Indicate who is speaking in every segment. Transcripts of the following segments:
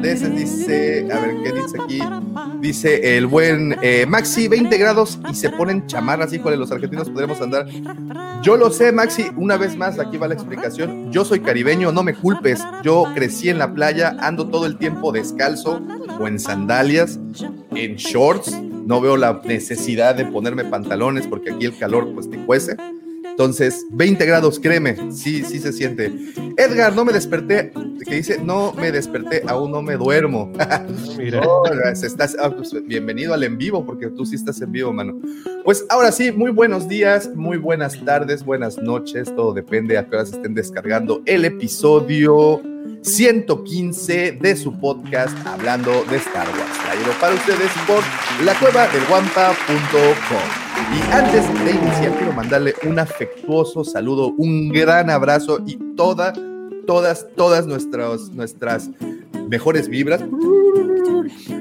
Speaker 1: Dice, a ver qué dice aquí, dice el buen eh, Maxi, 20 grados y se ponen chamarras, híjole, los argentinos podremos andar. Yo lo sé, Maxi, una vez más, aquí va la explicación, yo soy caribeño, no me culpes, yo crecí en la playa, ando todo el tiempo descalzo o en sandalias, en shorts, no veo la necesidad de ponerme pantalones porque aquí el calor pues te cuece. Entonces, 20 grados, créeme, sí, sí se siente. Edgar, no me desperté, que dice, no me desperté, aún no me duermo.
Speaker 2: Mira.
Speaker 1: No, estás, ah, pues, bienvenido al en vivo, porque tú sí estás en vivo, mano. Pues ahora sí, muy buenos días, muy buenas tardes, buenas noches, todo depende a qué horas estén descargando el episodio 115 de su podcast Hablando de Star Wars, traído para ustedes por la cueva del guampa.com. Y antes de iniciar, quiero mandarle un afectuoso saludo, un gran abrazo y toda, todas, todas nuestras, nuestras mejores vibras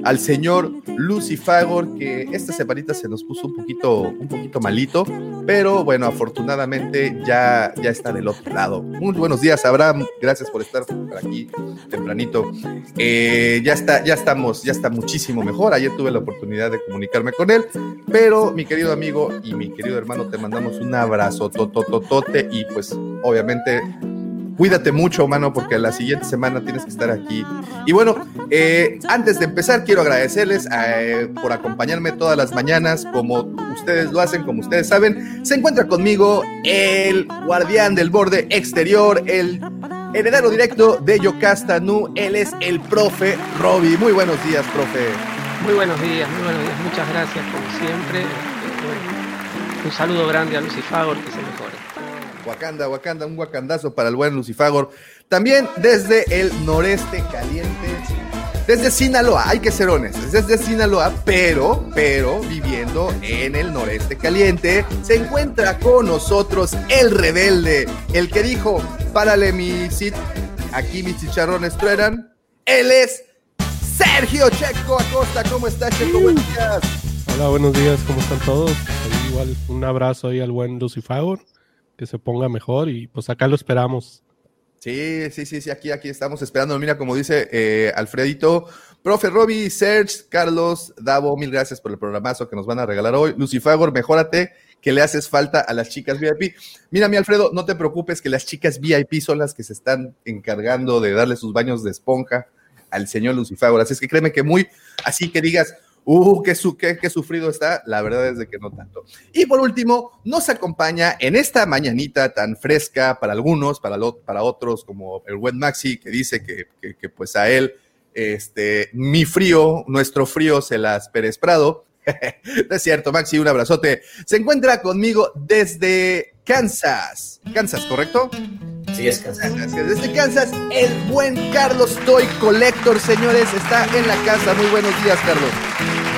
Speaker 1: al señor Lucifagor, que esta semanita se nos puso un poquito, un poquito malito, pero bueno, afortunadamente ya, ya está del otro lado. Muy buenos días, Abraham, gracias por estar aquí tempranito. Eh, ya está, ya estamos, ya está muchísimo mejor. Ayer tuve la oportunidad de comunicarme con él, pero mi querido amigo y mi querido hermano, te mandamos un abrazo totototote y pues obviamente Cuídate mucho, mano, porque la siguiente semana tienes que estar aquí. Y bueno, eh, antes de empezar, quiero agradecerles eh, por acompañarme todas las mañanas, como ustedes lo hacen, como ustedes saben. Se encuentra conmigo el guardián del borde exterior, el heredero directo de Yocasta Nu. Él es el profe Roby. Muy buenos días, profe.
Speaker 2: Muy buenos días, muy buenos días. Muchas gracias, como siempre. Un saludo grande a Lucifagor, que se.
Speaker 1: Wakanda, Wakanda, un wakandazo para el buen Lucifagor. También desde el noreste caliente, desde Sinaloa, hay que ser honestos, desde Sinaloa, pero, pero viviendo en el noreste caliente, se encuentra con nosotros el rebelde, el que dijo, párale mi sit, aquí mis chicharrones truenan. Él es Sergio Checo Acosta. ¿Cómo estás, Checo? Buenos días.
Speaker 3: Hola, buenos días, ¿cómo están todos? Ahí igual un abrazo ahí al buen Lucifagor, que se ponga mejor y pues acá lo esperamos.
Speaker 1: Sí, sí, sí, sí, aquí, aquí estamos esperando. Mira, como dice eh, Alfredito, profe Roby, Serge, Carlos, Davo, mil gracias por el programazo que nos van a regalar hoy. Lucifagor, mejórate, que le haces falta a las chicas VIP. Mira, mi Alfredo, no te preocupes que las chicas VIP son las que se están encargando de darle sus baños de esponja al señor Lucifagor. Así es que créeme que muy, así que digas, uh, qué, su, qué, qué sufrido está, la verdad es de que no tanto. Y por último, nos acompaña en esta mañanita tan fresca para algunos, para, lo, para otros, como el buen Maxi, que dice que, que, pues a él, este, mi frío, nuestro frío se las Pérez Prado. es cierto, Maxi, un abrazote. Se encuentra conmigo desde Kansas. Kansas, ¿correcto?
Speaker 4: Sí, es Kansas.
Speaker 1: Desde Kansas, el buen Carlos Toy Collector, señores, está en la casa. Muy buenos días, Carlos.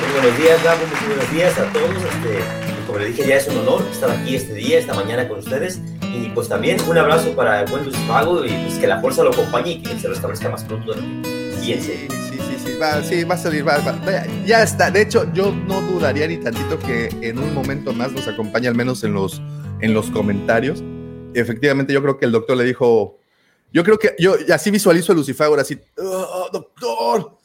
Speaker 4: Muy buenos días, Gabo. Muy buenos días a todos. Este, como le dije, ya es un honor estar aquí este día, esta mañana con ustedes. Y pues también un abrazo para el buen Luis Pago y pues que la fuerza lo acompañe y que se restablezca más pronto lo piense.
Speaker 1: Sí, sí, sí, va, sí, va a salir, va, va, ya está. De hecho, yo no dudaría ni tantito que en un momento más nos acompañe, al menos en los, en los comentarios. Efectivamente, yo creo que el doctor le dijo, yo creo que yo así visualizo a Lucifagor, así, oh, doctor,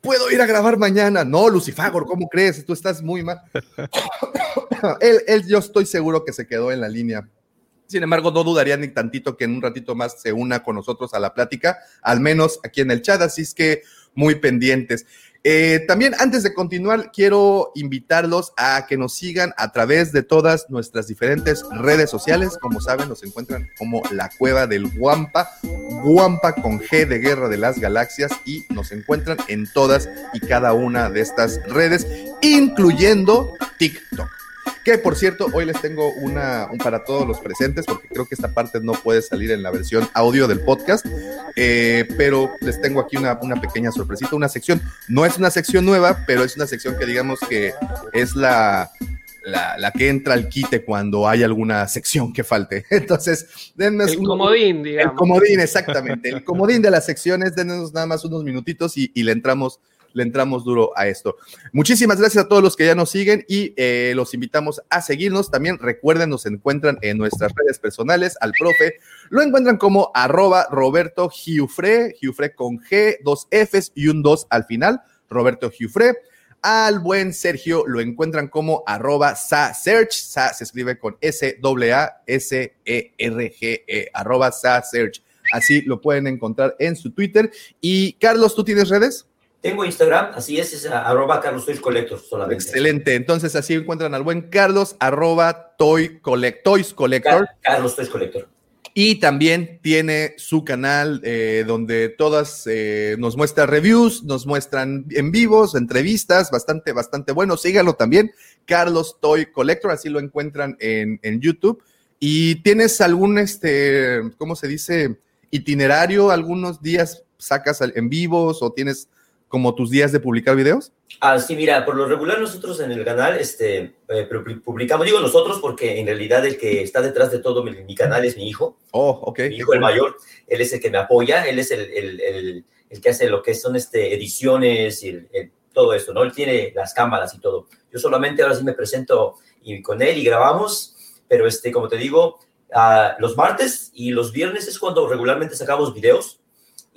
Speaker 1: puedo ir a grabar mañana. No, Lucifagor, ¿cómo crees? Tú estás muy mal. él, él, yo estoy seguro que se quedó en la línea. Sin embargo, no dudaría ni tantito que en un ratito más se una con nosotros a la plática, al menos aquí en el chat, así es que muy pendientes. Eh, también antes de continuar, quiero invitarlos a que nos sigan a través de todas nuestras diferentes redes sociales. Como saben, nos encuentran como la cueva del Guampa. Guampa con G de Guerra de las Galaxias y nos encuentran en todas y cada una de estas redes, incluyendo TikTok. Que por cierto, hoy les tengo una un para todos los presentes, porque creo que esta parte no puede salir en la versión audio del podcast, eh, pero les tengo aquí una, una pequeña sorpresita, una sección. No es una sección nueva, pero es una sección que digamos que es la, la, la, que entra al quite cuando hay alguna sección que falte. Entonces, dennos
Speaker 2: el comodín, digamos.
Speaker 1: El comodín, exactamente. El comodín de las secciones, dennos nada más unos minutitos y, y le entramos le entramos duro a esto. Muchísimas gracias a todos los que ya nos siguen y eh, los invitamos a seguirnos. También recuerden, nos encuentran en nuestras redes personales. Al profe lo encuentran como arroba Roberto Giufre, Giufre con G, dos Fs y un 2 al final. Roberto Giufre. Al buen Sergio lo encuentran como arroba sa search, sa se escribe con S-A-S-E-R-G-E, -E, arroba sa search. Así lo pueden encontrar en su Twitter. Y Carlos, ¿tú tienes redes?
Speaker 4: Tengo Instagram, así es, es arroba Carlos Toys Collector solamente.
Speaker 1: Excelente, entonces así encuentran al buen Carlos, arroba Toy Collect, Toys Collector.
Speaker 4: Car Carlos Toys Collector.
Speaker 1: Y también tiene su canal eh, donde todas eh, nos muestra reviews, nos muestran en vivos, entrevistas, bastante, bastante bueno. Síganlo también, Carlos Toy Collector, así lo encuentran en, en YouTube. ¿Y tienes algún, este, cómo se dice, itinerario? ¿Algunos días sacas en vivos o tienes como tus días de publicar videos?
Speaker 4: Ah, sí, mira, por lo regular nosotros en el canal este, eh, publicamos, digo nosotros porque en realidad el que está detrás de todo mi, mi canal es mi hijo.
Speaker 1: Oh, ok.
Speaker 4: Mi hijo, el mayor, él es el que me apoya, él es el, el, el, el que hace lo que son este, ediciones y todo esto, ¿no? Él tiene las cámaras y todo. Yo solamente ahora sí me presento y con él y grabamos, pero este, como te digo, uh, los martes y los viernes es cuando regularmente sacamos videos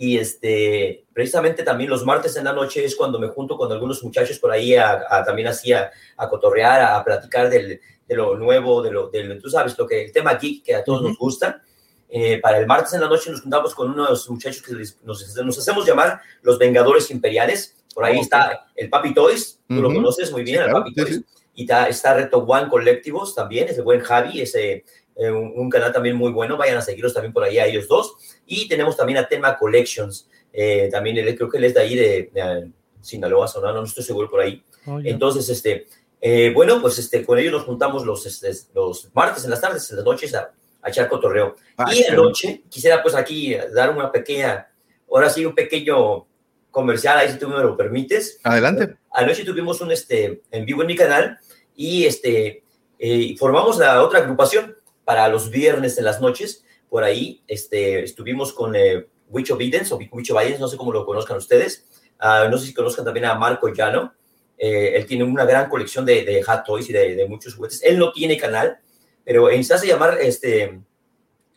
Speaker 4: y este, precisamente también los martes en la noche es cuando me junto con algunos muchachos por ahí a, a también así a, a, cotorrear, a, platicar del, de lo nuevo, de lo, de, tú sabes, lo que el tema geek que a todos uh -huh. nos gusta. Eh, para el martes en la noche nos juntamos con unos muchachos que les, nos, nos, hacemos llamar los Vengadores Imperiales. Por ahí oh, está el Papi Toys, tú uh -huh. lo conoces muy bien, sí, el Papi claro, Toys. Sí, sí. Y está, está Reto One Colectivos también, es el buen Javi, ese eh, un, un, canal también muy bueno, vayan a seguirlos también por ahí a ellos dos. Y tenemos también a Tema Collections, eh, también él, creo que él es de ahí de, de Sinaloa, Sonora, no estoy seguro por ahí. Oh, yeah. Entonces, este, eh, bueno, pues este, con ellos nos juntamos los, este, los martes en las tardes, en las noches a, a echar cotorreo. Ah, y anoche quisiera pues aquí dar una pequeña, ahora sí, un pequeño comercial, ahí si tú me lo permites.
Speaker 1: Adelante.
Speaker 4: Anoche tuvimos un este, en vivo en mi canal y este, eh, formamos la otra agrupación para los viernes en las noches. Por ahí este, estuvimos con eh, Witch Obedience o Witch Obedience, no sé cómo lo conozcan ustedes. Uh, no sé si conozcan también a Marco Llano. Eh, él tiene una gran colección de, de hot toys y de, de, muchos juguetes. Él no tiene canal, pero en se hace llamar, este,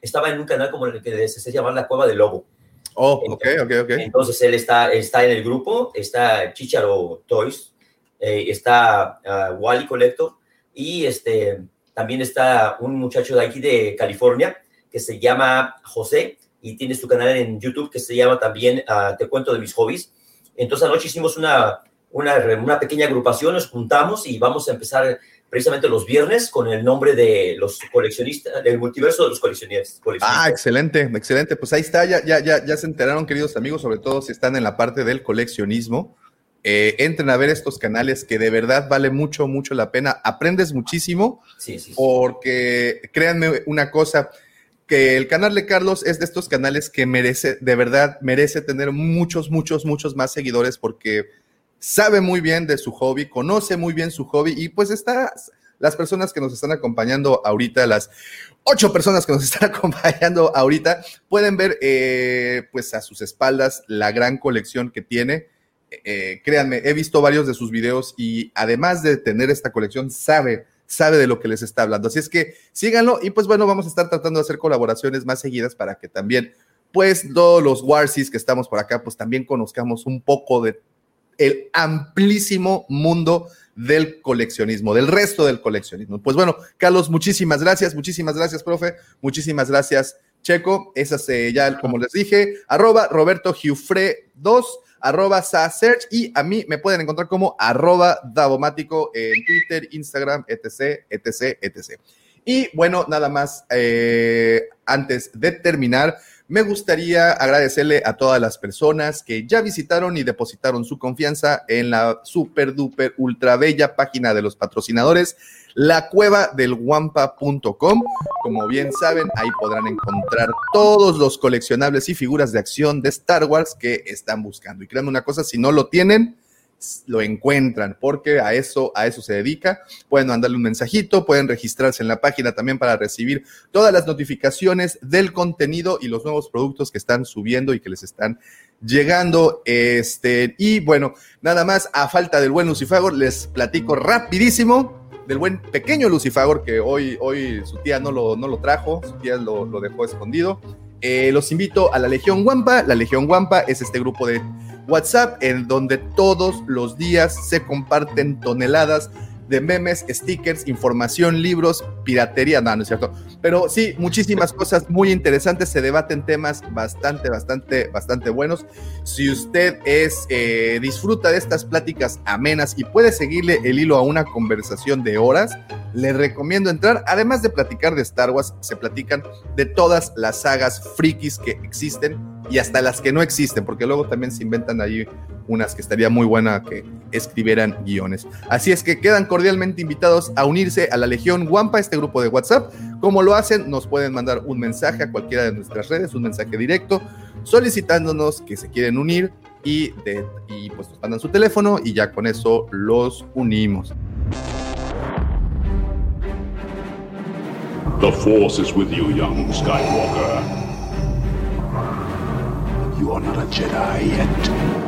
Speaker 4: estaba en un canal como el que se hace llamar La Cueva del Lobo.
Speaker 1: Oh, ok, ok, ok.
Speaker 4: Entonces él está, está en el grupo, está Chicharo Toys, eh, está uh, Wally Collector y este, también está un muchacho de aquí de California que se llama José y tiene su canal en YouTube que se llama también uh, Te cuento de mis hobbies. Entonces anoche hicimos una, una, una, pequeña agrupación, nos juntamos y vamos a empezar precisamente los viernes con el nombre de los coleccionistas, del multiverso de los coleccionistas.
Speaker 1: Ah, excelente, excelente. Pues ahí está, ya, ya, ya, ya se enteraron, queridos amigos, sobre todo si están en la parte del coleccionismo. Eh, entren a ver estos canales que de verdad vale mucho, mucho la pena. Aprendes muchísimo
Speaker 4: sí, sí, sí.
Speaker 1: porque créanme una cosa, que el canal de Carlos es de estos canales que merece, de verdad, merece tener muchos, muchos, muchos más seguidores porque sabe muy bien de su hobby, conoce muy bien su hobby y pues está, las personas que nos están acompañando ahorita, las ocho personas que nos están acompañando ahorita, pueden ver eh, pues a sus espaldas la gran colección que tiene. Eh, créanme, he visto varios de sus videos y además de tener esta colección, sabe, sabe de lo que les está hablando. Así es que síganlo y pues bueno, vamos a estar tratando de hacer colaboraciones más seguidas para que también, pues todos los Warsis que estamos por acá, pues también conozcamos un poco de el amplísimo mundo del coleccionismo, del resto del coleccionismo. Pues bueno, Carlos, muchísimas gracias, muchísimas gracias, profe, muchísimas gracias, Checo. Esas eh, ya, como les dije, arroba Roberto Giufre 2 arroba Search y a mí me pueden encontrar como arroba Davomático en Twitter, Instagram, etc, etc, etc. Y bueno, nada más, eh, antes de terminar, me gustaría agradecerle a todas las personas que ya visitaron y depositaron su confianza en la super duper ultra bella página de los patrocinadores, la cueva del guampa.com. Como bien saben, ahí podrán encontrar todos los coleccionables y figuras de acción de Star Wars que están buscando. Y créanme una cosa, si no lo tienen, lo encuentran, porque a eso, a eso se dedica. Pueden mandarle un mensajito, pueden registrarse en la página también para recibir todas las notificaciones del contenido y los nuevos productos que están subiendo y que les están llegando. Este, y bueno, nada más, a falta del buen Lucifagor, les platico rapidísimo del buen pequeño Lucifagor, que hoy, hoy su tía no lo, no lo trajo, su tía lo, lo dejó escondido. Eh, los invito a la Legión Guampa. La Legión Guampa es este grupo de WhatsApp en donde todos los días se comparten toneladas de memes, stickers, información, libros, piratería, no, no es cierto. Pero sí, muchísimas cosas muy interesantes, se debaten temas bastante, bastante, bastante buenos. Si usted es, eh, disfruta de estas pláticas amenas y puede seguirle el hilo a una conversación de horas, le recomiendo entrar. Además de platicar de Star Wars, se platican de todas las sagas frikis que existen y hasta las que no existen, porque luego también se inventan ahí unas que estaría muy buena que escribieran guiones. Así es que quedan cordialmente invitados a unirse a la Legión Guampa, este grupo de WhatsApp. Como lo hacen, nos pueden mandar un mensaje a cualquiera de nuestras redes, un mensaje directo, solicitándonos que se quieren unir y, de, y pues nos mandan su teléfono y ya con eso los unimos.
Speaker 5: The Force is with you, young Skywalker. You are not a Jedi yet.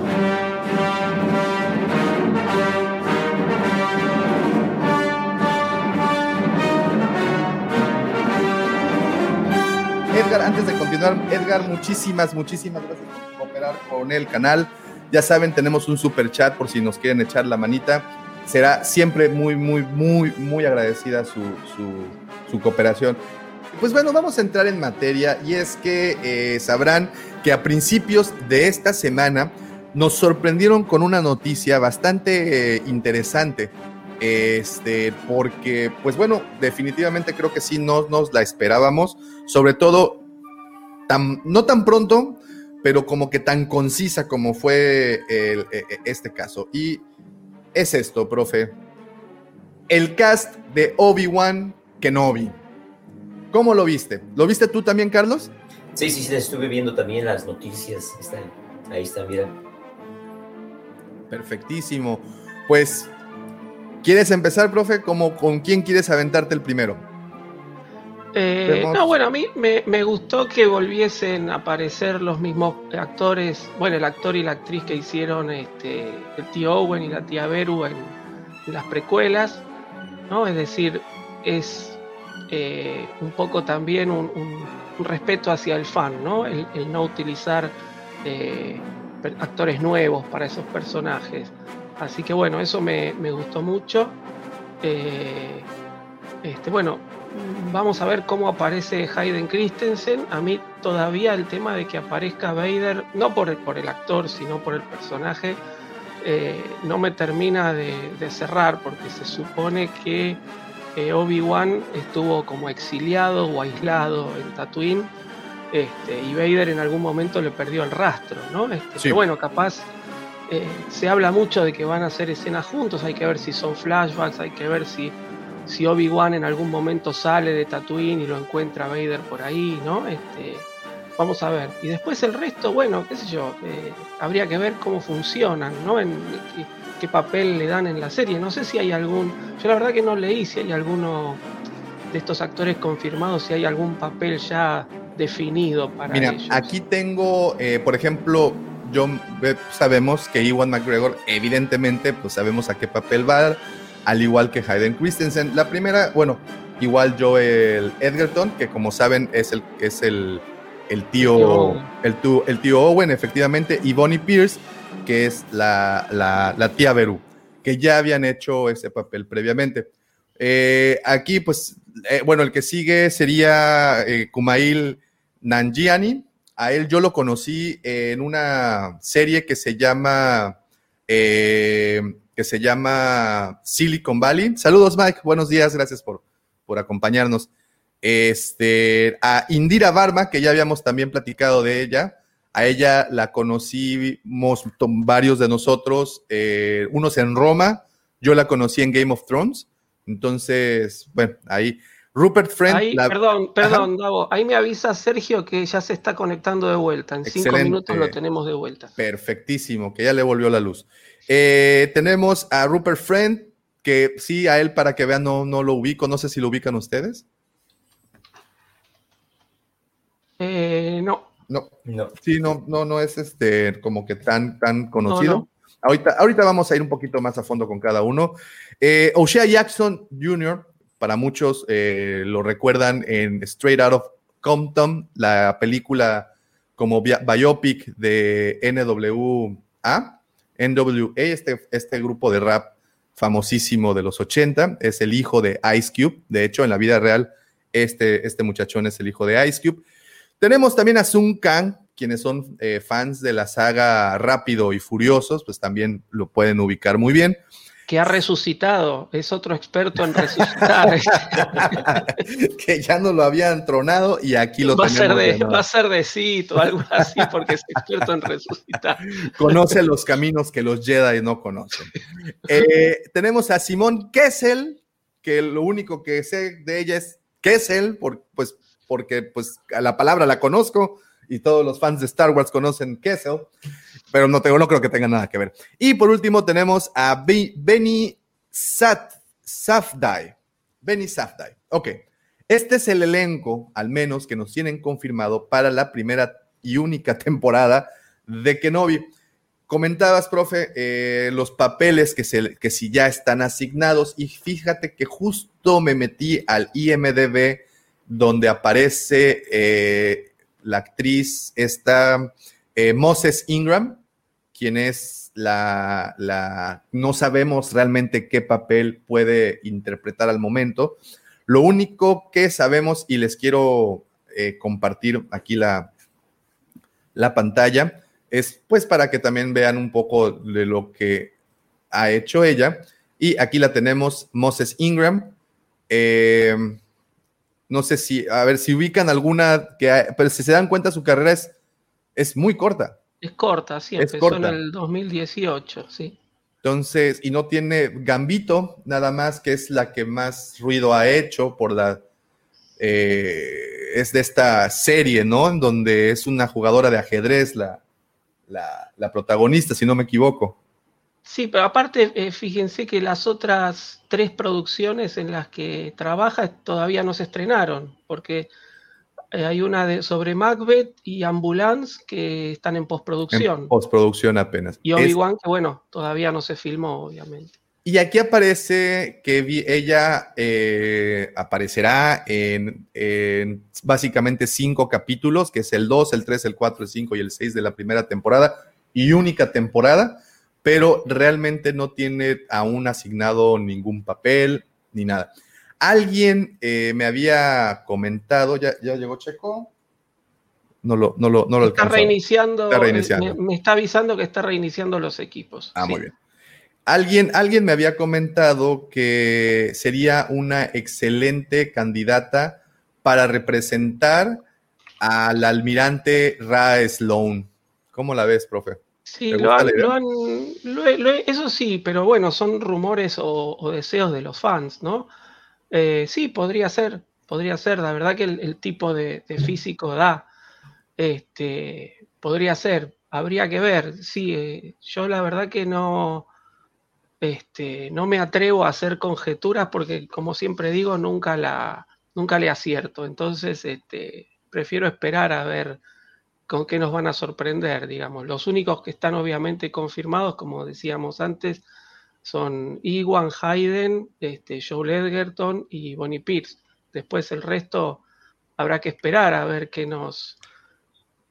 Speaker 1: Edgar, antes de continuar, Edgar, muchísimas, muchísimas gracias por cooperar con el canal. Ya saben, tenemos un super chat por si nos quieren echar la manita. Será siempre muy, muy, muy, muy agradecida su, su, su cooperación. Pues bueno, vamos a entrar en materia y es que eh, sabrán que a principios de esta semana nos sorprendieron con una noticia bastante eh, interesante. Este, porque, pues bueno, definitivamente creo que sí no nos la esperábamos, sobre todo, tan, no tan pronto, pero como que tan concisa como fue el, e, este caso. Y es esto, profe. El cast de Obi-Wan Kenobi. ¿Cómo lo viste? ¿Lo viste tú también, Carlos?
Speaker 4: Sí, sí, sí, estuve viendo también las noticias. Están, ahí está, mira.
Speaker 1: Perfectísimo. Pues, ¿quieres empezar, profe? ¿Cómo, ¿Con quién quieres aventarte el primero?
Speaker 2: Eh, no, bueno, a mí me, me, gustó que volviesen a aparecer los mismos actores, bueno, el actor y la actriz que hicieron este, el tío Owen y la tía Beru en, en las precuelas, ¿no? Es decir, es eh, un poco también un, un, un, respeto hacia el fan, ¿no? El, el no utilizar eh, actores nuevos para esos personajes. Así que bueno, eso me, me gustó mucho. Eh, este, bueno, vamos a ver cómo aparece Hayden Christensen. A mí todavía el tema de que aparezca Vader, no por el, por el actor, sino por el personaje, eh, no me termina de, de, cerrar porque se supone que eh, Obi-Wan estuvo como exiliado o aislado en Tatooine este, y Vader en algún momento le perdió el rastro, ¿no? Este, sí. Pero bueno, capaz eh, se habla mucho de que van a hacer escenas juntos, hay que ver si son flashbacks, hay que ver si, si Obi-Wan en algún momento sale de Tatooine y lo encuentra Vader por ahí, ¿no? Este, vamos a ver. Y después el resto, bueno, qué sé yo, eh, habría que ver cómo funcionan, ¿no? En, qué, qué, papel le dan en la serie. No sé si hay algún, yo la verdad que no leí si hay alguno de estos actores confirmados, si hay algún papel ya definido para
Speaker 1: Mira,
Speaker 2: ellos.
Speaker 1: aquí tengo, eh, por ejemplo, yo sabemos que Iwan McGregor, evidentemente, pues sabemos a qué papel va, al igual que Hayden Christensen. La primera, bueno, igual Joel Edgerton, que como saben es el, es el, el tío, el, tío, el tío Owen, efectivamente, y Bonnie Pierce, que es la, la, la tía Beru, que ya habían hecho ese papel previamente. Eh, aquí, pues, eh, bueno, el que sigue sería eh, Kumail Nanjiani, a él yo lo conocí en una serie que se llama eh, que se llama Silicon Valley. Saludos, Mike. Buenos días. Gracias por, por acompañarnos. Este, a Indira Varma, que ya habíamos también platicado de ella. A ella la conocimos varios de nosotros, eh, unos en Roma, yo la conocí en Game of Thrones. Entonces, bueno, ahí. Rupert Friend.
Speaker 2: Perdón, perdón, Davo. Ahí me avisa Sergio que ya se está conectando de vuelta. En cinco minutos lo tenemos de vuelta.
Speaker 1: Perfectísimo, que ya le volvió la luz. Eh, tenemos a Rupert Friend, que sí, a él para que vean, no, no lo ubico. No sé si lo ubican ustedes.
Speaker 2: Eh, no.
Speaker 1: No, no. Sí, no, no, no es este como que tan, tan conocido. Ahorita, ahorita vamos a ir un poquito más a fondo con cada uno. Eh, O'Shea Jackson Jr., para muchos eh, lo recuerdan en Straight Out of Compton, la película como biopic de NWA, NWA, este, este grupo de rap famosísimo de los 80, es el hijo de Ice Cube. De hecho, en la vida real, este, este muchachón es el hijo de Ice Cube. Tenemos también a Sun Kang, quienes son eh, fans de la saga Rápido y Furiosos, pues también lo pueden ubicar muy bien.
Speaker 2: Que ha resucitado, es otro experto en resucitar.
Speaker 1: que ya no lo habían tronado y aquí lo
Speaker 2: va
Speaker 1: tenemos.
Speaker 2: A ser de, va a ser de cito, algo así, porque es experto en resucitar.
Speaker 1: Conoce los caminos que los Jedi no conocen. Eh, tenemos a Simón Kessel, que lo único que sé de ella es Kessel, por, pues porque pues la palabra la conozco y todos los fans de Star Wars conocen Kessel, pero no, tengo, no creo que tenga nada que ver. Y por último tenemos a Benny Sat, Safdie. Benny Safdie. Ok. Este es el elenco, al menos, que nos tienen confirmado para la primera y única temporada de Kenobi. Comentabas, profe, eh, los papeles que, se, que si ya están asignados y fíjate que justo me metí al IMDB donde aparece eh, la actriz esta eh, Moses Ingram, quien es la, la, no sabemos realmente qué papel puede interpretar al momento. Lo único que sabemos, y les quiero eh, compartir aquí la, la pantalla, es pues para que también vean un poco de lo que ha hecho ella. Y aquí la tenemos, Moses Ingram. Eh, no sé si, a ver, si ubican alguna, que, pero si se dan cuenta, su carrera es, es muy corta.
Speaker 2: Es corta, sí, es empezó en el 2018, sí.
Speaker 1: Entonces, y no tiene Gambito, nada más, que es la que más ruido ha hecho por la. Eh, es de esta serie, ¿no? En donde es una jugadora de ajedrez la, la, la protagonista, si no me equivoco.
Speaker 2: Sí, pero aparte, eh, fíjense que las otras tres producciones en las que trabaja todavía no se estrenaron, porque hay una de, sobre Macbeth y Ambulance que están en postproducción. En
Speaker 1: postproducción apenas.
Speaker 2: Y Obi-Wan, que bueno, todavía no se filmó, obviamente.
Speaker 1: Y aquí aparece que ella eh, aparecerá en, en, básicamente cinco capítulos, que es el 2, el 3, el 4, el 5 y el 6 de la primera temporada, y única temporada pero realmente no tiene aún asignado ningún papel ni nada. Alguien eh, me había comentado, ¿ya, ¿ya, llegó Checo? No lo, no lo, no lo
Speaker 2: está reiniciando, está reiniciando. Me, está avisando que está reiniciando los equipos.
Speaker 1: Ah, muy bien. Alguien, alguien me había comentado que sería una excelente candidata para representar al almirante Ra Sloan. ¿Cómo la ves, profe?
Speaker 2: Sí, lo han, eso sí, pero bueno, son rumores o, deseos de los fans, ¿no? Eh, sí, podría ser, podría ser, la verdad que el, tipo de, físico da, este, podría ser, habría que ver, sí, eh, yo la verdad que no, este, no me atrevo a hacer conjeturas porque, como siempre digo, nunca la, nunca le acierto, entonces, este, prefiero esperar a ver con qué nos van a sorprender, digamos. Los únicos que están obviamente confirmados, como decíamos antes, son Iwan Hayden, este, Joe Edgerton y Bonnie Pierce. Después el resto habrá que esperar a ver qué nos,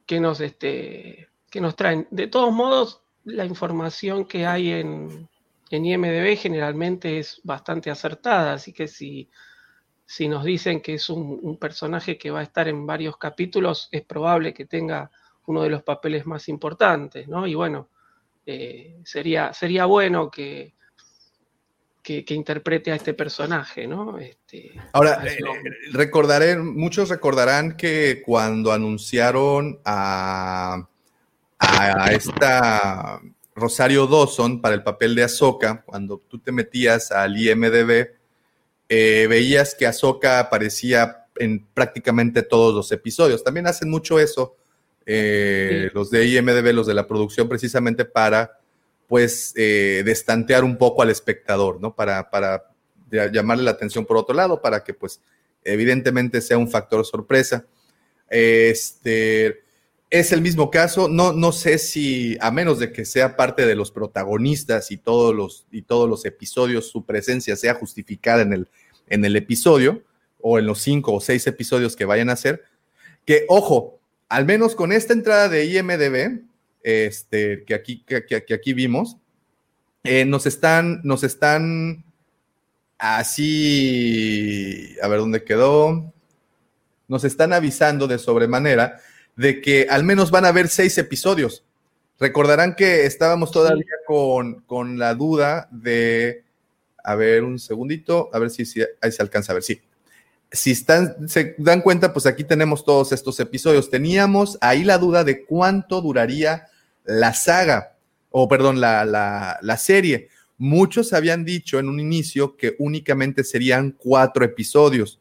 Speaker 2: qué nos, este, qué nos traen. De todos modos, la información que hay en, en IMDB generalmente es bastante acertada, así que si si nos dicen que es un, personaje que va a estar en varios capítulos, es probable que tenga uno de los papeles más importantes, ¿no? Y bueno, eh, sería, sería bueno que, que, interprete a este personaje, ¿no? Este,
Speaker 1: Ahora, eh, recordaré, muchos recordarán que cuando anunciaron a, a esta Rosario Dawson para el papel de Ahsoka, cuando tú te metías al IMDB, eh, veías que Ahsoka aparecía en prácticamente todos los episodios. También hacen mucho eso eh, los de IMDB, los de la producción, precisamente para pues eh, destantear un poco al espectador, ¿no? Para, para llamarle la atención por otro lado, para que pues evidentemente sea un factor sorpresa. Este es el mismo caso, no, no sé si, a menos de que sea parte de los protagonistas y todos los, y todos los episodios, su presencia sea justificada en el, en el episodio, o en los cinco o seis episodios que vayan a hacer, que ojo, al menos con esta entrada de IMDB, este, que, aquí, que, aquí vimos, eh, nos están, nos están así, a ver dónde quedó, nos están avisando de sobremanera de que al menos van a haber seis episodios. Recordarán que estábamos todavía con, con, la duda de, a ver, un segundito, a ver si, si ahí se alcanza a ver, sí. Si están, se dan cuenta, pues aquí tenemos todos estos episodios. Teníamos ahí la duda de cuánto duraría la saga, o perdón, la, la, serie. Muchos habían dicho en un inicio que únicamente serían cuatro episodios.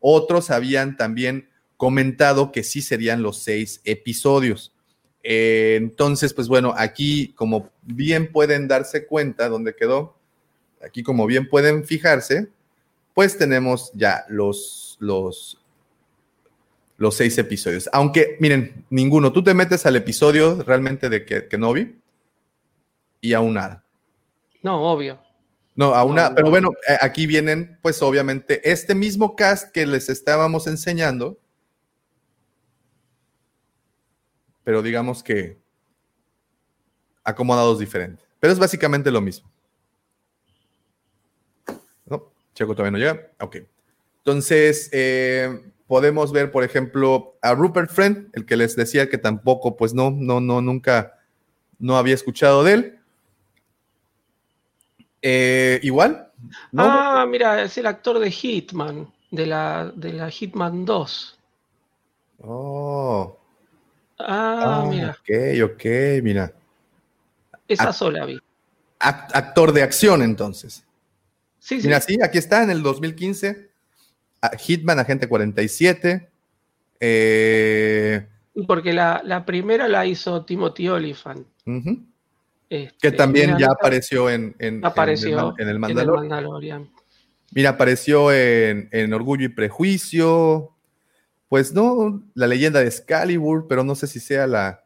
Speaker 1: Otros habían también comentado que sí serían los seis episodios. Eh, entonces, pues bueno, aquí como bien pueden darse cuenta, ¿dónde quedó? Aquí como bien pueden fijarse, pues tenemos ya los, los, los seis episodios. Aunque, miren, ninguno. Tú te metes al episodio realmente de que, que no vi y aún nada.
Speaker 2: No, obvio.
Speaker 1: No, aún nada. Pero bueno, eh, aquí vienen, pues obviamente, este mismo cast que les estábamos enseñando. Pero digamos que acomodados diferentes. Pero es básicamente lo mismo. No, Checo todavía no llega. Ok. Entonces, eh, podemos ver, por ejemplo, a Rupert Friend, el que les decía que tampoco, pues no, no, no, nunca, no había escuchado de él. Eh, igual.
Speaker 2: Ah, mira, es el actor de Hitman, de la, de la Hitman 2.
Speaker 1: Oh.
Speaker 2: Ah, ah mira.
Speaker 1: Ok, ok, mira.
Speaker 2: Esa sola vi.
Speaker 1: actor de acción, entonces.
Speaker 2: Sí, sí.
Speaker 1: Mira, sí, aquí está en el 2015. Hitman, Agente 47. Eh,
Speaker 2: Porque la, primera la hizo Timothy Oliphant.
Speaker 1: Este, que también ya apareció en, en,
Speaker 2: apareció
Speaker 1: en, el, Mandalorian. Mira, apareció en, Orgullo y Prejuicio. Pues no, la leyenda de Excalibur, pero no sé si sea la,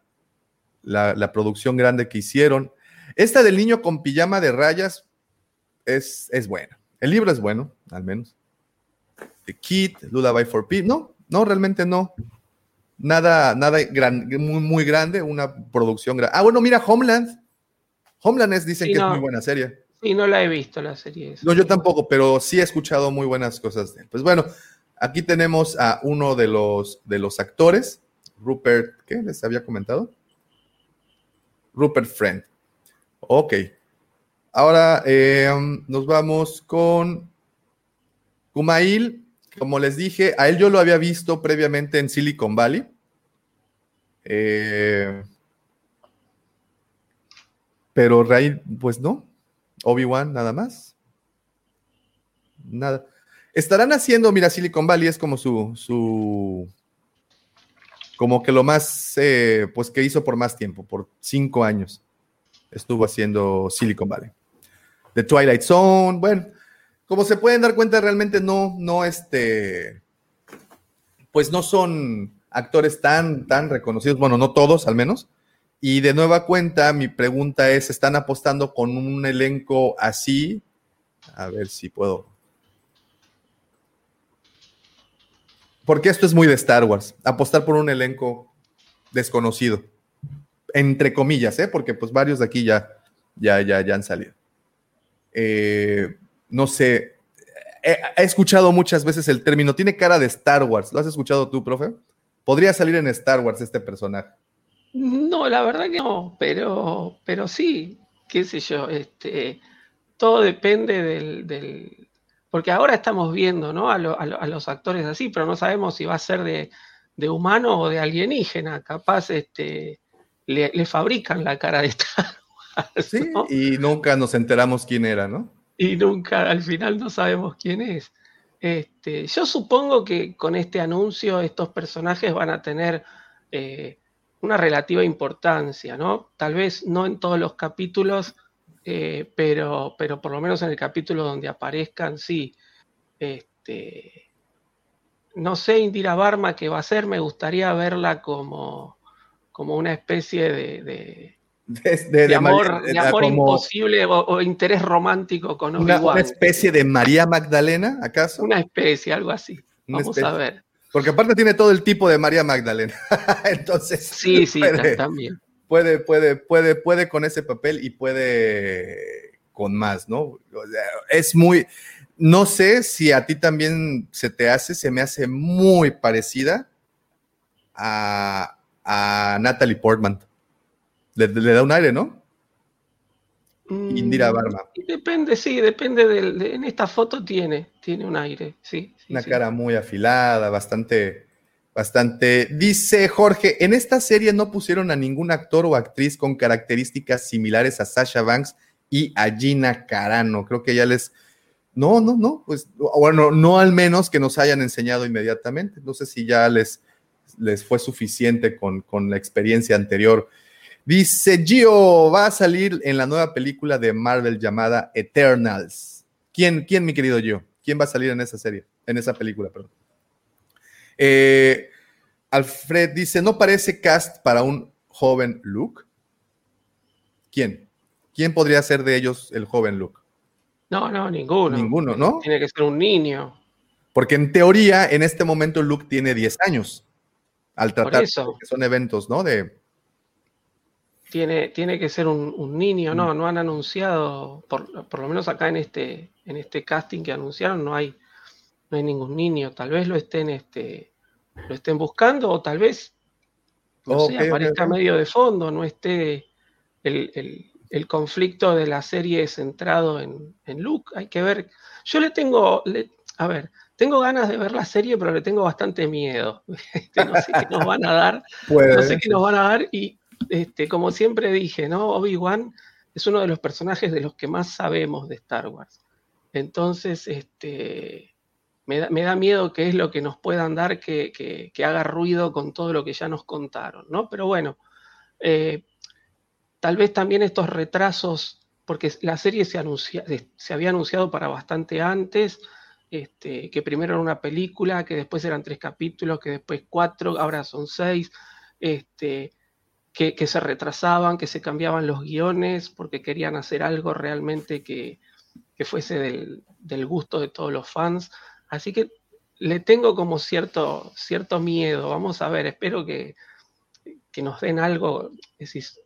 Speaker 1: la, producción grande que hicieron. Esta del niño con pijama de rayas es, es buena. El libro es bueno, al menos. The Kid, Lullaby for Pete. No, no, realmente no. Nada, nada muy, muy grande, una producción grande. Ah, bueno, mira, Homeland. Homeland es, dicen que es muy buena serie.
Speaker 2: Sí, no la he visto la serie.
Speaker 1: No, yo tampoco, pero sí he escuchado muy buenas cosas de él. Pues bueno, aquí tenemos a uno de los, de los actores, Rupert, ¿qué les había comentado? Rupert Friend. Ok. Ahora eh, nos vamos con Kumail como les dije, a él yo lo había visto previamente en Silicon Valley. Eh, pero Ray, pues no. Obi-Wan, nada más. Nada. Estarán haciendo, mira, Silicon Valley es como su, su como que lo más, eh, pues que hizo por más tiempo, por cinco años. Estuvo haciendo Silicon Valley. The Twilight Zone, bueno, como se pueden dar cuenta, realmente no, no, este, pues no son actores tan, tan reconocidos, bueno, no todos al menos. Y de nueva cuenta, mi pregunta es, ¿están apostando con un elenco así? A ver si puedo. Porque esto es muy de Star Wars, apostar por un elenco desconocido, entre comillas, ¿eh? porque pues varios de aquí ya, ya, ya, ya han salido. Eh, no sé, he, escuchado muchas veces el término, tiene cara de Star Wars. ¿Lo has escuchado tú, profe? Podría salir en Star Wars este personaje.
Speaker 2: No, la verdad que no, pero, pero sí, qué sé yo, este, todo depende del, Porque ahora estamos viendo ¿no? a, los actores así, pero no sabemos si va a ser de, humano o de alienígena. Capaz este, le, fabrican la cara de Star
Speaker 1: Wars. Sí, y nunca nos enteramos quién era, ¿no?
Speaker 2: Y nunca, al final no sabemos quién es. Este, yo supongo que con este anuncio estos personajes van a tener eh, una relativa importancia, ¿no? Tal vez no en todos los capítulos, eh, pero, pero por lo menos en el capítulo donde aparezcan, sí. Este, no sé, Indira Barma qué va a ser, me gustaría verla como, como una especie de, de, amor, imposible o, interés romántico con
Speaker 1: una, una, especie de María Magdalena, ¿acaso?
Speaker 2: Una especie, algo así. Vamos a ver.
Speaker 1: Porque aparte tiene todo el tipo de María Magdalena. Entonces.
Speaker 2: Sí, sí, también
Speaker 1: puede, puede, puede, puede con ese papel y puede con más, ¿no? es muy, no sé si a ti también se te hace, se me hace muy parecida a, Natalie Portman. Le, da un aire, ¿no? Indira Barma.
Speaker 2: Mm, depende, sí, depende del, en esta foto tiene, tiene un aire, sí.
Speaker 1: Una cara muy afilada, bastante, Bastante. Dice Jorge, en esta serie no pusieron a ningún actor o actriz con características similares a Sasha Banks y a Gina Carano. Creo que ya les... No, no, no, pues bueno, no al menos que nos hayan enseñado inmediatamente. No sé si ya les, les fue suficiente con, con la experiencia anterior. Dice Gio, va a salir en la nueva película de Marvel llamada Eternals. ¿Quién, quién, mi querido Gio? ¿Quién va a salir en esa serie? En esa película, perdón. Eh, Alfred dice, ¿no parece cast para un joven Luke? ¿Quién? ¿Quién podría ser de ellos el joven Luke?
Speaker 2: No, no, ninguno.
Speaker 1: Ninguno, ¿no?
Speaker 2: Tiene que ser un niño.
Speaker 1: Porque en teoría, en este momento, Luke tiene 10 años. Al tratar eso. que son eventos, ¿no? De.
Speaker 2: Tiene, tiene que ser un, niño, no, mm. no han anunciado, por, por, lo menos acá en este, en este casting que anunciaron, no hay, no hay ningún niño, tal vez lo estén, este, lo estén buscando o tal vez no aparezca medio de fondo, no esté el, conflicto de la serie centrado en, en, Luke. Hay que ver. Yo le tengo, a ver, tengo ganas de ver la serie, pero le tengo bastante miedo. Este, no sé qué nos van a dar. no sé qué nos van a dar. Y este, como siempre dije, ¿no? Obi-Wan es uno de los personajes de los que más sabemos de Star Wars. Entonces, este me da, miedo que es lo que nos puedan dar que, haga ruido con todo lo que ya nos contaron, ¿no? Pero bueno, eh, tal vez también estos retrasos, porque la serie se, había anunciado para bastante antes, este, que primero era una película, que después eran tres capítulos, que después cuatro, ahora son seis, este, que, se retrasaban, que se cambiaban los guiones, porque querían hacer algo realmente que, fuese del, del gusto de todos los fans. Así que le tengo como cierto, cierto miedo. Vamos a ver, espero que, nos den algo, es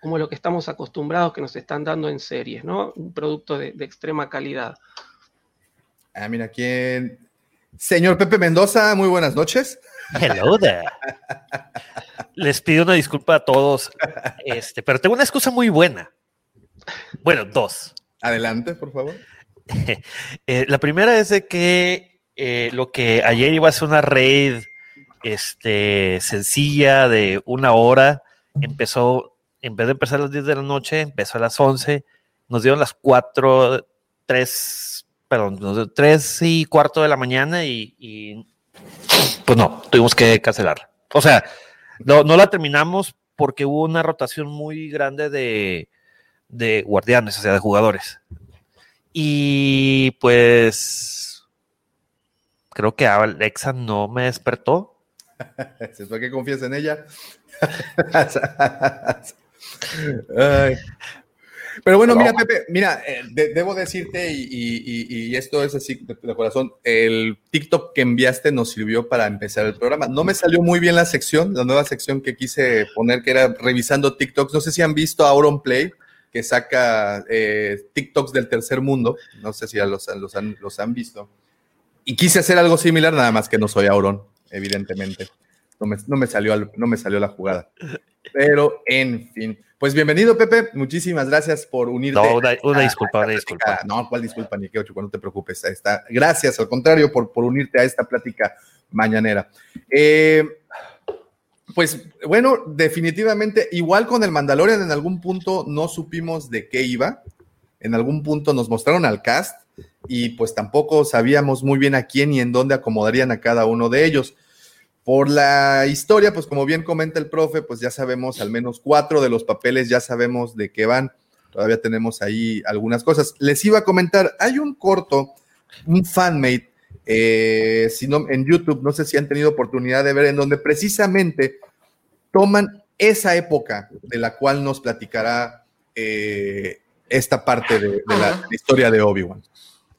Speaker 2: como lo que estamos acostumbrados que nos están dando en series, ¿no? Un producto de, extrema calidad.
Speaker 1: Ah, mira, quién. Señor Pepe Mendoza, muy buenas noches.
Speaker 6: Hello there. Les pido una disculpa a todos, este, pero tengo una excusa muy buena. Bueno, dos.
Speaker 1: Adelante, por favor.
Speaker 6: Eh, la primera es de que eh, lo que ayer iba a ser una raid este, sencilla de una hora, empezó, en vez de empezar a las 10 de la noche, empezó a las 11, nos dieron las 4, 3, perdón, 3 y cuarto de la mañana y, pues no, tuvimos que cancelar. O sea, no, no la terminamos porque hubo una rotación muy grande de, de guardianes, o sea, de jugadores. Y pues creo que Alexa no me despertó.
Speaker 1: ¿Es que confías en ella? Pero bueno, mira, Pepe, mira, eh, debo decirte, y, esto es así de, corazón, el TikTok que enviaste nos sirvió para empezar el programa. No me salió muy bien la sección, la nueva sección que quise poner, que era revisando TikToks. No sé si han visto Auron Play que saca eh, TikToks del tercer mundo. No sé si ya los, los, han, los han visto. Y quise hacer algo similar, nada más que no soy Auron, evidentemente. no me, no me salió, al- no me salió la jugada. Pero, en fin. Pues bienvenido, Pepe. Muchísimas gracias por unirte.
Speaker 6: No, una, una
Speaker 1: a-
Speaker 6: disculpa,
Speaker 1: a
Speaker 6: una disculpa.
Speaker 1: No, ¿cuál disculpa, ni qué ocho? No te preocupes. Ahí está. Gracias, al contrario, por, por unirte a esta plática mañanera. Eh, pues bueno, definitivamente, igual con el Mandalorian, en algún punto no supimos de qué iba. En algún punto nos mostraron al cast y pues tampoco sabíamos muy bien a quién y en dónde acomodarían a cada uno de ellos. Por la historia, pues como bien comenta el profe, pues ya sabemos al menos cuatro de los papeles, ya sabemos de qué van. Todavía tenemos ahí algunas cosas. Les iba a comentar, hay un corto, un fanmate, eh, si no, en YouTube, no sé si han tenido oportunidad de ver, en donde precisamente toman esa época de la cual nos platicará eh, esta parte de, de la, la historia de Obi-Wan.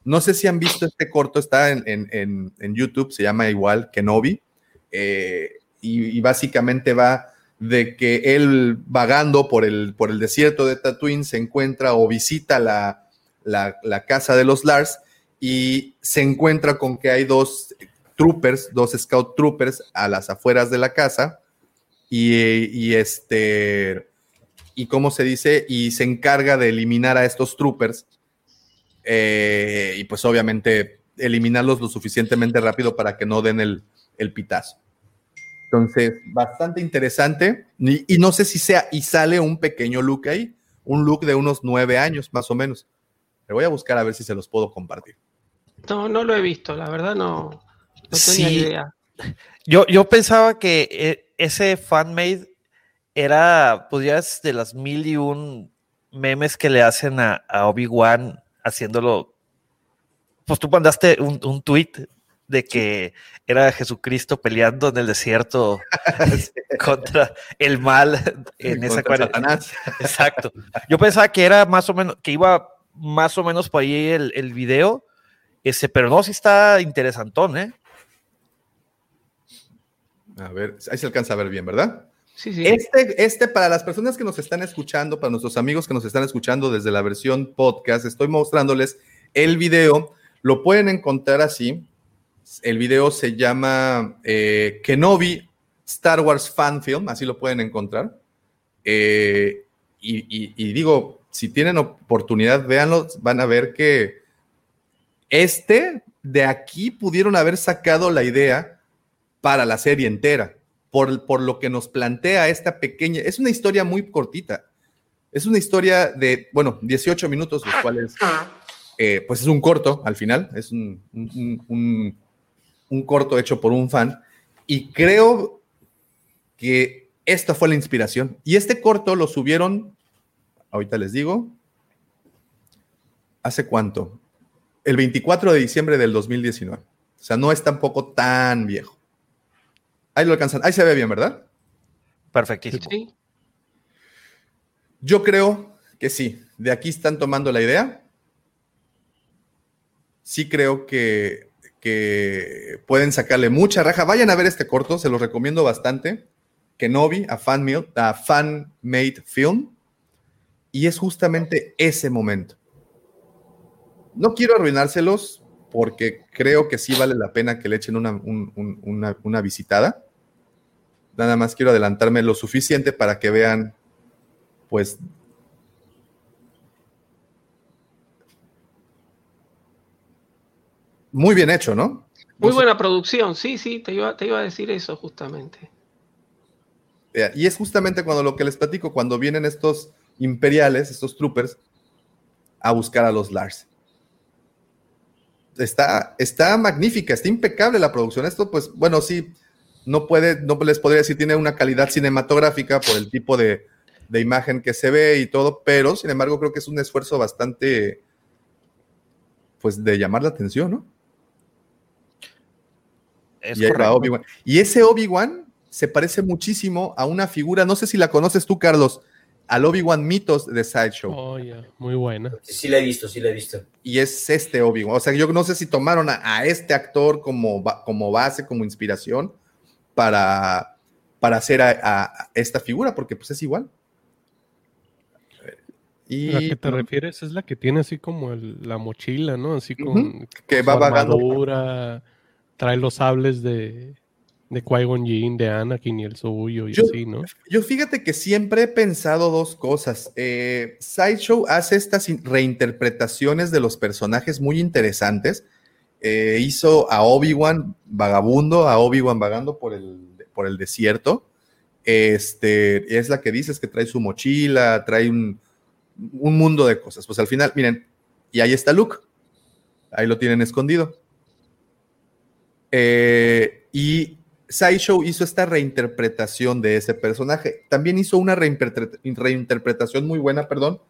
Speaker 1: No sé si han visto este corto, está en, en- en- en YouTube, se llama igual Kenobi, eh, y, básicamente va de que él vagando por el, por el desierto de Tatooine se encuentra o visita la, la- casa de los Lars y se encuentra con que hay dos troopers, dos scout troopers a las afueras de la casa y, y este y cómo se dice y se encarga de eliminar a estos troopers eh, y pues obviamente eliminarlos lo suficientemente rápido para que no den el, el pitazo. Entonces, bastante interesante. Y, y no sé si sea, y sale un pequeño look ahí, un look de unos nueve años más o menos. Le voy a buscar a ver si se los puedo compartir.
Speaker 2: No, no lo he visto, la verdad no, no tenía
Speaker 6: Sí.
Speaker 2: idea.
Speaker 6: Yo, yo pensaba que eh, ese fanmade era, pues ya es de las mil y un memes que le hacen a, a Obi-Wan haciéndolo. Pues tú mandaste un, un tweet de que era Jesucristo peleando en el desierto contra el mal en esa
Speaker 1: Contra
Speaker 6: cuare-
Speaker 1: Satanás.
Speaker 6: Exacto. Yo pensaba que era más o menos, que iba más o menos por ahí el, el video, ese, pero no, sí está interesantón, ¿eh?
Speaker 1: A ver, ahí se alcanza a ver bien, ¿verdad?
Speaker 2: Sí, sí.
Speaker 1: Este, este, para las personas que nos están escuchando, para nuestros amigos que nos están escuchando desde la versión podcast, estoy mostrándoles el video. Lo pueden encontrar así. El video se llama eh, Kenobi Star Wars Fan Film, así lo pueden encontrar. Eh, y, y- y digo, si tienen oportunidad, véanlo, van a ver que este, de aquí pudieron haber sacado la idea para la serie entera, por, por lo que nos plantea esta pequeña, es una historia muy cortita, es una historia de, bueno, 18 minutos, los cuales, eh, pues es un corto al final, es un, un- un- un corto hecho por un fan, y creo que esta fue la inspiración. Y este corto lo subieron, ahorita les digo, ¿hace cuánto? El 24 de diciembre del 2019. O sea, no es tampoco tan viejo. Ahí lo alcanzan. Ahí se ve bien, ¿verdad?
Speaker 6: Perfectísimo.
Speaker 2: Sí.
Speaker 1: Yo creo que sí. De aquí están tomando la idea. Sí creo que, que pueden sacarle mucha raja. Vayan a ver este corto, se los recomiendo bastante. Kenobi, a fan, a fan made film. Y es justamente ese momento. No quiero arruinárselos porque creo que sí vale la pena que le echen una, un- un- una- una visitada. Nada más quiero adelantarme lo suficiente para que vean, pues, muy bien hecho, ¿no?
Speaker 2: Muy buena producción, sí, sí, te iba, te iba a decir eso justamente.
Speaker 1: Y es justamente cuando lo que les platico, cuando vienen estos imperiales, estos troopers, a buscar a los Lars. Está, está magnífica, está impecable la producción. Esto, pues, bueno, sí, no puede, no les podría decir, tiene una calidad cinematográfica por el tipo de, de imagen que se ve y todo, pero sin embargo creo que es un esfuerzo bastante, pues, de llamar la atención, ¿no?
Speaker 6: Es
Speaker 1: y. Y ese Obi-Wan se parece muchísimo a una figura, no sé si la conoces tú, Carlos, al Obi-Wan Mitos de Sideshow.
Speaker 3: Oh, Muy buena.
Speaker 4: Sí, sí la he visto, sí la he visto.
Speaker 1: Y es este Obi-Wan. O sea, yo no sé si tomaron a, a este actor como, como base, como inspiración para, para hacer a, esta figura, porque pues es igual. Y
Speaker 3: ¿La que te refieres es la que tiene así como el- la mochila, ¿no? Así con,
Speaker 1: que
Speaker 3: con
Speaker 1: va vagando.
Speaker 3: armadura, trae los sables de, de Qui-Gon Jinn, de Anakin y el suyo y así, ¿no?
Speaker 1: Yo fíjate que siempre he pensado dos cosas. Eh, Sideshow hace estas reinterpretaciones de los personajes muy interesantes. Eh, hizo a Obi-Wan vagabundo, a Obi-Wan vagando por el, por el desierto. Este, es la que dices que trae su mochila, trae un, un mundo de cosas. Pues al final, miren, y ahí está Luke. Ahí lo tienen escondido. Eh, y Sideshow hizo esta reinterpretación de ese personaje. También hizo una reinterpretación muy buena, perdón,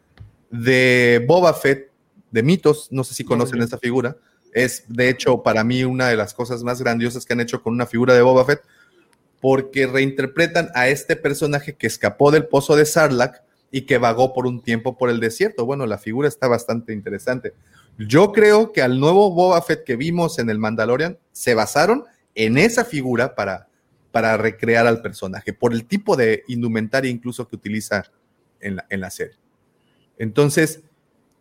Speaker 1: de Boba Fett, de mitos. No sé si conocen esa figura. Es, de hecho, para mí una de las cosas más grandiosas que han hecho con una figura de Boba Fett, porque reinterpretan a este personaje que escapó del pozo de Sarlacc y que vagó por un tiempo por el desierto. Bueno, la figura está bastante interesante. Yo creo que al nuevo Boba Fett que vimos en el Mandalorian se basaron en esa figura para, para recrear al personaje, por el tipo de indumentaria incluso que utiliza en la, en la serie. Entonces,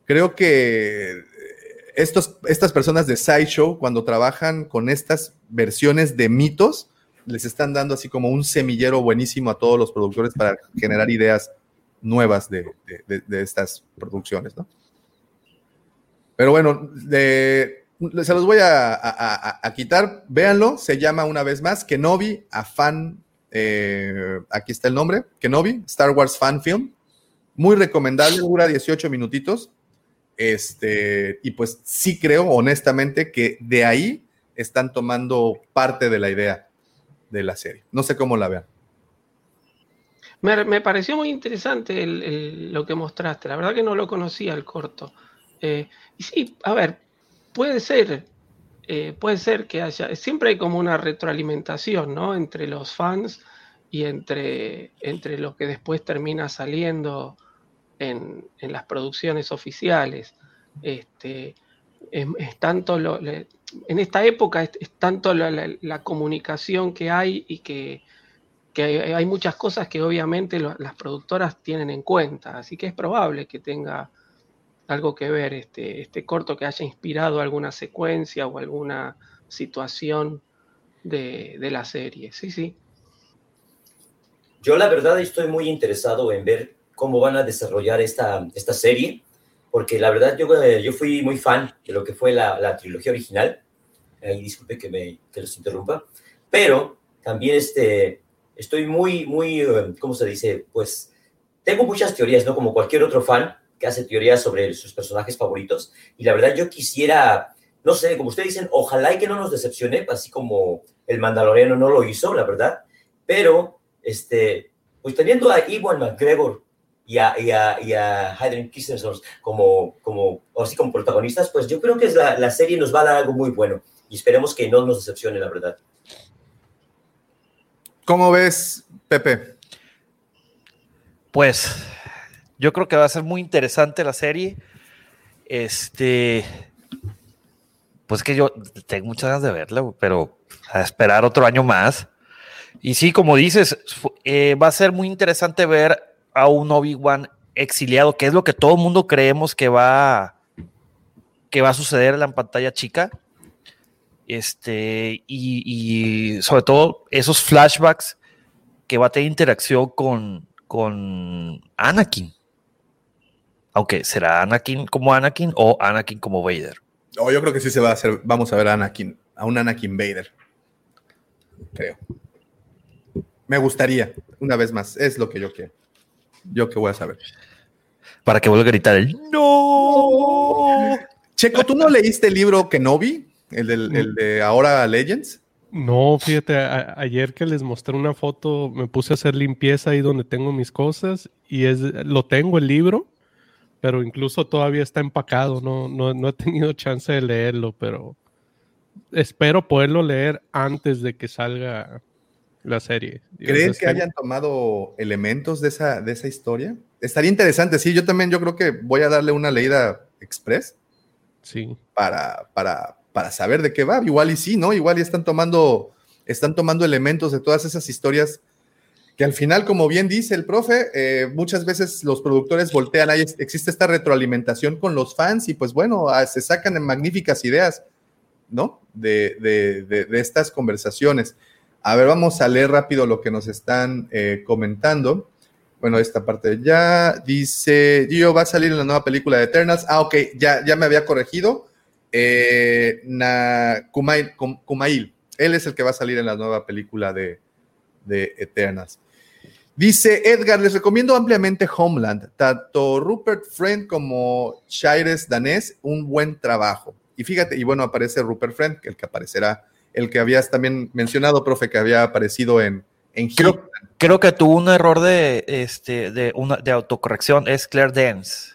Speaker 1: creo que estos, estas personas de Sideshow, cuando trabajan con estas versiones de mitos, les están dando así como un semillero buenísimo a todos los productores para generar ideas nuevas de, estas producciones, ¿no? Pero bueno, se los voy a, quitar. Véanlo, se llama una vez más Kenobi, a fan. Eh, aquí está el nombre: Kenobi, Star Wars Fan Film. Muy recomendable, dura 18 minutitos. Este, y pues sí creo, honestamente, que de ahí están tomando parte de la idea de la serie. No sé cómo la vean.
Speaker 2: Me, pareció muy interesante lo que mostraste. La verdad que no lo conocía el corto. Eh, y sí, a ver, puede ser, eh, puede ser que haya, siempre hay como una retroalimentación, ¿no? Entre los fans y entre, entre lo que después termina saliendo en, las producciones oficiales. Este, es, tanto en esta época es, tanto la, comunicación que hay y que hay, muchas cosas que obviamente las productoras tienen en cuenta, así que es probable que tenga algo que ver este, este corto que haya inspirado alguna secuencia o alguna situación de, la serie. Sí, sí.
Speaker 4: Yo la verdad estoy muy interesado en ver cómo van a desarrollar esta, esta serie, porque la verdad yo, eh, yo fui muy fan de lo que fue la, la trilogía original. Ahí disculpe que, me, que los interrumpa, pero también este, estoy muy, muy, eh, ¿cómo se dice? Pues tengo muchas teorías, ¿no? Como cualquier otro fan, que hace teorías sobre sus personajes favoritos. Y la verdad yo quisiera, no sé, como ustedes dicen, ojalá y que no nos decepcione, así como el Mandaloriano no lo hizo, la verdad. Pero, este, pues teniendo a Iwan McGregor y a, y a, y a Hayden Christensen como, como, así como protagonistas, pues yo creo que es la, la serie nos va a dar algo muy bueno. Y esperemos que no nos decepcione, la verdad.
Speaker 1: ¿Cómo ves, Pepe?
Speaker 6: Pues yo creo que va a ser muy interesante la serie. Este, pues que yo tengo muchas ganas de verla, pero a esperar otro año más. Y sí, como dices, eh, va a ser muy interesante ver a un Obi-Wan exiliado, que es lo que todo el mundo creemos que va, que va a suceder en la pantalla chica. Este, y, y sobre todo esos flashbacks que va a tener interacción con, con Anakin. Aunque será Anakin como Anakin o Anakin como Vader.
Speaker 1: Oh, yo creo que sí se va a hacer. Vamos a ver a Anakin, a un Anakin Vader. Creo. Me gustaría, una vez más. Es lo que yo quiero. Yo que voy a saber.
Speaker 6: Para que vuelva a gritar el ¡No!
Speaker 1: Checo, ¿tú no leíste el libro Kenobi? El, del, el de ahora Legends.
Speaker 3: No, fíjate, ayer que les mostré una foto, me puse a hacer limpieza ahí donde tengo mis cosas y es, lo tengo el libro, pero incluso todavía está empacado, no, no, he tenido chance de leerlo, pero espero poderlo leer antes de que salga la serie.
Speaker 1: ¿Crees que hayan tomado elementos de esa, de esa historia? Estaría interesante, sí, yo también yo creo que voy a darle una leída express.
Speaker 3: Sí.
Speaker 1: Para, para, para saber de qué va. Igual y sí, ¿no? Igual y están tomando, están tomando elementos de todas esas historias que al final, como bien dice el profe, eh, muchas veces los productores voltean, ahí existe esta retroalimentación con los fans y pues bueno, ah, se sacan magníficas ideas, ¿no? De, de, de, estas conversaciones. A ver, vamos a leer rápido lo que nos están eh, comentando. Bueno, esta parte ya dice, Gio va a salir en la nueva película de Eternals. Ah, ok, ya, ya me había corregido. Eh, na, Kumail, Kumail, él es el que va a salir en la nueva película de, de Eternals. Dice Edgar, les recomiendo ampliamente Homeland. Tanto Rupert Friend como Shires Danés, un buen trabajo. Y fíjate, y bueno, aparece Rupert Friend, el que aparecerá, el que habías también mencionado, profe, que había aparecido en, en
Speaker 6: creo, creo, que tuvo un error de, este, de, una, de autocorrección, es Claire Dance.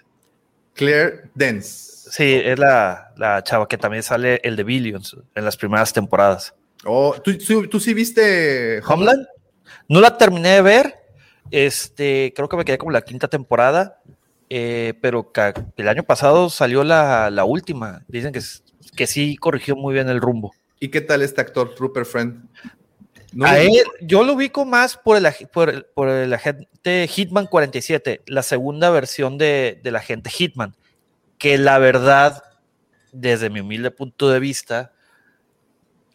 Speaker 1: Claire Dance.
Speaker 6: Sí, es la, la, chava que también sale el de Billions en las primeras temporadas.
Speaker 1: Oh, ¿tú, tú sí viste
Speaker 6: Homeland? No la terminé de ver, este, creo que me quedé como la quinta temporada, eh, pero el año pasado salió la, la última. Dicen que, que sí corrigió muy bien el rumbo.
Speaker 1: ¿Y qué tal este actor, Rupert Friend?
Speaker 6: a él, yo lo ubico más por el, por, por el agente Hitman 47, la segunda versión de, de la agente Hitman, que la verdad, desde mi humilde punto de vista,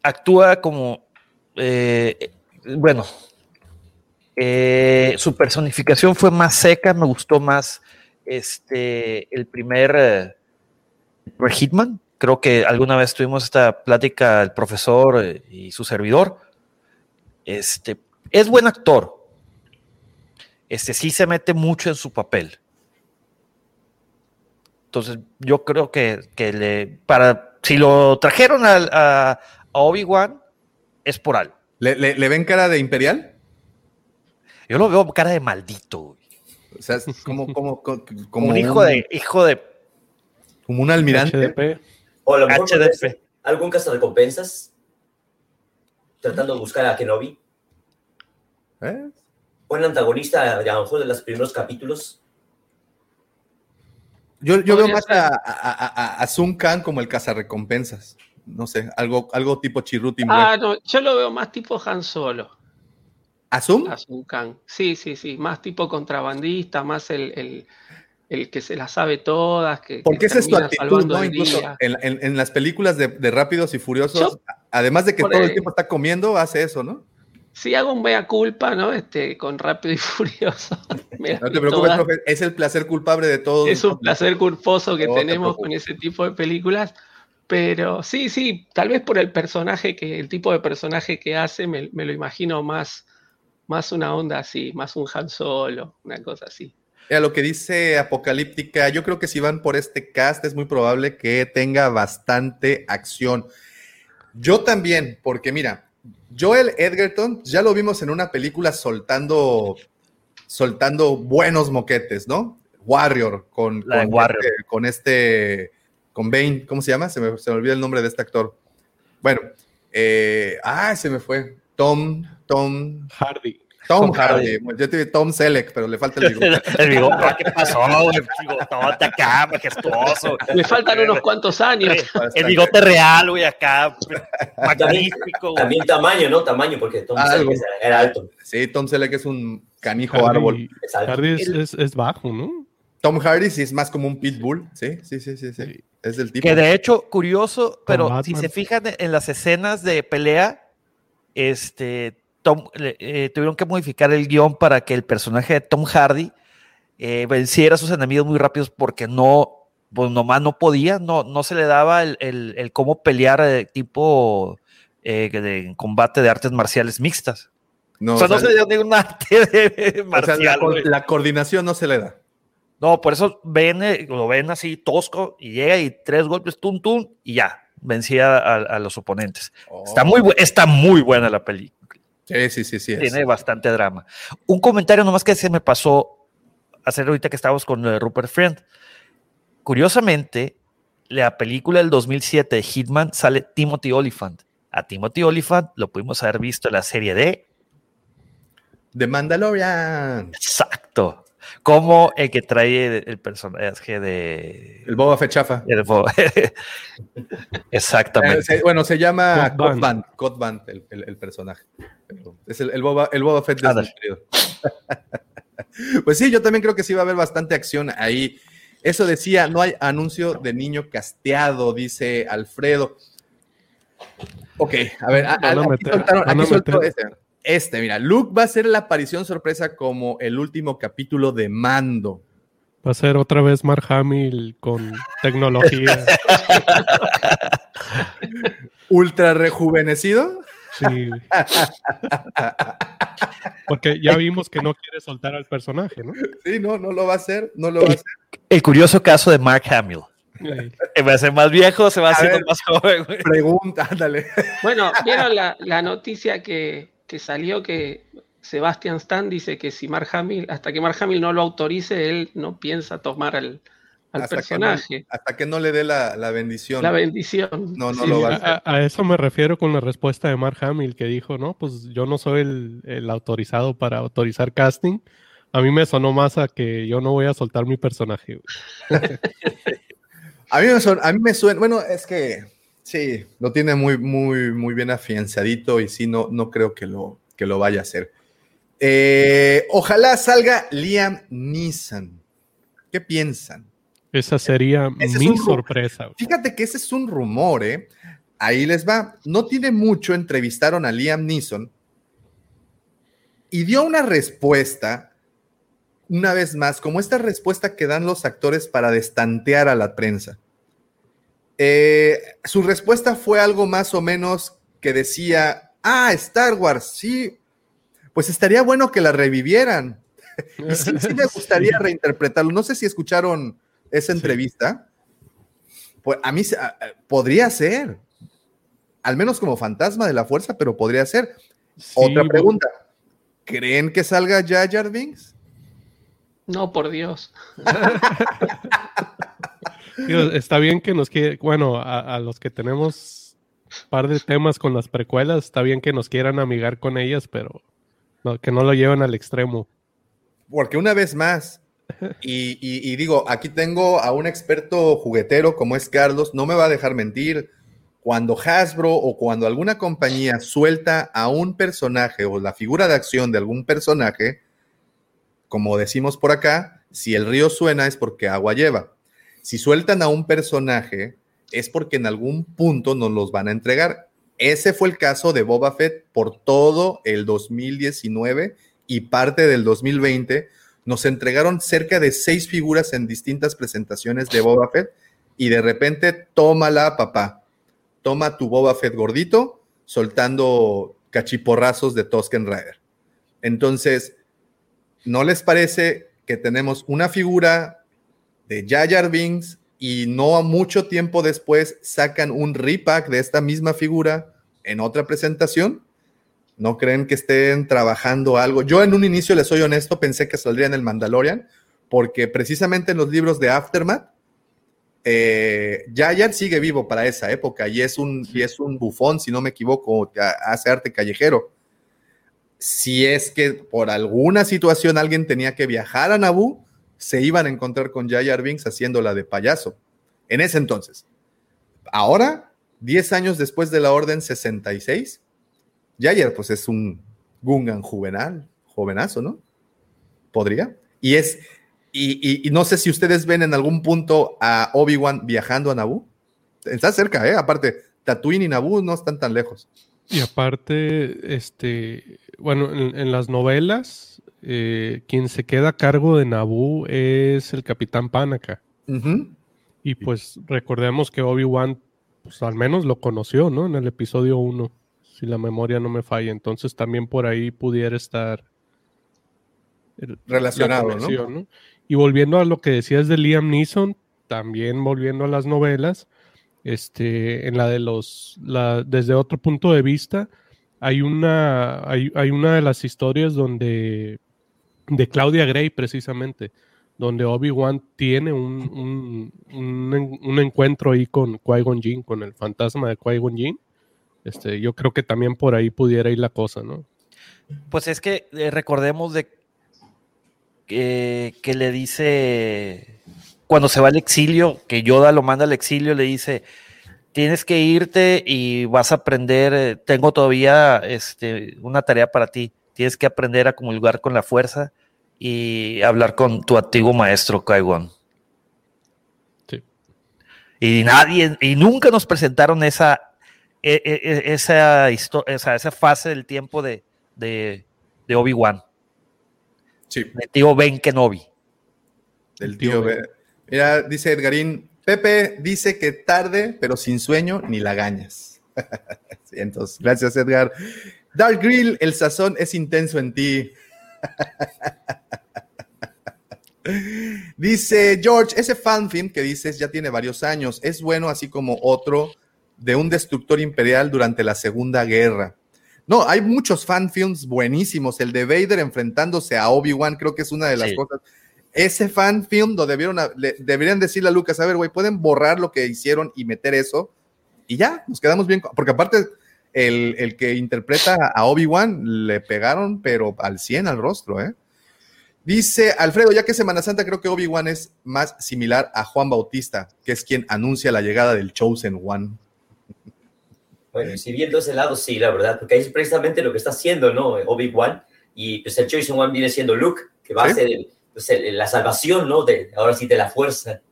Speaker 6: actúa como, eh, bueno, eh, su personificación fue más seca, me gustó más este, el primer, eh, Hitman. Creo que alguna vez tuvimos esta plática el profesor eh, y su servidor. Este, es buen actor. Este sí se mete mucho en su papel. Entonces, yo creo que, le, para, si lo trajeron a, Obi-Wan, es por algo.
Speaker 1: ¿Le, ven cara de imperial?
Speaker 6: Yo lo veo cara de maldito,
Speaker 1: O sea, es como, como,
Speaker 6: como un hijo de, hijo de.
Speaker 1: Como un almirante.
Speaker 4: O a lo mejor HDP. algún caso de compensas. Tratando de buscar a Kenobi. ¿Eh? Buen antagonista, a lo mejor de los primeros capítulos.
Speaker 1: Yo, yo veo más a, a, a, Sun Khan como el cazarrecompensas. No sé, algo, algo tipo Chirruti.
Speaker 2: Ah, no, yo lo veo más tipo Han Solo. Khan. Sí, sí, sí. Más tipo contrabandista, más el, que se las sabe todas. Que,
Speaker 1: Porque esa es tu actitud, ¿no? Incluso en, las películas de, Rápidos y Furiosos, además de que todo el tiempo está comiendo, hace eso, ¿no?
Speaker 2: Sí, hago un mea culpa, ¿no? Este, con Rápido y Furioso.
Speaker 1: no te preocupes, profe, es el placer culpable de todos.
Speaker 2: Es un placer culposo que tenemos con ese tipo de películas. Pero sí, sí, tal vez por el personaje que, el tipo de personaje que hace, me lo imagino más, más una onda así, más un Han Solo, una cosa así.
Speaker 1: A lo que dice Apocalíptica, yo creo que si van por este cast es muy probable que tenga bastante acción. Yo también, porque mira, Joel Edgerton ya lo vimos en una película soltando, soltando buenos moquetes, ¿no? Warrior con, con,
Speaker 6: Warrior.
Speaker 1: Este, con este, con Bane, ¿cómo se llama? Se me, se me olvida el nombre de este actor. Bueno, eh, ah, se me fue. Tom, Tom
Speaker 3: Hardy.
Speaker 1: Tom, Hardy. Yo te Tom Selleck, pero le falta el bigote.
Speaker 6: el bigote, ¿qué pasó? El bigote acá, majestuoso.
Speaker 2: Le faltan unos cuantos años.
Speaker 6: El bigote real, güey, acá. Magnífico.
Speaker 4: También, tamaño, ¿no? Tamaño, porque Tom Selleck era alto.
Speaker 1: Sí, Tom Selleck es un canijo árbol.
Speaker 3: Hardy es, es, bajo, ¿no?
Speaker 1: Tom Hardy sí es más como un pitbull, sí, sí, sí, sí, sí. Es del tipo.
Speaker 6: Que de hecho, curioso, pero si se fijan en las escenas de pelea, este, Tom, eh, tuvieron que modificar el guion para que el personaje de Tom Hardy eh, venciera a sus enemigos muy rápidos porque no, pues nomás no podía, no, no se le daba el, el, cómo pelear de tipo eh, de combate de artes marciales mixtas. No, o sea, no se le dio ningún arte marcial.
Speaker 1: la, coordinación no se le da.
Speaker 6: No, por eso ven, lo ven así tosco y llega y tres golpes, tum, tum, y ya, vencía a, los oponentes. Está, muy, está muy buena la película.
Speaker 1: Sí, sí, sí, sí.
Speaker 6: Tiene bastante drama. Un comentario nomás que se me pasó hacer ahorita que estábamos con Rupert Friend. Curiosamente, la película del 2007 de Hitman sale Timothy Oliphant. A Timothy Oliphant lo pudimos haber visto en la serie de
Speaker 1: The Mandalorian.
Speaker 6: Exacto. Como el que trae el personaje de.
Speaker 1: El Boba Fett chafa.
Speaker 6: Exactamente.
Speaker 1: Eh, bueno, se llama Cod Band, el, personaje. Es el, Boba, el Boba Fett de Pues sí, yo también creo que sí va a haber bastante acción ahí. Eso decía, no hay anuncio de niño casteado, dice Alfredo. Ok, a ver, a-
Speaker 3: a
Speaker 1: aquí soltaron- aquí soltó este. Mira, Luke va a ser la aparición sorpresa como el último capítulo de Mando.
Speaker 3: Va a ser otra vez Mark Hamill con tecnología.
Speaker 1: Ultra rejuvenecido.
Speaker 3: Sí. Porque ya vimos que no quiere soltar al personaje, ¿no?
Speaker 1: Sí, no, no lo va a hacer, no lo va a hacer.
Speaker 6: El curioso caso de Mark Hamill. Se va a ser más viejo, se va
Speaker 1: A
Speaker 6: haciendo
Speaker 1: ver.
Speaker 6: más joven. güey.
Speaker 1: Pregunta, ándale.
Speaker 2: Bueno, ¿vieron la, la noticia que, que salió que Sebastian Stan dice que si Mark Hamill, hasta que Mark Hamill no lo autorice, él no piensa tomar al, al
Speaker 1: Hasta que
Speaker 2: personaje.
Speaker 1: no- hasta que no le dé la, la bendición.
Speaker 2: La bendición.
Speaker 1: No, no
Speaker 2: Sí,
Speaker 1: lo va a hacer.
Speaker 3: A, a eso me refiero con la respuesta de Mark Hamill, que dijo, no, pues yo no soy el, el autorizado para autorizar casting. A mí me sonó más a que yo no voy a soltar mi personaje.
Speaker 1: A mí, me suena, a mí me suena, bueno, es que sí, lo tiene muy, muy, muy bien afianzadito y sí, no, no creo que lo, que lo vaya a hacer. Eh, ojalá salga Liam Neeson. ¿Qué piensan?
Speaker 3: Esa sería
Speaker 1: Ese
Speaker 3: mi sorpresa.
Speaker 1: Fíjate que ese es un rumor, ¿eh? Ahí les va. No tiene mucho, entrevistaron a Liam Neeson y dio una respuesta, una vez más, como esta respuesta que dan los actores para destantear a la prensa. Eh, su respuesta fue algo más o menos que decía, ah, Star Wars, sí, pues estaría bueno que la revivieran. Y sí, sí me gustaría
Speaker 3: Sí.
Speaker 1: reinterpretarlo. No sé si escucharon esa entrevista. Pues a mí se- a- a- podría ser. Al menos como fantasma de la fuerza, pero podría ser.
Speaker 3: Sí,
Speaker 1: Otra pregunta. ¿Creen que salga Jar Binks?
Speaker 2: No, por Dios.
Speaker 3: Está bien que nos quiere, bueno, a, a los que tenemos par de temas con las precuelas, está bien que nos quieran amigar con ellas, pero no, que no lo lleven al extremo.
Speaker 1: Porque una vez más, y, y- y digo, aquí tengo a un experto juguetero como es Carlos, no me va a dejar mentir. Cuando Hasbro o cuando alguna compañía suelta a un personaje o la figura de acción de algún personaje, como decimos por acá, si el río suena es porque agua lleva. Si sueltan a un personaje es porque en algún punto nos los van a entregar. Ese fue el caso de Boba Fett por todo el 2019 y parte del 2020. Nos entregaron cerca de seis figuras en distintas presentaciones de Boba Fett y de repente, tómala, papá. Toma tu Boba Fett gordito, soltando cachiporrazos de Tusken Rider. Entonces, ¿no les parece que tenemos una figura de Jar Jar Binks y no a mucho tiempo después sacan un repack de esta misma figura en otra presentación? ¿No creen que estén trabajando algo? Yo en un inicio, les soy honesto, pensé que saldría en el Mandalorian, porque precisamente en los libros de Aftermath, eh, sigue vivo para esa época y es un, y es un bufón, si no me equivoco, hace arte callejero. Si es que por alguna situación alguien tenía que viajar a Naboo, se iban a encontrar con Jar Binks haciéndola de payaso. En ese entonces. Ahora, 10 años después de la Orden 66, Jar Jar pues es un Gungan juvenal, jovenazo, ¿no? Podría. Y es, y, no sé si ustedes ven en algún punto a Obi-Wan viajando a Naboo. Está cerca, ¿eh? Aparte, Tatooine y Naboo no están tan lejos.
Speaker 3: Y aparte, este, bueno, en, en las novelas, eh, quien se queda a cargo de Naboo es el Capitán Panaka.
Speaker 1: Ujú.
Speaker 3: Y pues recordemos que Obi-Wan, pues al menos lo conoció, ¿no? En el episodio 1, si la memoria no me falla. Entonces también por ahí pudiera estar el- la
Speaker 1: Relacionado, ¿no?
Speaker 3: Y volviendo a lo que decías de Liam Neeson, también volviendo a las novelas, este, en la de los, la, desde otro punto de vista, hay una, hay, hay una de las historias donde, de Claudia Gray precisamente, donde Obi-Wan tiene un, un, un en- un encuentro ahí con Qui-Gon Jinn, con el fantasma de Qui-Gon Jinn. Este, yo creo que también por ahí pudiera ir la cosa, ¿no?
Speaker 6: Pues es que eh, recordemos de que, que le dice cuando se va al exilio, que Yoda lo manda al exilio, le dice tienes que irte y vas a aprender, eh, tengo todavía este, una tarea para ti, tienes que aprender a comulgar con la fuerza y hablar con tu antiguo maestro Qui-Gon.
Speaker 3: Sí.
Speaker 6: Y nadie, y nunca nos presentaron esa, e, e, e, esa, esa, esa fase del tiempo de, de, de Obi-Wan.
Speaker 1: Sí.
Speaker 6: El tío Ben Kenobi.
Speaker 1: Del tío Ben. Mira, dice Edgarín, Pepe dice que tarde, pero sin sueño ni lagañas. sí, entonces, gracias Edgar. Dark Grill, el sazón es intenso en ti. Dice George, ese fanfilm que dices ya tiene varios años, es bueno así como otro de un destructor imperial durante la Segunda Guerra. No, hay muchos fanfilms buenísimos. El de Vader enfrentándose a Obi-Wan creo que es una de las cosas. Ese fanfilm lo debieron, deberían decirle a Lucas, a ver, güey, pueden borrar lo que hicieron y meter eso y ya, nos quedamos bien. Porque aparte, el, el que interpreta a Obi-Wan le pegaron, pero al 100 al rostro, ¿eh? Dice Alfredo, ya que Semana Santa creo que Obi-Wan es más similar a Juan Bautista, que es quien anuncia la llegada del Chosen One.
Speaker 4: Bueno, si viendo ese lado, sí, la verdad, porque es precisamente lo que está haciendo, ¿no? Obi-Wan, y pues el Chosen One viene siendo Luke, que va a ser pues, la salvación, ¿no? De, ahora sí, de la fuerza.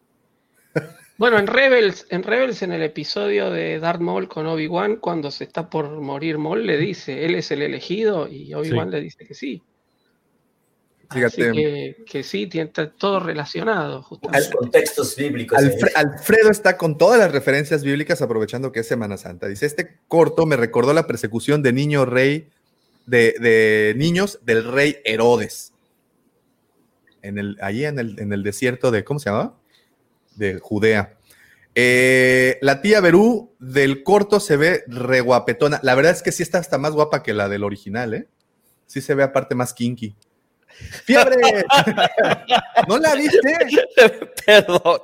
Speaker 2: Bueno, en Rebels, en Rebels, en el episodio de Darth Maul con Obi-Wan, cuando se está por morir Maul, le dice, él es el elegido, y Obi-Wan le dice que sí. Fíjate. que, sí, tiene todo relacionado.
Speaker 4: Justamente. contextos bíblicos.
Speaker 1: Alfredo está con todas las referencias bíblicas aprovechando que es Semana Santa. Dice, este corto me recordó la persecución de niño rey, de, niños del rey Herodes. En el, allí en el, en el desierto de, ¿cómo se llamaba? De Judea. Eh, la tía Berú del corto se ve re guapetona. La verdad es que sí está hasta más guapa que la del original, ¿eh? Sí se ve aparte más kinky. ¡Fiebre! ¿No la viste?
Speaker 6: Perdón.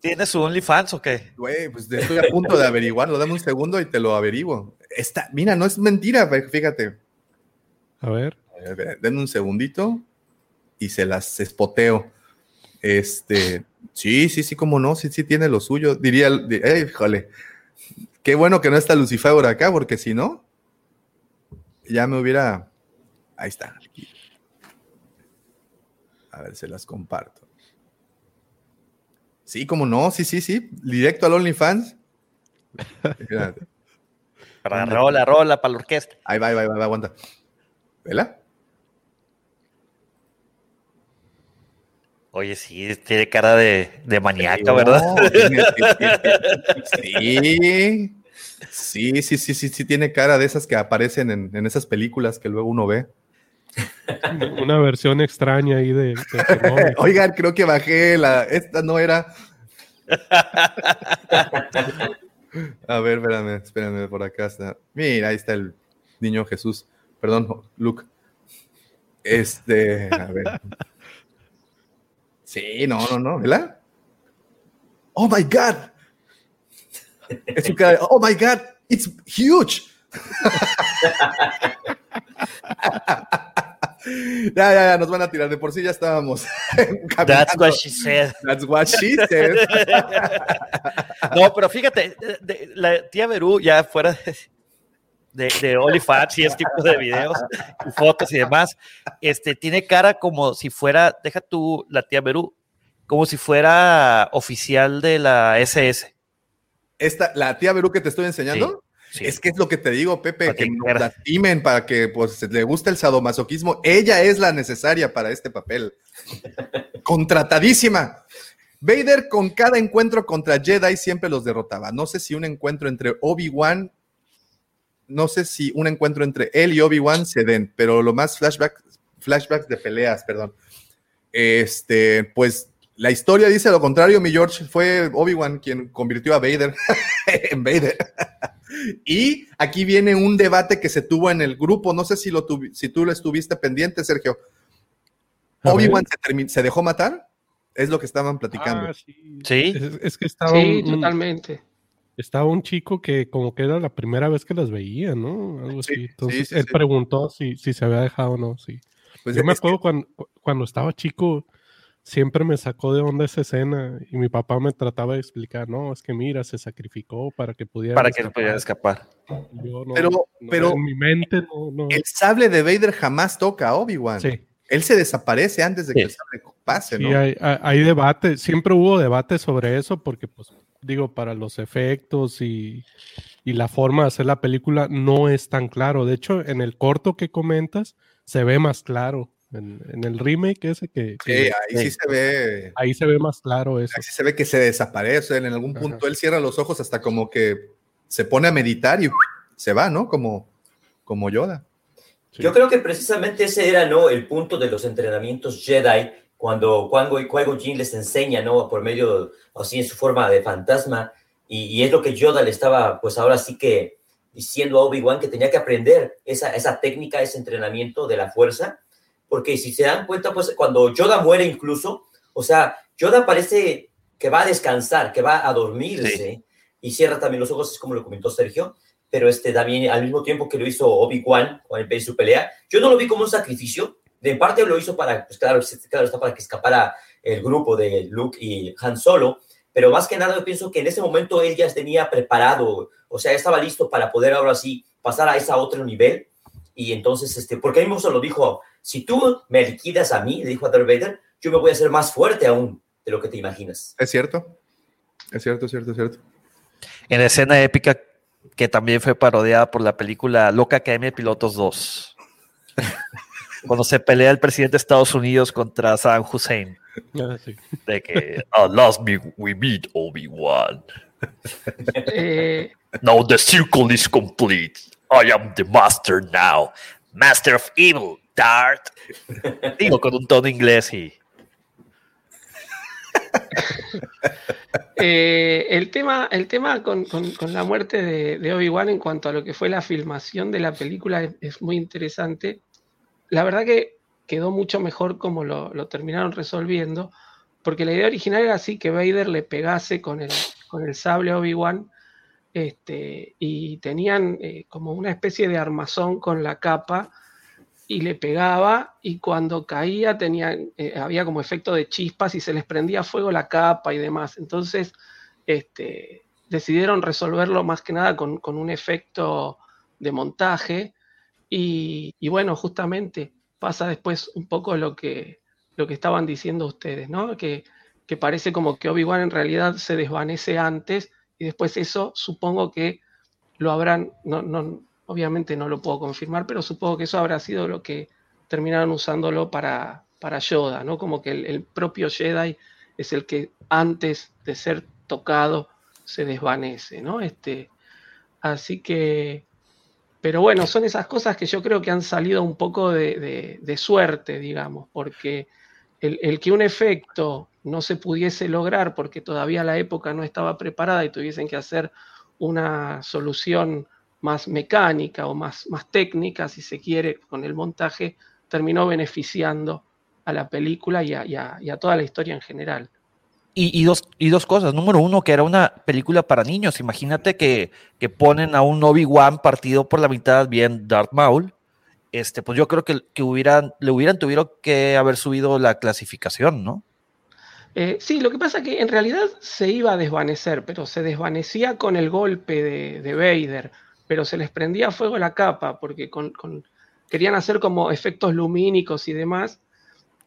Speaker 6: ¿Tienes su OnlyFans o qué?
Speaker 1: Güey, pues estoy a punto de averiguarlo. Dame un segundo y te lo averiguo. Esta, mira, no es mentira, fíjate.
Speaker 3: A ver.
Speaker 1: denme un segundito y se las espoteo. Este, sí, sí, sí, cómo no, sí, sí tiene lo suyo. Diría, eh, híjole, qué bueno que no está Lucifer acá, porque si no, ya me hubiera. Ahí está. A ver, se las comparto. Sí, como no, sí, sí, sí. Directo al OnlyFans.
Speaker 6: para rola, rola, para la orquesta.
Speaker 1: Ahí va, ahí va, ahí va, aguanta. ¿Vela?
Speaker 6: Oye, sí, tiene cara de, de maníaca, ¿verdad?
Speaker 1: Sí, sí, sí, sí, sí, sí, tiene cara de esas que aparecen en, en esas películas que luego uno ve.
Speaker 3: Una versión extraña ahí de.
Speaker 1: Oigan, creo que bajé la. Esta no era. A ver, espérame, espérame, por acá está. Mira, ahí está el niño Jesús. Perdón, Luke. Este, a ver. Sí, no, no, no, ¿verdad? Oh my God. Es un cara, oh my God, it's huge. ya, ya, ya, nos van a tirar. De por sí ya estábamos.
Speaker 6: That's what she said.
Speaker 1: That's what she said.
Speaker 6: no, pero fíjate, la tía Berú, ya fuera de, de OnlyFans y este tipo de videos, fotos y demás, este, tiene cara como si fuera, deja tú la tía Berú, como si fuera oficial de la SS.
Speaker 1: Esta, la tía Berú que te estoy enseñando. Es que es lo que te digo, Pepe, que nos lastimen para que pues le guste el sadomasoquismo. Ella es la necesaria para este papel. Contratadísima. Vader con cada encuentro contra Jedi siempre los derrotaba. No sé si un encuentro entre Obi-Wan, no sé si un encuentro entre él y Obi-Wan se den, pero lo más flashback, flashbacks de peleas, perdón. Este, pues la historia dice lo contrario, mi George. Fue Obi-Wan quien convirtió a Vader en Vader. Y aquí viene un debate que se tuvo en el grupo, no sé si, lo si tú lo estuviste pendiente, Sergio. ¿Obi-Wan se, dejó matar? Es lo que estaban platicando.
Speaker 3: Ah, sí. Es, que estaba
Speaker 2: sí, totalmente.
Speaker 3: Estaba un chico que como que era la primera vez que las veía, ¿no? Algo así. Entonces él preguntó si, si se había dejado o no, sí. Pues Yo me acuerdo cuando, cuando estaba chico, siempre me sacó de onda esa escena y mi papá me trataba de explicar, no, es que mira, se sacrificó para que pudiera
Speaker 6: para que pudiera escapar.
Speaker 1: pero, pero
Speaker 3: en mi mente no,
Speaker 1: El sable de Vader jamás toca a Obi-Wan. Sí. Él se desaparece antes de que el sable pase, ¿no?
Speaker 3: Sí, hay, hay, debate, siempre hubo debate sobre eso, porque, pues, digo, para los efectos y, y, la forma de hacer la película no es tan claro. De hecho, en el corto que comentas, se ve más claro. En, en el remake ese que...
Speaker 1: que sí, ahí sí se ve...
Speaker 3: Ahí se ve más claro eso.
Speaker 1: Ahí sí se ve que se desaparece. En algún punto Ajá. él cierra los ojos hasta como que se pone a meditar y se va, ¿no? Como, como Yoda.
Speaker 4: Sí. Yo creo que precisamente ese era ¿no? el punto de los entrenamientos Jedi, cuando Qui-Gon Jinn les enseña, ¿no? Por medio, así en su forma de fantasma, y, y, es lo que Yoda le estaba, pues ahora sí que diciendo a Obi-Wan que tenía que aprender esa, esa técnica, ese entrenamiento de la fuerza, porque si se dan cuenta, pues cuando Yoda muere incluso, o sea, Yoda parece que va a descansar, que va a dormirse, sí. y cierra también los ojos, es como lo comentó Sergio, pero este también al mismo tiempo que lo hizo Obi-Wan en su pelea, yo no lo vi como un sacrificio, de parte lo hizo para, pues claro, claro está para que escapara el grupo de Luke y Han Solo, pero más que nada yo pienso que en ese momento él ya tenía preparado, o sea, estaba listo para poder ahora sí pasar a ese otro nivel, y entonces, este, porque él mismo se lo dijo, si tú me liquidas a mí, le dijo a Darth Vader, yo me voy a hacer más fuerte aún de lo que te imaginas.
Speaker 1: Es cierto, es cierto, es cierto, es cierto.
Speaker 6: En la escena épica que también fue parodiada por la película Loca Academia de Pilotos 2. Cuando se pelea el presidente de Estados Unidos contra Saddam Hussein.
Speaker 3: Ah, sí.
Speaker 6: De que, oh, last we meet Obi-Wan.
Speaker 2: Eh,
Speaker 6: Now the circle is complete. I am the master now. Master of evil, Dart. Digo con un tono inglés y.
Speaker 2: eh, el tema, el tema con, con, con la muerte de, de Obi-Wan en cuanto a lo que fue la filmación de la película es, es, muy interesante. La verdad que quedó mucho mejor como lo, terminaron resolviendo, porque la idea original era así, que Vader le pegase con el, con el sable a Obi-Wan, este, y tenían eh, como una especie de armazón con la capa, y le pegaba y cuando caía tenía, eh, había como efecto de chispas y se les prendía fuego la capa y demás. Entonces este, decidieron resolverlo más que nada con, con un efecto de montaje y, bueno, justamente pasa después un poco lo que, lo que estaban diciendo ustedes, ¿no? Que, que parece como que Obi-Wan en realidad se desvanece antes y después eso supongo que lo habrán, no, no, obviamente no lo puedo confirmar, pero supongo que eso habrá sido lo que terminaron usándolo para, para Yoda, ¿no? Como que el, el, propio Jedi es el que antes de ser tocado se desvanece, ¿no? Este, así que, pero bueno, son esas cosas que yo creo que han salido un poco de, de, suerte, digamos, porque el, que un efecto no se pudiese lograr porque todavía la época no estaba preparada y tuviesen que hacer una solución más mecánica o más, más técnica, si se quiere, con el montaje, terminó beneficiando a la película y a toda la historia en general.
Speaker 6: Y, dos, y dos cosas. Número uno, que era una película para niños. Imagínate que, que ponen a un Obi-Wan partido por la mitad, bien Darth Maul. Este, pues yo creo que, que hubieran, le hubieran tuvieron que haber subido la clasificación, ¿no?
Speaker 2: Eh, sí, lo que pasa es que en realidad se iba a desvanecer, pero se desvanecía con el golpe de, de Vader pero se les prendía fuego la capa porque con, querían hacer como efectos lumínicos y demás,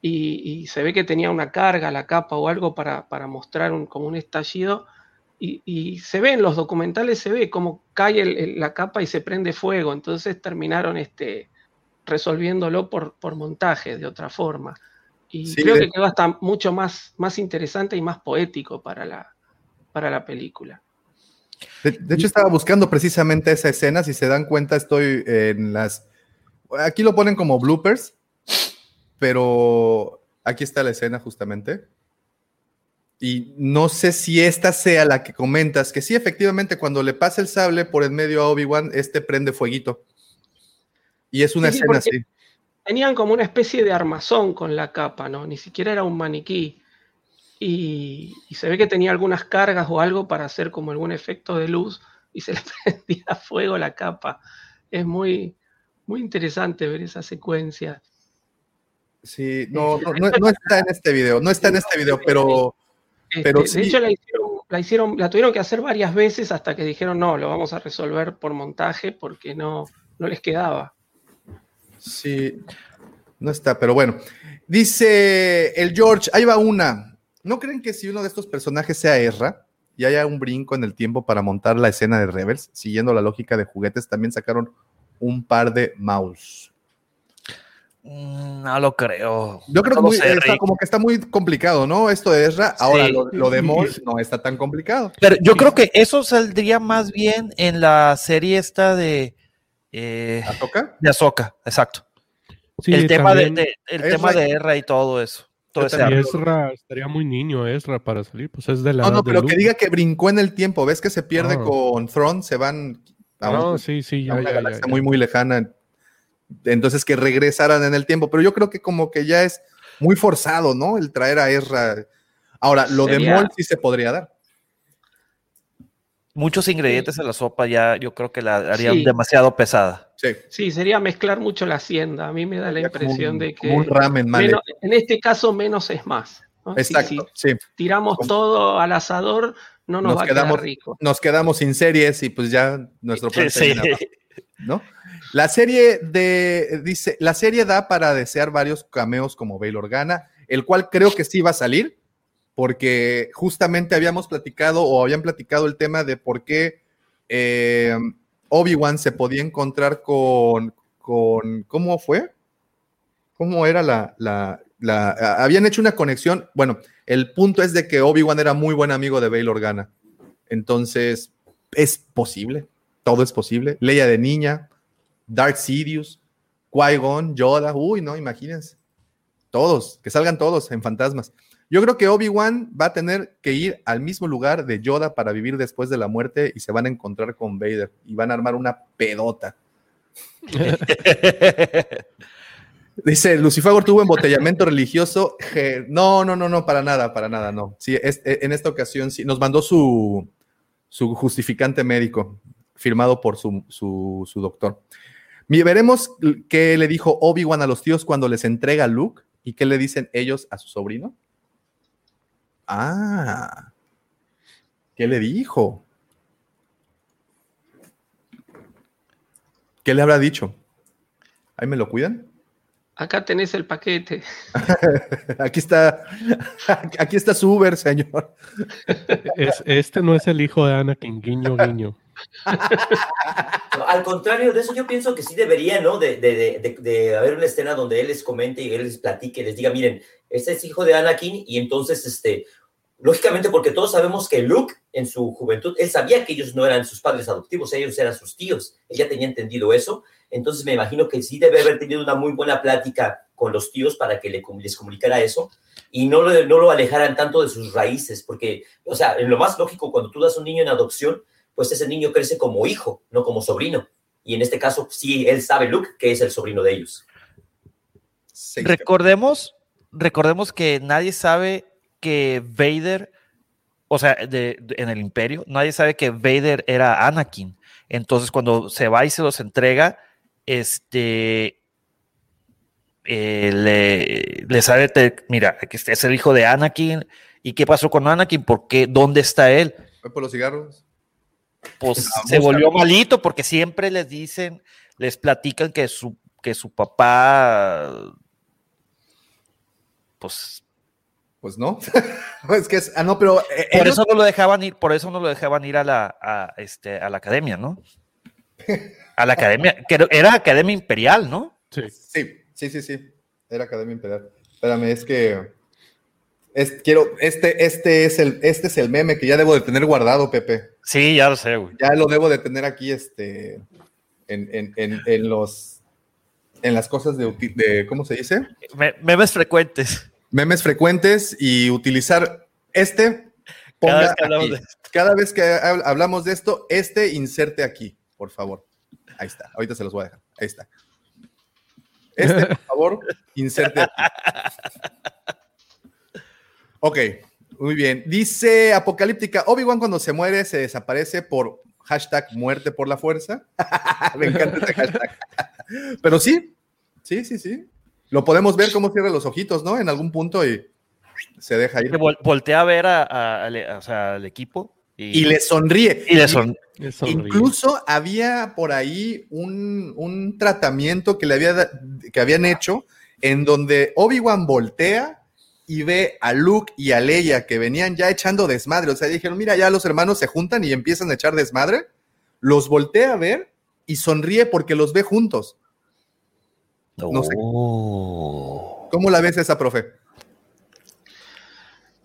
Speaker 2: y, y, se ve que tenía una carga la capa o algo para, para mostrar un, como un estallido, y, y, se ve en los documentales, se ve como cae el, el, la capa y se prende fuego, entonces terminaron este, resolviéndolo por, por montaje de otra forma. Y sí, creo que quedó hasta mucho más, más interesante y más poético para la, para la película.
Speaker 1: De, de, hecho, estaba buscando precisamente esa escena. Si se dan cuenta, estoy en las. Aquí lo ponen como bloopers, pero aquí está la escena justamente. Y no sé si esta sea la que comentas, que sí, efectivamente, cuando le pasa el sable por en medio a Obi-Wan, este prende fueguito. Y es una sí, escena así.
Speaker 2: Tenían como una especie de armazón con la capa, ¿no? Ni siquiera era un maniquí. Y, y, se ve que tenía algunas cargas o algo para hacer como algún efecto de luz y se le prendía fuego la capa. Es muy, muy interesante ver esa secuencia.
Speaker 1: Sí, no, no, no, no está en este video, no está en este video, pero,
Speaker 2: este,
Speaker 1: pero
Speaker 2: sí. De hecho, la hicieron, la hicieron, la tuvieron que hacer varias veces hasta que dijeron, no, lo vamos a resolver por montaje porque no, no les quedaba.
Speaker 1: Sí, No está, pero bueno. Dice el George, ahí va una. ¿No creen que si uno de estos personajes sea Ezra y haya un brinco en el tiempo para montar la escena de Rebels, siguiendo la lógica de juguetes, también sacaron un par de mouse?
Speaker 6: Mm, No lo creo.
Speaker 1: Yo creo
Speaker 6: No
Speaker 1: que muy-
Speaker 6: sé,
Speaker 1: está como que está muy complicado, ¿no? Esto de Ezra. Ahora,
Speaker 6: Sí.
Speaker 1: lo, lo de Maul no está tan complicado.
Speaker 6: Pero yo creo que eso saldría más bien en la serie esta de eh,
Speaker 1: ¿Ahsoka?
Speaker 6: de Ahsoka, exacto.
Speaker 3: Sí,
Speaker 6: el tema de, de- el
Speaker 1: Ezra-
Speaker 6: tema de Erra y todo eso. Todo ese.
Speaker 3: Ezra estaría muy niño, Ezra, para salir. Pues es de la
Speaker 1: No, no, pero que diga que brincó en el tiempo. ¿Ves que se pierde
Speaker 3: Ah.
Speaker 1: con Thrawn? Se van a, un-
Speaker 3: No, sí, sí,
Speaker 1: a
Speaker 3: ya,
Speaker 1: una
Speaker 3: ya, ya,
Speaker 1: galaxia
Speaker 3: ya.
Speaker 1: muy, muy lejana. Entonces que regresaran en el tiempo. Pero yo creo que como que ya es muy forzado, ¿no? El traer a Ezra. Ahora, lo de Maul sí se podría dar.
Speaker 6: Muchos ingredientes en la sopa ya yo creo que la harían
Speaker 2: Sí.
Speaker 6: demasiado pesada.
Speaker 1: Sí.
Speaker 2: Sí, sería mezclar mucho la hacienda. A mí me da la impresión
Speaker 1: un-
Speaker 2: de que
Speaker 1: un ramen mal
Speaker 2: menos- en este caso menos es más.
Speaker 1: Exacto,
Speaker 2: Si,
Speaker 1: sí.
Speaker 2: tiramos
Speaker 1: Como-
Speaker 2: todo al asador, no nos,
Speaker 1: Nos
Speaker 2: va a
Speaker 1: quedamos-
Speaker 2: quedar rico.
Speaker 1: Nos quedamos sin series y pues ya nuestro plan
Speaker 6: Sí.
Speaker 1: ¿No? La serie dice, la serie da para desear varios cameos como Bail Organa, el cual creo que sí va a salir, porque justamente habíamos platicado o habían platicado el tema de por qué eh, Obi-Wan se podía encontrar con, con, ¿cómo fue? ¿Cómo era la, la, la- habían hecho una conexión? Bueno, el punto es de que Obi-Wan era muy buen amigo de Bail Organa. Entonces, es posible, todo es posible. Leia de niña, Darth Sidious, Qui-Gon, Yoda, uy, no, imagínense. Todos, que salgan todos en fantasmas. Yo creo que Obi-Wan va a tener que ir al mismo lugar de Yoda para vivir después de la muerte y se van a encontrar con Vader y van a armar una pedota. Dice, Lucifagor tuvo embotellamiento religioso. No, no, no, no, para nada, para nada, no. Sí, es- e- en esta ocasión sí, nos mandó su, su justificante médico, firmado por su, su, su doctor. Veremos qué le dijo Obi-Wan a los tíos cuando les entrega a Luke y qué le dicen ellos a su sobrino. Ah, ¿qué le dijo? ¿Qué le habrá dicho? ¿Ahí me lo cuidan?
Speaker 2: Acá tenés el paquete.
Speaker 1: Aquí está, aquí está su Uber, señor.
Speaker 3: Es- este no es el hijo de Anakin, guiño, guiño.
Speaker 4: Al contrario de eso, yo pienso que sí debería, ¿no? De, haber una escena donde él les comente y él les platique, les diga, miren, este es hijo de Anakin y entonces, este, lógicamente, porque todos sabemos que Luke en su juventud, él sabía que ellos no eran sus padres adoptivos, ellos eran sus tíos, él ya tenía entendido eso, entonces me imagino que sí debe haber tenido una muy buena plática con los tíos para que les comunicara eso y no lo, no lo alejaran tanto de sus raíces, porque, o sea, en lo más lógico, cuando tú das un niño en adopción, pues ese niño crece como hijo, no como sobrino. Y en este caso, sí, él sabe, Luke, que es el sobrino de ellos.
Speaker 1: Sí.
Speaker 6: recordemos, recordemos que nadie sabe que Vader, o sea, de- de- en el imperio, nadie sabe que Vader era Anakin. Entonces, cuando se va y se los entrega, este eh, le, le sabe, te- mira, está, es el hijo de Anakin. ¿Y qué pasó con Anakin? ¿Por qué? ¿Dónde está él?
Speaker 1: ¿Fue por los cigarros?
Speaker 6: Pues se volvió malito porque siempre les dicen, les platican que su, que su papá, pues
Speaker 1: Pues no. es que es, ah, no, pero eh,
Speaker 6: por eso no lo dejaban ir, por eso no lo dejaban ir a la, a, este, a la academia, ¿no? A la academia, que era- era academia imperial, ¿no?
Speaker 3: Sí.
Speaker 1: Sí, sí, sí, sí. Era Academia Imperial. Espérame, es que es, quiero, este, este es el, este es el meme que ya debo de tener guardado, Pepe.
Speaker 6: Sí, ya lo sé, güey.
Speaker 1: Ya lo debo de tener aquí, este, en, en, en, en los, en las cosas de, de, ¿cómo se dice?
Speaker 6: Me- memes frecuentes.
Speaker 1: Memes frecuentes y utilizar este.
Speaker 6: Cada
Speaker 1: ponga
Speaker 6: vez que hablamos
Speaker 1: aquí.
Speaker 6: de
Speaker 1: Cada vez que hab- hablamos de esto, este inserte aquí, por favor. Ahí está. Ahorita se los voy a dejar. Ahí está. Este, por favor, inserte aquí. Ok, muy bien. Dice Apocalíptica, Obi-Wan cuando se muere se desaparece por hashtag muerte por la fuerza. Me encanta ese hashtag. Pero sí, sí, sí, sí. Lo podemos ver cómo cierra los ojitos, ¿no? En algún punto y se deja ir.
Speaker 6: Vol- voltea a ver a- a- al, o sea, al equipo y,
Speaker 1: Y le sonríe.
Speaker 6: y le son.
Speaker 3: Es horrible.
Speaker 1: Incluso había por ahí un, un tratamiento que le había, que habían hecho en donde Obi-Wan voltea y ve a Luke y a Leia que venían ya echando desmadre. O sea, dijeron, mira, ya los hermanos se juntan y empiezan a echar desmadre. Los voltea a ver y sonríe porque los ve juntos. No sé.
Speaker 6: Oh.
Speaker 1: ¿Cómo la ves esa, profe?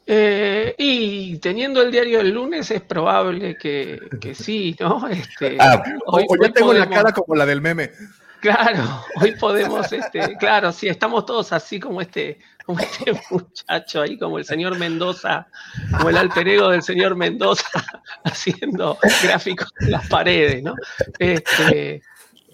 Speaker 2: Eh, y teniendo el diario el lunes es probable que, que sí, ¿no? Este,
Speaker 1: Ah, o,
Speaker 2: hoy-
Speaker 1: o ya
Speaker 2: hoy
Speaker 1: tengo la cara como la del meme.
Speaker 2: Claro, hoy podemos, este, claro, sí, estamos todos así como este, como este muchacho ahí, como el señor Mendoza, como el alter ego del señor Mendoza, haciendo gráficos en las paredes, ¿no? Este,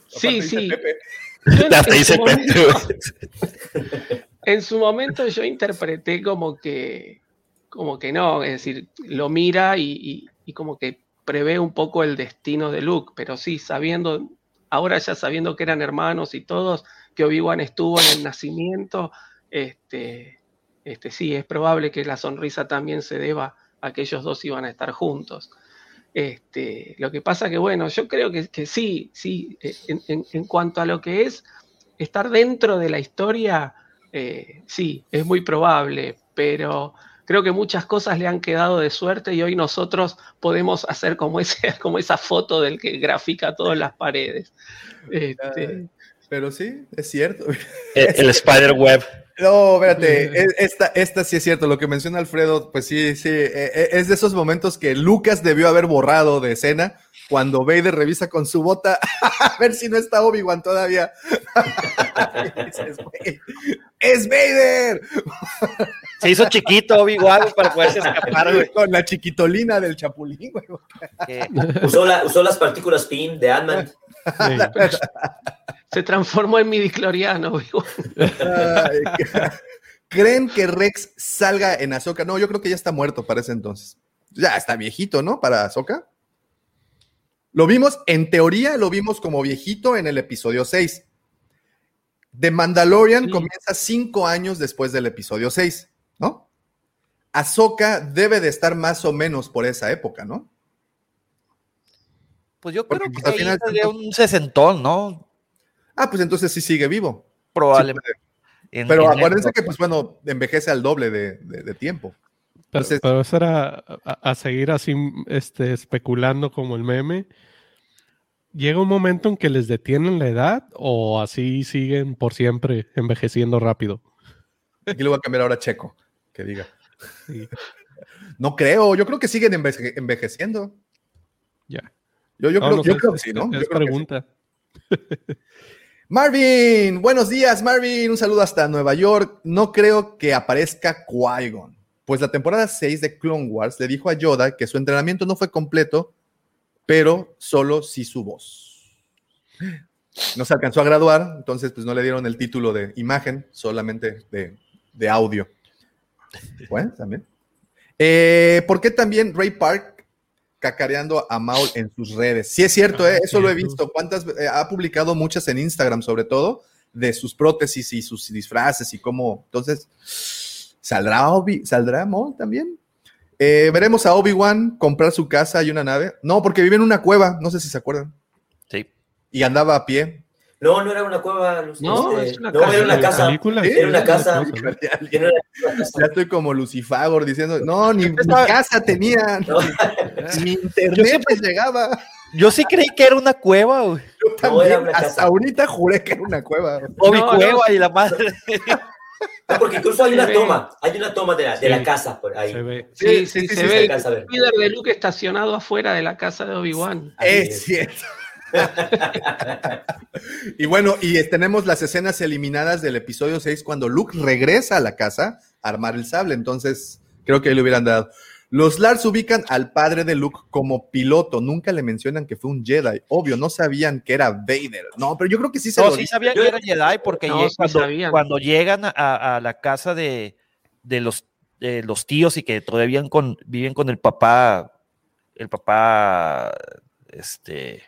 Speaker 2: sí, sí.
Speaker 1: Pepe.
Speaker 2: Yo en-
Speaker 6: Hasta
Speaker 2: en
Speaker 6: dice
Speaker 2: su momento-
Speaker 6: Pepe.
Speaker 2: en su momento yo interpreté como que, como que no, es decir, lo mira y, y- y como que prevé un poco el destino de Luke, pero sí, sabiendo, ahora ya sabiendo que eran hermanos y todos, que Obi-Wan estuvo en el nacimiento, este, este, sí, es probable que la sonrisa también se deba a que ellos dos iban a estar juntos. Este, lo que pasa que, bueno, yo creo que, que sí, sí, eh, en, en- en cuanto a lo que es estar dentro de la historia, eh, sí, es muy probable, pero creo que muchas cosas le han quedado de suerte y hoy nosotros podemos hacer como, ese, como esa foto del que grafica todas las paredes. Este,
Speaker 1: Pero sí, es cierto.
Speaker 6: El, el spider web.
Speaker 1: No, espérate, e- esta, esta sí es cierto, lo que menciona Alfredo, pues sí, sí, e- e- es de esos momentos que Lucas debió haber borrado de escena cuando Vader revisa con su bota a ver si no está Obi-Wan todavía. Y dices, "Güey, ¡Es Vader!
Speaker 6: Se hizo chiquito Obi-Wan para poderse escapar, güey.
Speaker 1: Con la chiquitolina del chapulín, güey.
Speaker 6: Que-
Speaker 4: Usó, la- usó las partículas PIN de Ant-Man.
Speaker 3: Sí.
Speaker 2: se transformó en midicloriano.
Speaker 1: Ay, ¿Creen que Rex salga en Ahsoka? No, yo creo que ya está muerto para ese entonces. Ya está viejito, ¿no? Para Ahsoka. Lo vimos, en teoría, lo vimos como viejito en el episodio 6. The Mandalorian
Speaker 2: Sí.
Speaker 1: comienza cinco años después del episodio 6, ¿no? Ahsoka debe de estar más o menos por esa época, ¿no?
Speaker 6: Pues yo
Speaker 1: Porque,
Speaker 6: creo
Speaker 1: pues,
Speaker 6: que
Speaker 1: al
Speaker 6: ahí
Speaker 1: final
Speaker 6: sería un sesentón, ¿no?
Speaker 1: Ah, pues entonces sí sigue vivo.
Speaker 6: Probablemente.
Speaker 1: Sí,
Speaker 6: En-
Speaker 1: Pero
Speaker 6: en
Speaker 1: acuérdense que, pues bueno, envejece al doble de, de- de tiempo.
Speaker 3: Pero,
Speaker 1: Entonces-
Speaker 3: pero eso era a, a seguir así este, especulando como el meme. ¿Llega un momento en que les detienen la edad o así siguen por siempre envejeciendo rápido?
Speaker 1: Aquí le voy a cambiar ahora a Checo, que diga.
Speaker 3: Sí.
Speaker 1: No creo, yo creo que siguen enveje- envejeciendo.
Speaker 3: Ya.
Speaker 1: Yo, yo
Speaker 3: No,
Speaker 1: creo,
Speaker 3: no
Speaker 1: yo
Speaker 3: sé,
Speaker 1: creo que sí, ¿no?
Speaker 3: es
Speaker 1: Yo sí.
Speaker 3: pregunta.
Speaker 1: Marvin, buenos días, Marvin. Un saludo hasta Nueva York. No creo que aparezca Qui-Gon, pues la temporada 6 de Clone Wars le dijo a Yoda que su entrenamiento no fue completo, pero solo sí su voz. No se alcanzó a graduar, entonces pues no le dieron el título de imagen, solamente de, de audio. Bueno, también. Eh, ¿Por qué también Ray Park cacareando a Maul en sus redes? Sí es cierto, eh, eso lo he visto. ¿Cuántas eh, ha publicado muchas en Instagram, sobre todo, de sus prótesis y sus disfraces y cómo? Entonces, ¿saldrá Obi, saldrá Maul también? Eh, veremos a Obi-Wan comprar su casa y una nave. No, porque vive en una cueva, no sé si se acuerdan.
Speaker 6: Sí.
Speaker 1: Y andaba a pie.
Speaker 4: No, no era una cueva.
Speaker 2: No,
Speaker 4: este,
Speaker 2: es una
Speaker 4: no,
Speaker 2: casa.
Speaker 4: era una
Speaker 3: ¿En la
Speaker 4: casa.
Speaker 3: película?
Speaker 1: ¿Sí?
Speaker 4: Era una casa.
Speaker 3: una casa, ¿no?
Speaker 1: Ya, estoy como Lucifagor diciendo, no, ni,
Speaker 6: Estaba-
Speaker 1: casa tenía,
Speaker 4: No,
Speaker 1: ni internet les llegaba.
Speaker 6: Yo sí creí que era una cueva, güey.
Speaker 1: Yo también, hasta
Speaker 4: casa.
Speaker 1: ahorita juré que era una cueva.
Speaker 2: No, no.
Speaker 6: cueva y la madre.
Speaker 4: no, porque incluso hay
Speaker 2: Se
Speaker 4: una
Speaker 2: ve.
Speaker 4: toma. Hay una toma de la, de la casa por ahí.
Speaker 3: Se ve.
Speaker 2: Sí,
Speaker 1: Sí,
Speaker 2: sí,
Speaker 1: sí, sí,
Speaker 2: se
Speaker 1: sí,
Speaker 2: ve
Speaker 4: se
Speaker 2: el líder de Luke estacionado afuera de la casa de Obi-Wan.
Speaker 1: Es. cierto. y bueno, y tenemos las escenas eliminadas del episodio 6 cuando Luke regresa a la casa a armar el sable. Entonces, creo que ahí le hubieran dado. Los Lars ubican al padre de Luke como piloto. Nunca le mencionan que fue un Jedi. Obvio, no sabían que era Vader. No, pero yo creo que sí se
Speaker 6: No,
Speaker 1: lo
Speaker 6: sí sabían que era Jedi porque
Speaker 2: No,
Speaker 6: lleg-
Speaker 2: sí
Speaker 6: cuando, llegan a, a la casa de, de los, de los tíos y que todavía con, viven con el papá, el papá, este,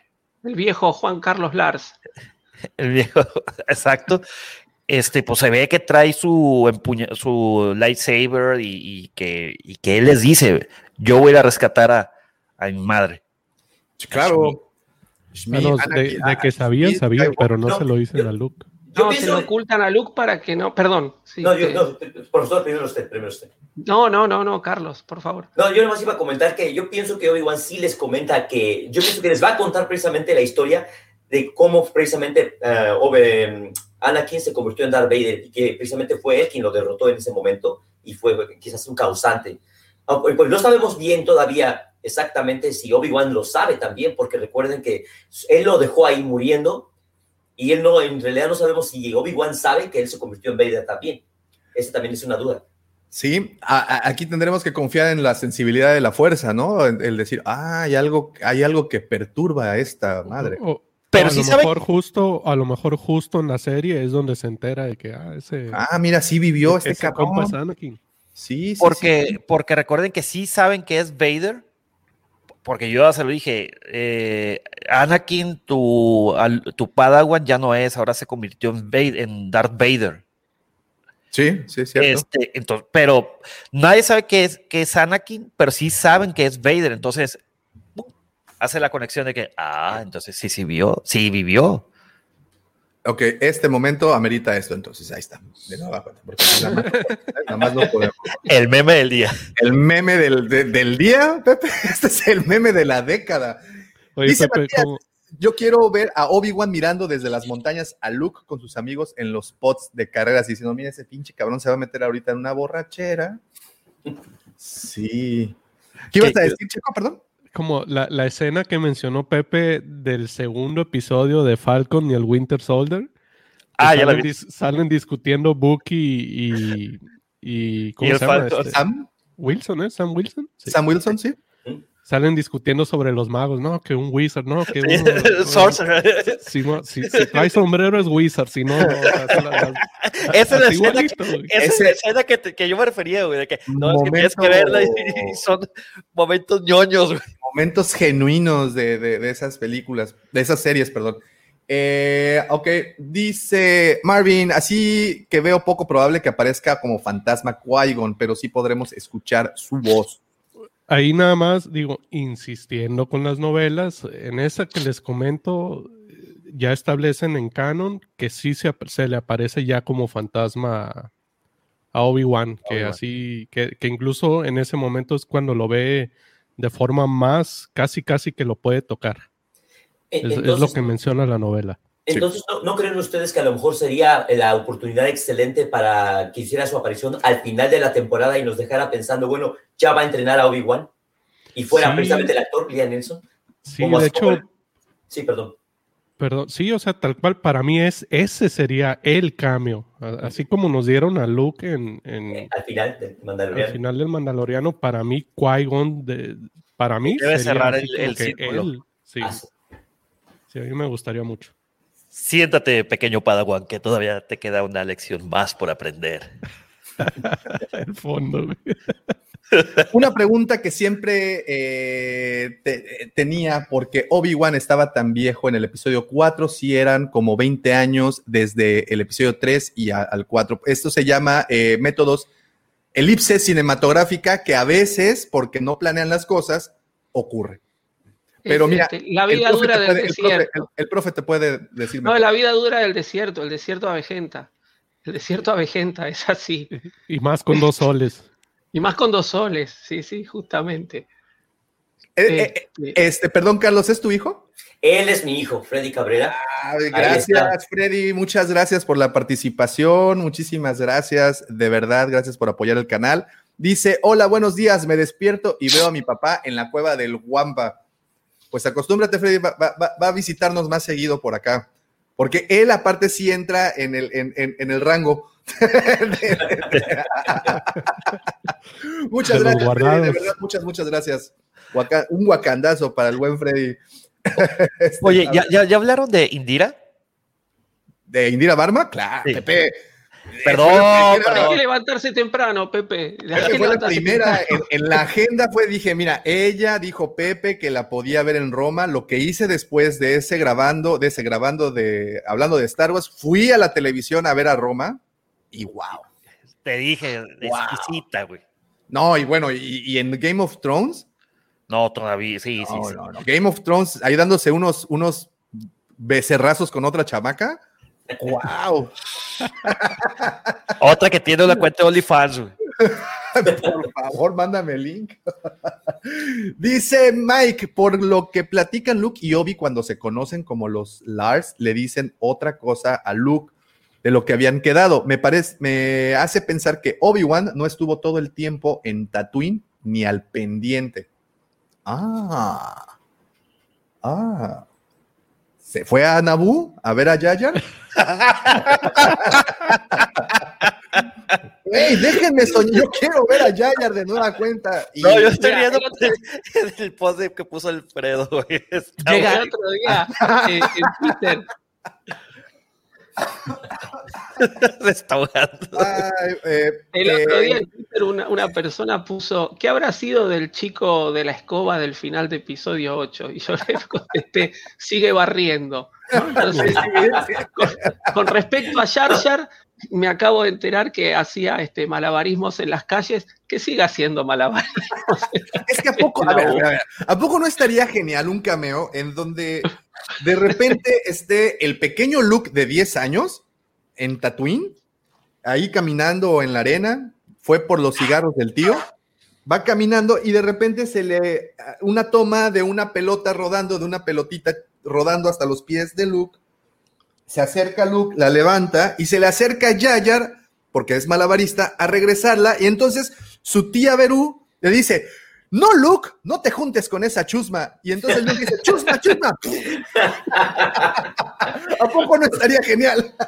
Speaker 2: El viejo Juan Carlos Lars.
Speaker 6: el viejo, exacto, este, pues se ve que trae su, empuña- su lightsaber y, y que, y que él les dice, yo voy a ir a rescatar a, a mi madre.
Speaker 1: Claro. Shmi,
Speaker 3: Bueno, de,
Speaker 1: Anakin,
Speaker 3: de que sabían,
Speaker 1: Shmi,
Speaker 3: sabían, pero no
Speaker 4: No,
Speaker 3: se lo dicen a Luke.
Speaker 2: Yo no, se lo ocultan a Luke para que no. Perdón.
Speaker 4: Sí, no, yo, no, profesor, primero usted, primero usted.
Speaker 2: No, no, no, no, Carlos, por favor.
Speaker 4: No, yo nomás iba a comentar que yo pienso que Obi-Wan sí les comenta que. Yo pienso que les va a contar precisamente la historia de cómo precisamente uh, Anakin se convirtió en Darth Vader y que precisamente fue él quien lo derrotó en ese momento y fue quizás un causante. Pues, pues no sabemos bien todavía exactamente si Obi-Wan lo sabe también, porque recuerden que él lo dejó ahí muriendo y él no, en realidad no sabemos si Obi-Wan sabe que él se convirtió en Vader también. Esa también es una duda.
Speaker 1: Sí, aquí tendremos que confiar en la sensibilidad de la fuerza, ¿no? El, decir, ah, hay algo, hay algo que perturba a esta madre.
Speaker 3: pero a lo mejor justo, a lo mejor justo en la serie es donde se entera de que ah, ese.
Speaker 1: Ah, mira, sí vivió este cabrón.
Speaker 6: Sí, sí, porque, porque recuerden que sí saben que es Vader, porque yo ya se lo dije, eh, Anakin, tu, tu Padawan ya no es, ahora se convirtió en, en Darth Vader.
Speaker 1: Sí, sí, cierto.
Speaker 6: Este, entonces, pero nadie sabe qué es, qué es Anakin, pero sí saben que es Vader, entonces hace la conexión de que, ah, entonces sí, sí vio, sí vivió.
Speaker 1: Ok, este momento amerita esto, entonces ahí está. De nuevo, porque nada más, no podemos.
Speaker 6: El meme del día.
Speaker 1: El meme del, del día, Pepe. Este es el meme de la década. Dice yo quiero ver a Obi-Wan mirando desde las montañas a Luke con sus amigos en los pots de carreras diciendo, mira, ese pinche cabrón se va a meter ahorita en una borrachera. Sí. ¿Qué ibas a decir, Chico? Perdón
Speaker 3: como la, la, escena que mencionó Pepe del segundo episodio de Falcon y el Winter Soldier. Ah, ya salen, la salen discutiendo Bucky y, y,
Speaker 1: ¿cómo se llama? Este? Sam
Speaker 3: Wilson, ¿eh? Sam Wilson.
Speaker 1: Sam Wilson, sí.
Speaker 3: Salen discutiendo sobre los magos, no, que un wizard, no, que un
Speaker 6: sorcerer.
Speaker 3: Si, no, si, si, trae sombrero es wizard, si no.
Speaker 6: esa es la escena, es la escena que, que, yo me refería, güey, de que no, es que tienes que verla y, son momentos ñoños, güey
Speaker 1: momentos genuinos de, de, esas películas, de esas series, perdón. Eh, ok, dice Marvin, así que veo poco probable que aparezca como fantasma qui pero sí podremos escuchar su voz.
Speaker 3: Ahí nada más digo, insistiendo con las novelas, en esa que les comento, ya establecen en canon que sí se, se le aparece ya como fantasma a Obi-Wan, que así, que, que, incluso en ese momento es cuando lo ve de forma más casi casi que lo puede tocar. E, es, lo que menciona la novela.
Speaker 4: Entonces, ¿no, creen ustedes que a lo mejor sería la oportunidad excelente para que hiciera su aparición al final de la temporada y nos dejara pensando, bueno, ya va a entrenar a Obi-Wan? Y fuera precisamente el actor, Liam Nelson.
Speaker 3: Sí, de hecho.
Speaker 4: Sí, perdón.
Speaker 3: Perdón, sí, o sea, tal cual para mí es ese sería el cambio, así como nos dieron a Luke en,
Speaker 4: eh, al final del Mandaloriano.
Speaker 3: Al final del Mandaloriano, para mí Qui-Gon de, para mí
Speaker 6: debe cerrar el, círculo.
Speaker 3: sí. Ah, sí, a mí me gustaría mucho.
Speaker 6: Siéntate, pequeño Padawan, que todavía te queda una lección más por aprender.
Speaker 3: el fondo.
Speaker 1: Una pregunta que siempre eh, tenía, porque Obi-Wan estaba tan viejo en el episodio 4, si eran como 20 años desde el episodio 3 y al 4. Esto se llama eh, métodos elipse cinematográfica, que a veces, porque no planean las cosas, ocurre. Pero mira,
Speaker 2: la vida dura del
Speaker 1: desierto. El profe, te puede decir.
Speaker 2: No, la vida dura del desierto, el desierto avejenta. El desierto avejenta, es así.
Speaker 3: Y más con dos soles.
Speaker 2: Y más con dos soles, sí, sí, justamente.
Speaker 1: Eh, eh, este, este, perdón, Carlos, ¿es tu hijo?
Speaker 4: Él es mi hijo, Freddy Cabrera.
Speaker 1: gracias, Freddy. Muchas gracias por la participación. Muchísimas gracias. De verdad, gracias por apoyar el canal. Dice: Hola, buenos días. Me despierto y veo a mi papá en la cueva del Guampa. Pues acostúmbrate, Freddy. Va, a visitarnos más seguido por acá. Porque él, aparte, sí entra en el, en el rango muchas gracias, de verdad, muchas, muchas gracias. un guacandazo para el buen Freddy.
Speaker 6: Este, Oye, ¿ya, ¿ya, hablaron de Indira?
Speaker 1: ¿De Indira Barma? Claro, Pepe.
Speaker 6: Perdón,
Speaker 2: Hay que levantarse temprano, Pepe.
Speaker 1: fue la primera en, la agenda fue, dije, mira, ella dijo Pepe que la podía ver en Roma. Lo que hice después de ese grabando, de ese grabando de, hablando de Star Wars, fui a la televisión a ver a Roma y wow.
Speaker 6: Te dije, exquisita, güey.
Speaker 1: No, y bueno, y, en Game of Thrones.
Speaker 6: No, todavía, sí, sí,
Speaker 1: Game of Thrones, ahí dándose unos, unos becerrazos con otra chamaca. ¡Wow!
Speaker 6: Otra que tiene una cuenta de OnlyFans, güey.
Speaker 1: Por favor, mándame el link. Dice Mike, por lo que platican Luke y Obi cuando se conocen como los Lars, le dicen otra cosa a Luke de lo que habían quedado. Me parece, me hace pensar que Obi-Wan no estuvo todo el tiempo en Tatooine ni al pendiente. Ah. Ah. ¿Se fue a Naboo a ver a Yayar? ¡Ey, déjenme soñar! Yo quiero ver a Yayar de nueva cuenta.
Speaker 6: Y... No, yo estoy viendo el, post que puso Alfredo. Güey.
Speaker 2: Llega el otro día eh, en Twitter.
Speaker 6: Se está ahogando.
Speaker 1: Ay, eh,
Speaker 2: el otro
Speaker 1: eh,
Speaker 2: día en Twitter una, una, persona puso, ¿qué habrá sido del chico de la escoba del final de episodio 8? Y yo le contesté, sigue barriendo. Entonces, con, con, respecto a Jar Jar, me acabo de enterar que hacía este, malabarismos en las calles, que siga haciendo malabarismos.
Speaker 1: Es que a poco, a ver, a ver, a ver, ¿a poco no estaría genial un cameo en donde de repente esté el pequeño Luke de 10 años en Tatooine, ahí caminando en la arena, fue por los cigarros del tío, va caminando y de repente se le una toma de una pelota rodando, de una pelotita rodando hasta los pies de Luke, se acerca Luke, la levanta y se le acerca Yayar, porque es malabarista, a regresarla y entonces su tía Berú le dice, no, Luke, no te juntes con esa chusma. Y entonces Luke dice, chusma, chusma. ¿A poco no estaría genial?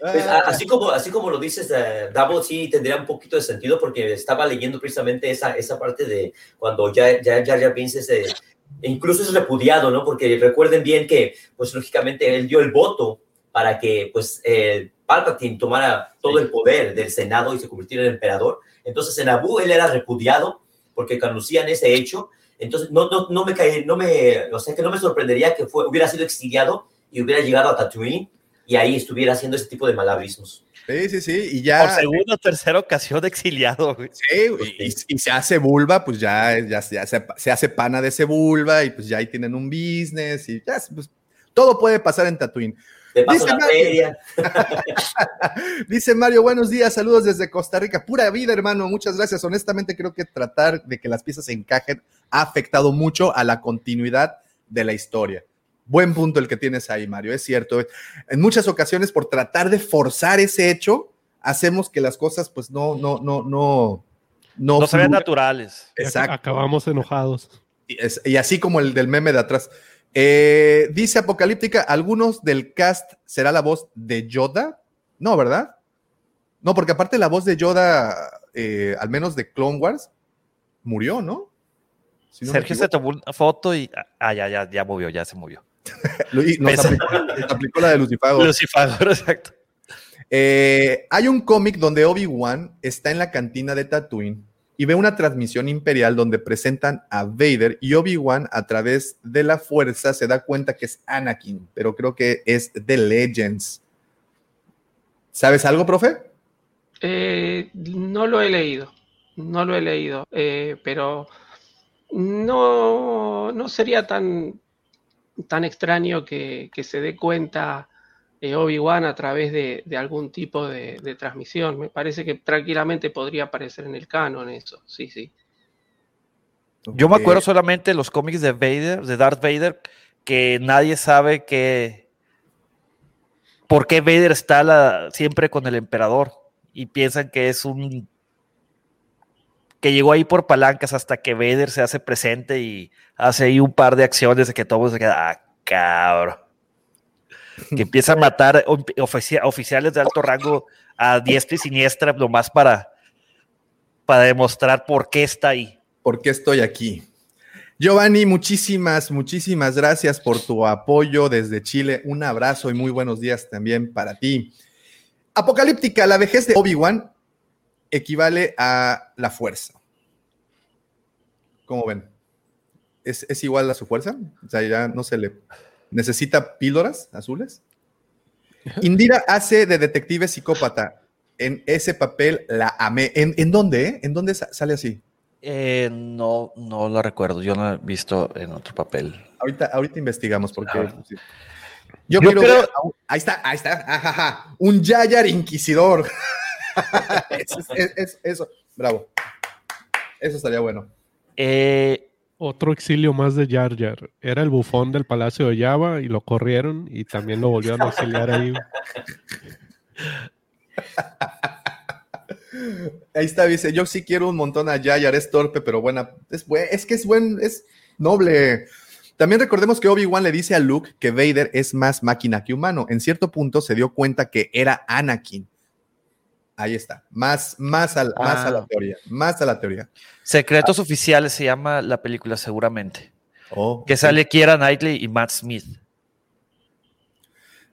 Speaker 4: Pues, así, como, así como lo dices, uh, Double sí tendría un poquito de sentido porque estaba leyendo precisamente esa, esa parte de cuando ya ya ya, ya pienses eh, incluso es repudiado, ¿no? Porque recuerden bien que, pues lógicamente él dio el voto para que, pues, eh, Palpatine tomara todo el poder del Senado y se convirtiera en emperador. Entonces en Abu él era repudiado porque conocían ese hecho. Entonces no, no, no me cae, no me, o sea que no me sorprendería que fue, hubiera sido exiliado y hubiera llegado a Tatooine y ahí estuviera haciendo ese tipo de malabrismos.
Speaker 1: Sí, sí, sí, y ya.
Speaker 6: Por segunda o tercera ocasión exiliado. Güey.
Speaker 1: Sí, y, y, se hace vulva, pues ya, ya, ya se, se, hace pana de ese vulva y pues ya ahí tienen un business y ya, pues todo puede pasar en Tatooine.
Speaker 4: Te paso
Speaker 1: Dice
Speaker 4: la
Speaker 1: Mario.
Speaker 4: feria.
Speaker 1: Dice Mario, buenos días, saludos desde Costa Rica. Pura vida, hermano, muchas gracias. Honestamente, creo que tratar de que las piezas se encajen ha afectado mucho a la continuidad de la historia. Buen punto el que tienes ahí, Mario, es cierto. En muchas ocasiones, por tratar de forzar ese hecho, hacemos que las cosas, pues, no, no, no, no.
Speaker 6: No, no se ven naturales.
Speaker 1: Exacto.
Speaker 3: Acabamos enojados.
Speaker 1: Y, es, y así como el del meme de atrás. Eh, dice Apocalíptica, ¿algunos del cast será la voz de Yoda? No, ¿verdad? No, porque aparte la voz de Yoda, eh, al menos de Clone Wars, murió, ¿no?
Speaker 6: Si no Sergio se tomó una foto y. Ah, ya, ya, ya movió, ya se movió.
Speaker 1: y nos aplicó, nos aplicó, la de Lucifago.
Speaker 6: Lucifago, exacto.
Speaker 1: Eh, hay un cómic donde Obi-Wan está en la cantina de Tatooine y ve una transmisión imperial donde presentan a Vader y Obi-Wan a través de la fuerza se da cuenta que es Anakin, pero creo que es The Legends. ¿Sabes algo, profe?
Speaker 2: Eh, no lo he leído, no lo he leído, eh, pero no, no sería tan, tan extraño que, que se dé cuenta eh, Obi-Wan a través de, de algún tipo de, de, transmisión. Me parece que tranquilamente podría aparecer en el canon eso, sí, sí.
Speaker 6: Yo me acuerdo solamente de los cómics de Vader, de Darth Vader, que nadie sabe que por qué Vader está la, siempre con el emperador y piensan que es un que llegó ahí por palancas hasta que Vader se hace presente y hace ahí un par de acciones de que todo se queda, ah, cabrón que empieza a matar ofici oficiales de alto rango a diestra y siniestra, nomás para, para demostrar por qué está ahí.
Speaker 1: ¿Por qué estoy aquí? Giovanni, muchísimas, muchísimas gracias por tu apoyo desde Chile. Un abrazo y muy buenos días también para ti. Apocalíptica, la vejez de Obi-Wan equivale a la fuerza. ¿Cómo ven? ¿Es, ¿Es, igual a su fuerza? O sea, ya no se le necesita píldoras azules. Indira hace de detective psicópata. En ese papel la amé. ¿En, en dónde? Eh? ¿En dónde sale así?
Speaker 6: Eh, no, no lo recuerdo. Yo no he visto en otro papel.
Speaker 1: Ahorita, ahorita investigamos porque.
Speaker 6: Ah.
Speaker 1: Sí. Yo, quiero ver ahí está, ahí está, ajaja, un Yayar inquisidor. eso, es- es- eso, bravo. Eso estaría bueno.
Speaker 6: Eh,
Speaker 3: Otro exilio más de Jar Jar. Era el bufón del Palacio de Java y lo corrieron y también lo volvieron a exiliar ahí.
Speaker 1: Ahí está, dice, yo sí quiero un montón a Yayar, es torpe, pero buena, es, es que es buen, es noble. También recordemos que Obi-Wan le dice a Luke que Vader es más máquina que humano. En cierto punto se dio cuenta que era Anakin. Ahí está, más, más, más a la
Speaker 6: Ah.
Speaker 1: teoría, más a la teoría.
Speaker 6: Secretos Oficiales se llama la película seguramente.
Speaker 1: Oh,
Speaker 6: Que sale Kiera Knightley y Matt Smith.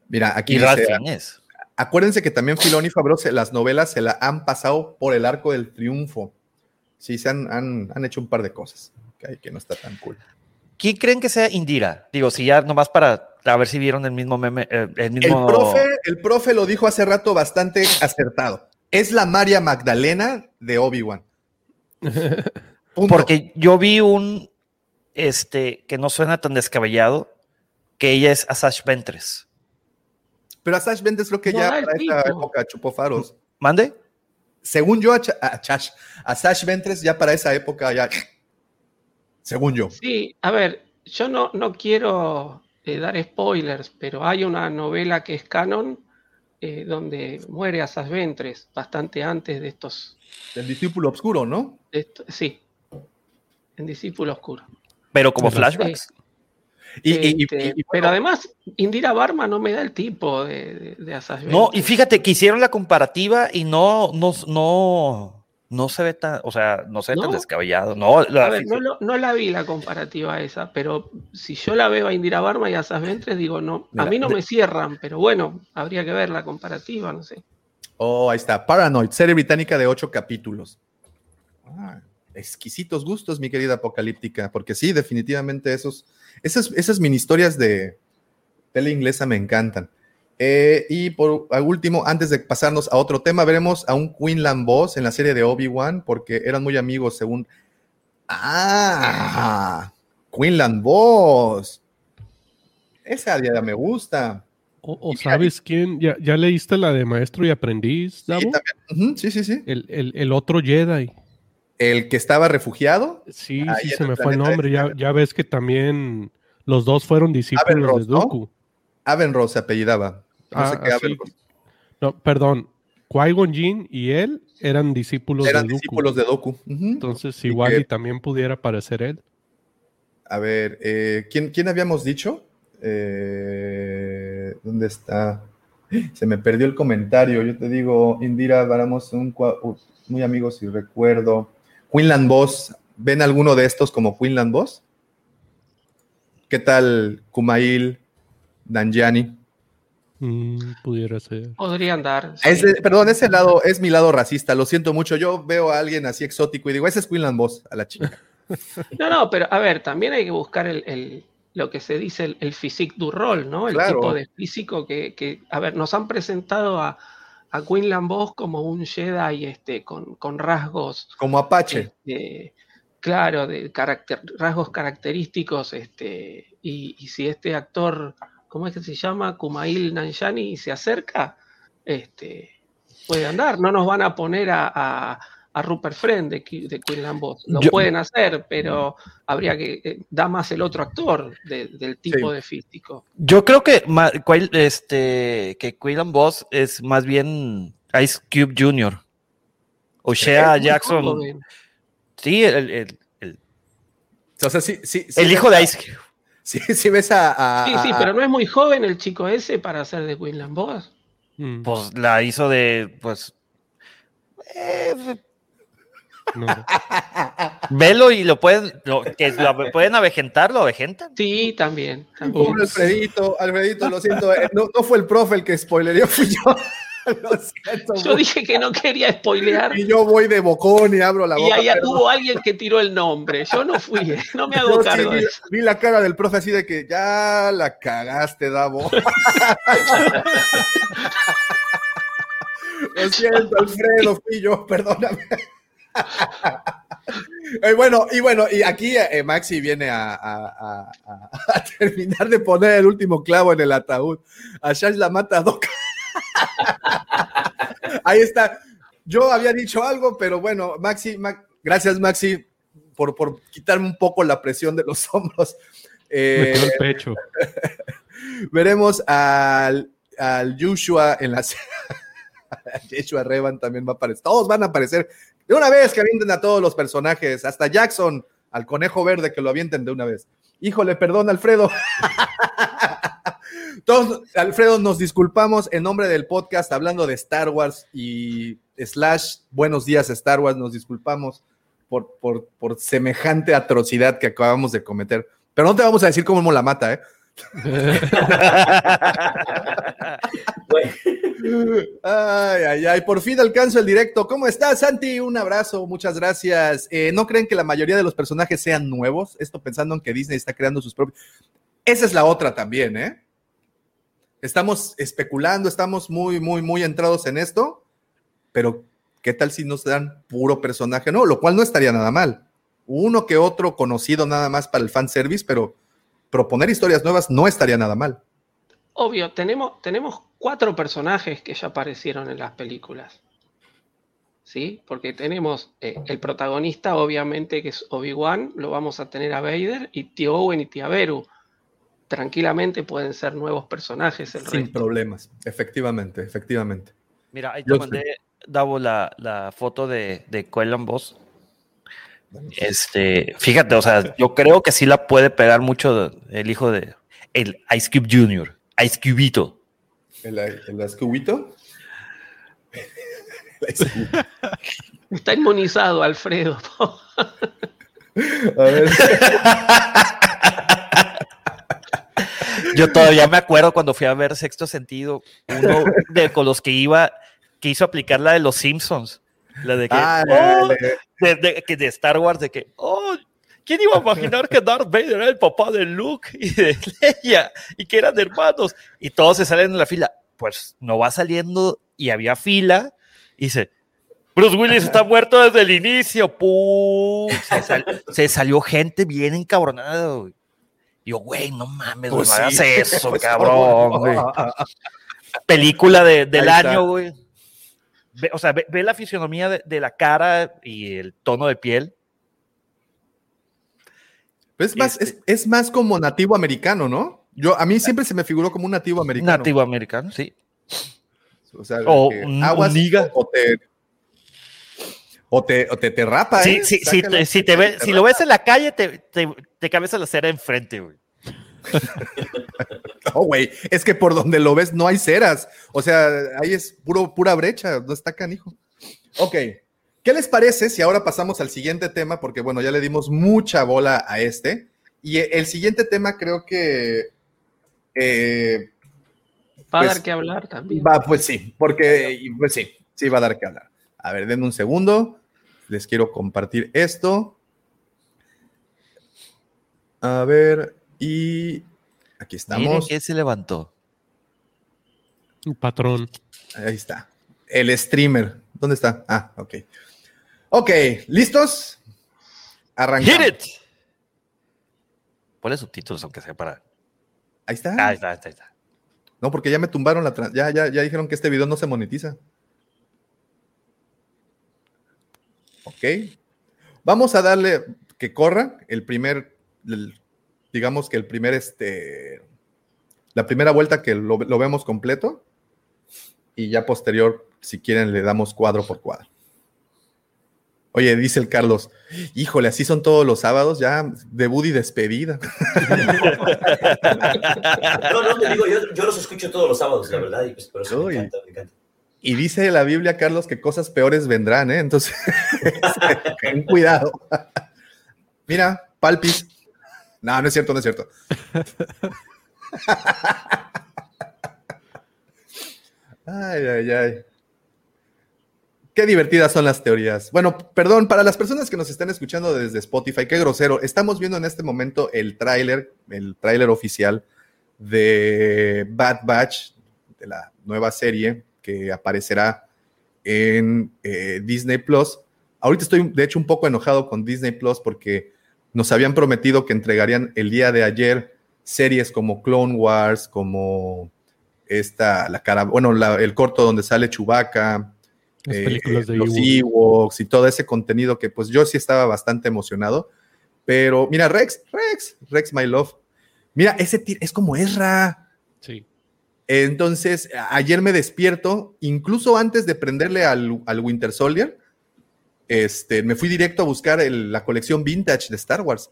Speaker 1: Mira, aquí
Speaker 6: Y
Speaker 1: dice. Acuérdense que también Filoni y se- las novelas se la han pasado por el arco del triunfo. Sí, se han, han- han hecho un par de cosas que, que no está tan cool.
Speaker 6: ¿Quién creen que sea Indira? Digo, si ya nomás para a ver si vieron el mismo meme, eh, el
Speaker 1: El
Speaker 6: mismo.
Speaker 1: profe, el profe lo dijo hace rato bastante acertado. Es la María Magdalena de Obi-Wan.
Speaker 6: Porque yo vi un este que no suena tan descabellado, que ella es Asash Ventres.
Speaker 1: Pero a Sash Vendes creo que
Speaker 2: No
Speaker 1: ya para esa
Speaker 2: tipo.
Speaker 1: época chupó faros.
Speaker 6: ¿Mande?
Speaker 1: Según yo, a, Cha- a Chash- a Sash Ventres ya para esa época ya. Según yo.
Speaker 2: Sí, a ver, yo no, no quiero eh, dar spoilers, pero hay una novela que es canon eh, donde muere Asas Ventres bastante antes de estos,
Speaker 1: El discípulo oscuro, ¿no?
Speaker 2: esto- sí, en Discípulo Oscuro.
Speaker 6: Pero como flashbacks.
Speaker 1: Y,
Speaker 2: Este,
Speaker 1: y- y
Speaker 2: pero
Speaker 1: bueno,
Speaker 2: además, Indira Barma no me da el tipo de, de, de
Speaker 6: No, y fíjate que hicieron la comparativa y no, no, no, no se ve tan, o sea, no se ve tan descabellado. No, la-
Speaker 2: A ver, no, la vi la comparativa esa, pero si yo la veo a Indira Barma y a Asajj Ventress, digo, no, a mí no me cierran, pero bueno, habría que ver la comparativa, no sé.
Speaker 1: Oh, ahí está. Paranoid, serie británica de ocho capítulos. Ah, exquisitos gustos, mi querida apocalíptica, porque sí, definitivamente esos, esas, esas mini historias de tele inglesa me encantan. Eh, y por último, antes de pasarnos a otro tema, veremos a un Quinlan Boss en la serie de Obi-Wan, porque eran muy amigos según... Ah, Quinlan Boss. Esa idea me gusta.
Speaker 3: O, sabes quién, ¿Ya, ya leíste la de Maestro y Aprendiz,
Speaker 1: Sí, también. Sí, sí, sí.
Speaker 3: el, el- el otro Jedi.
Speaker 1: El que estaba refugiado.
Speaker 3: Sí, sí, se me fue el nombre. Ya, ya ves que también los dos fueron discípulos de
Speaker 1: ¿no?
Speaker 3: Dooku.
Speaker 1: Avenross se apellidaba. No
Speaker 3: Ah,
Speaker 1: sé qué
Speaker 3: así-
Speaker 1: Avenross.
Speaker 3: No, perdón. Qui-Gon Jinn y él eran discípulos
Speaker 1: Eran
Speaker 3: de Dooku.
Speaker 1: discípulos de Doku.
Speaker 3: Entonces,
Speaker 1: Y
Speaker 3: igual
Speaker 1: que-
Speaker 3: y también pudiera aparecer él.
Speaker 1: A ver, eh, ¿quién, quién habíamos dicho? Eh, ¿Dónde está? Se me perdió el comentario. Yo te digo, Indira, varamos un uh, muy amigos y recuerdo. Quinlan Boss, ¿ven alguno de estos como Quinlan Boss? ¿Qué tal Kumail, Danjani?
Speaker 3: Mm, pudiera ser.
Speaker 2: Podrían dar. sí.
Speaker 1: Ese, perdón, ese lado es mi lado racista, lo siento mucho. Yo veo a alguien así exótico y digo, ese es Quinlan Boss, a la chica.
Speaker 2: No, no, pero a ver, también hay que buscar el, el- lo que se dice el, el physique du rol, ¿no? El
Speaker 1: Claro.
Speaker 2: tipo de físico que, que- a ver, nos han presentado a, a Quinlan Vos como un Jedi este, con, con rasgos,
Speaker 1: Como Apache.
Speaker 2: este, claro, de carácter, rasgos característicos, este, y, y si este actor, ¿cómo es que se llama? Kumail Nanjiani se acerca, este, puede andar, no nos van a poner a, a- a Rupert Friend de, de Quinlan Vos. Lo
Speaker 6: Yo-
Speaker 2: pueden hacer, pero habría que eh, da más el otro actor de- del tipo
Speaker 1: Sí.
Speaker 2: de físico.
Speaker 6: Yo creo que este que Quillan Boss es más bien Ice Cube Jr. O Shea Jackson. Sí, el, el- el-
Speaker 1: O sea, sí, sí, sí
Speaker 6: el hijo de Ice Cube.
Speaker 1: Sí, sí ves a. a-
Speaker 2: Sí, sí,
Speaker 1: a-
Speaker 2: pero no es muy joven el chico ese para ser de Quinlan Vos.
Speaker 3: Mm,
Speaker 6: Pues la hizo de, pues. eh,
Speaker 3: no.
Speaker 6: velo y lo pueden, lo- que lo pueden avejentar, lo avejentan.
Speaker 2: Sí, también. también.
Speaker 1: Alfredito, Alfredito, lo siento. eh, No, no fue el profe el que spoilerió, fui yo. Lo siento.
Speaker 2: Yo dije que no quería spoilear.
Speaker 1: Y yo voy de bocón y abro la
Speaker 2: Y
Speaker 1: boca.
Speaker 2: allá
Speaker 1: perdón.
Speaker 2: hubo alguien que tiró el nombre. Yo no fui, eh, no me hago
Speaker 1: Yo sí
Speaker 2: cargo de
Speaker 1: vi,
Speaker 2: eso.
Speaker 1: vi la cara del profe así de que ya la cagaste, Davo. Lo siento, Alfredo, fui yo, perdóname. Eh, bueno, y bueno, y aquí eh, Maxi viene a, a- a- a terminar de poner el último clavo en el ataúd. A Shash la mata a Doc. Ahí está. Yo había dicho algo, pero bueno, Maxi, Ma- gracias Maxi por, por quitarme un poco la presión de los hombros. Eh,
Speaker 3: Metió el pecho.
Speaker 1: veremos al, al Joshua en la Joshua Revan también va a aparecer. Todos van a aparecer de una vez que avienten a todos los personajes, hasta Jackson, al conejo verde que lo avienten de una vez. Híjole, perdón, Alfredo. Todos, Alfredo, nos disculpamos en nombre del podcast hablando de Star Wars y slash Buenos días Star Wars, nos disculpamos por, por, por semejante atrocidad que acabamos de cometer. Pero no te vamos a decir cómo la mata, ¿eh? Ay, ay, ay, por fin alcanzo el directo. ¿Cómo estás, Santi? Un abrazo, muchas gracias. Eh, ¿No creen que la mayoría de los personajes sean nuevos? Esto pensando en que Disney está creando sus propios. Esa es la otra también, ¿eh? Estamos especulando, estamos muy, muy, muy entrados en esto, pero ¿qué tal si nos dan puro personaje? No, lo cual no estaría nada mal. Uno que otro conocido nada más para el fanservice, pero proponer historias nuevas no estaría nada mal.
Speaker 2: Obvio, tenemos, tenemos cuatro personajes que ya aparecieron en las películas. ¿Sí? Porque tenemos eh, el protagonista, obviamente, que es Obi-Wan, lo vamos a tener a Vader, y Tío Owen y Tía Beru. Tranquilamente pueden ser nuevos personajes el
Speaker 1: Sin
Speaker 2: resto.
Speaker 1: problemas, efectivamente, efectivamente.
Speaker 6: Mira, ahí te
Speaker 1: Yo-
Speaker 6: mandé, Davo, la, la foto de, de Quellan Boss. Este, fíjate, o sea, yo creo que sí la puede pegar mucho el hijo de el Ice Cube Jr., Ice Cubito.
Speaker 1: ¿El, el? El escubito.
Speaker 2: Está inmunizado, Alfredo.
Speaker 1: A ver.
Speaker 6: Yo todavía me acuerdo cuando fui a ver Sexto Sentido, uno de con los que iba, quiso aplicar la de los Simpsons. La de que,
Speaker 1: Ah,
Speaker 6: oh, de, de- que de Star Wars, de que, oh, ¿quién iba a imaginar que Darth Vader era el papá de Luke y de Leia y que eran hermanos? Y todos se salen en la fila. Pues no va saliendo y había fila y dice, Bruce Willis está muerto desde el inicio. ¡Pum! Se, sal- se salió gente bien encabronada. güey. Yo, güey, no mames, güey,
Speaker 1: Pues
Speaker 6: no hagas
Speaker 1: sí,
Speaker 6: eso,
Speaker 1: pues,
Speaker 6: cabrón,
Speaker 1: no.
Speaker 6: güey. Película de- del
Speaker 1: Ahí está.
Speaker 6: año, güey. Ve- o sea, ve, ve la fisionomía de, de la cara y el tono de piel.
Speaker 1: Es más,
Speaker 6: Este-
Speaker 1: es, es más como nativo americano, ¿no? Yo, a mí siempre se me figuró como un nativo americano.
Speaker 6: Nativo americano, sí.
Speaker 1: O sea,
Speaker 6: O un-
Speaker 1: aguas
Speaker 6: un niga.
Speaker 1: o te, o te, o te, te rapa,
Speaker 6: Sí,
Speaker 1: ¿eh?
Speaker 6: sí, si,
Speaker 1: Sácalo,
Speaker 6: te, si, te ve- si lo ves en la calle, te, te, te cabeza la cera enfrente, güey.
Speaker 1: No, güey, es que por donde lo ves no hay ceras. O sea, ahí es puro, pura brecha, no está canijo. Ok, ¿qué les parece si ahora pasamos al siguiente tema? Porque bueno, ya le dimos mucha bola a este. Y el siguiente tema creo que... eh,
Speaker 2: Va a
Speaker 1: Pues-
Speaker 2: dar que hablar también.
Speaker 1: Va, pues sí, porque pues sí, sí va a dar que hablar. A ver, denme un segundo. Les quiero compartir esto. A ver, y aquí
Speaker 6: Miren
Speaker 1: estamos.
Speaker 6: que se levantó.
Speaker 3: Un patrón.
Speaker 1: Ahí está. El streamer. ¿Dónde está? Ah, ok. Ok, ¿listos? Arrancamos.
Speaker 6: ¡Hit it! Ponle subtítulos, aunque sea para.
Speaker 1: Ahí está.
Speaker 6: Ah, ahí está, ahí está, ahí está.
Speaker 1: No, porque ya me tumbaron la... Ya, ya, ya dijeron que este video no se monetiza. Ok. Vamos a darle que corra el primer, el- digamos que el primer, este, la primera vuelta que lo, lo vemos completo y ya posterior, si quieren, le damos cuadro por cuadro. Oye, dice el Carlos, híjole, así son todos los sábados, ya debut y despedida.
Speaker 4: No, no, te digo, yo, yo los escucho todos los sábados, la verdad, y pues por eso
Speaker 1: Uy.
Speaker 4: me encanta, me encanta.
Speaker 1: Y dice la Biblia, Carlos, que cosas peores vendrán, ¿eh? Entonces, ten cuidado. Mira, palpis. No, no es cierto, no es cierto. Ay, ay, ay. Qué divertidas son las teorías. Bueno, perdón, para las personas que nos están escuchando desde Spotify, qué grosero. Estamos viendo en este momento el tráiler, el tráiler oficial de Bad Batch, de la nueva serie que aparecerá en eh, Disney Plus. Ahorita estoy, de hecho, un poco enojado con Disney Plus porque nos habían prometido que entregarían el día de ayer series como Clone Wars, como esta, la cara, bueno, el corto donde sale Chewbacca, eh, los Ewoks y todo ese contenido que pues yo sí estaba bastante emocionado. Pero mira, Rex, Rex, Rex, my love. Mira, ese es como Ezra.
Speaker 3: Sí.
Speaker 1: Entonces, ayer me despierto, incluso antes de prenderle al, Winter Soldier, este, me fui directo a buscar la colección vintage de Star Wars.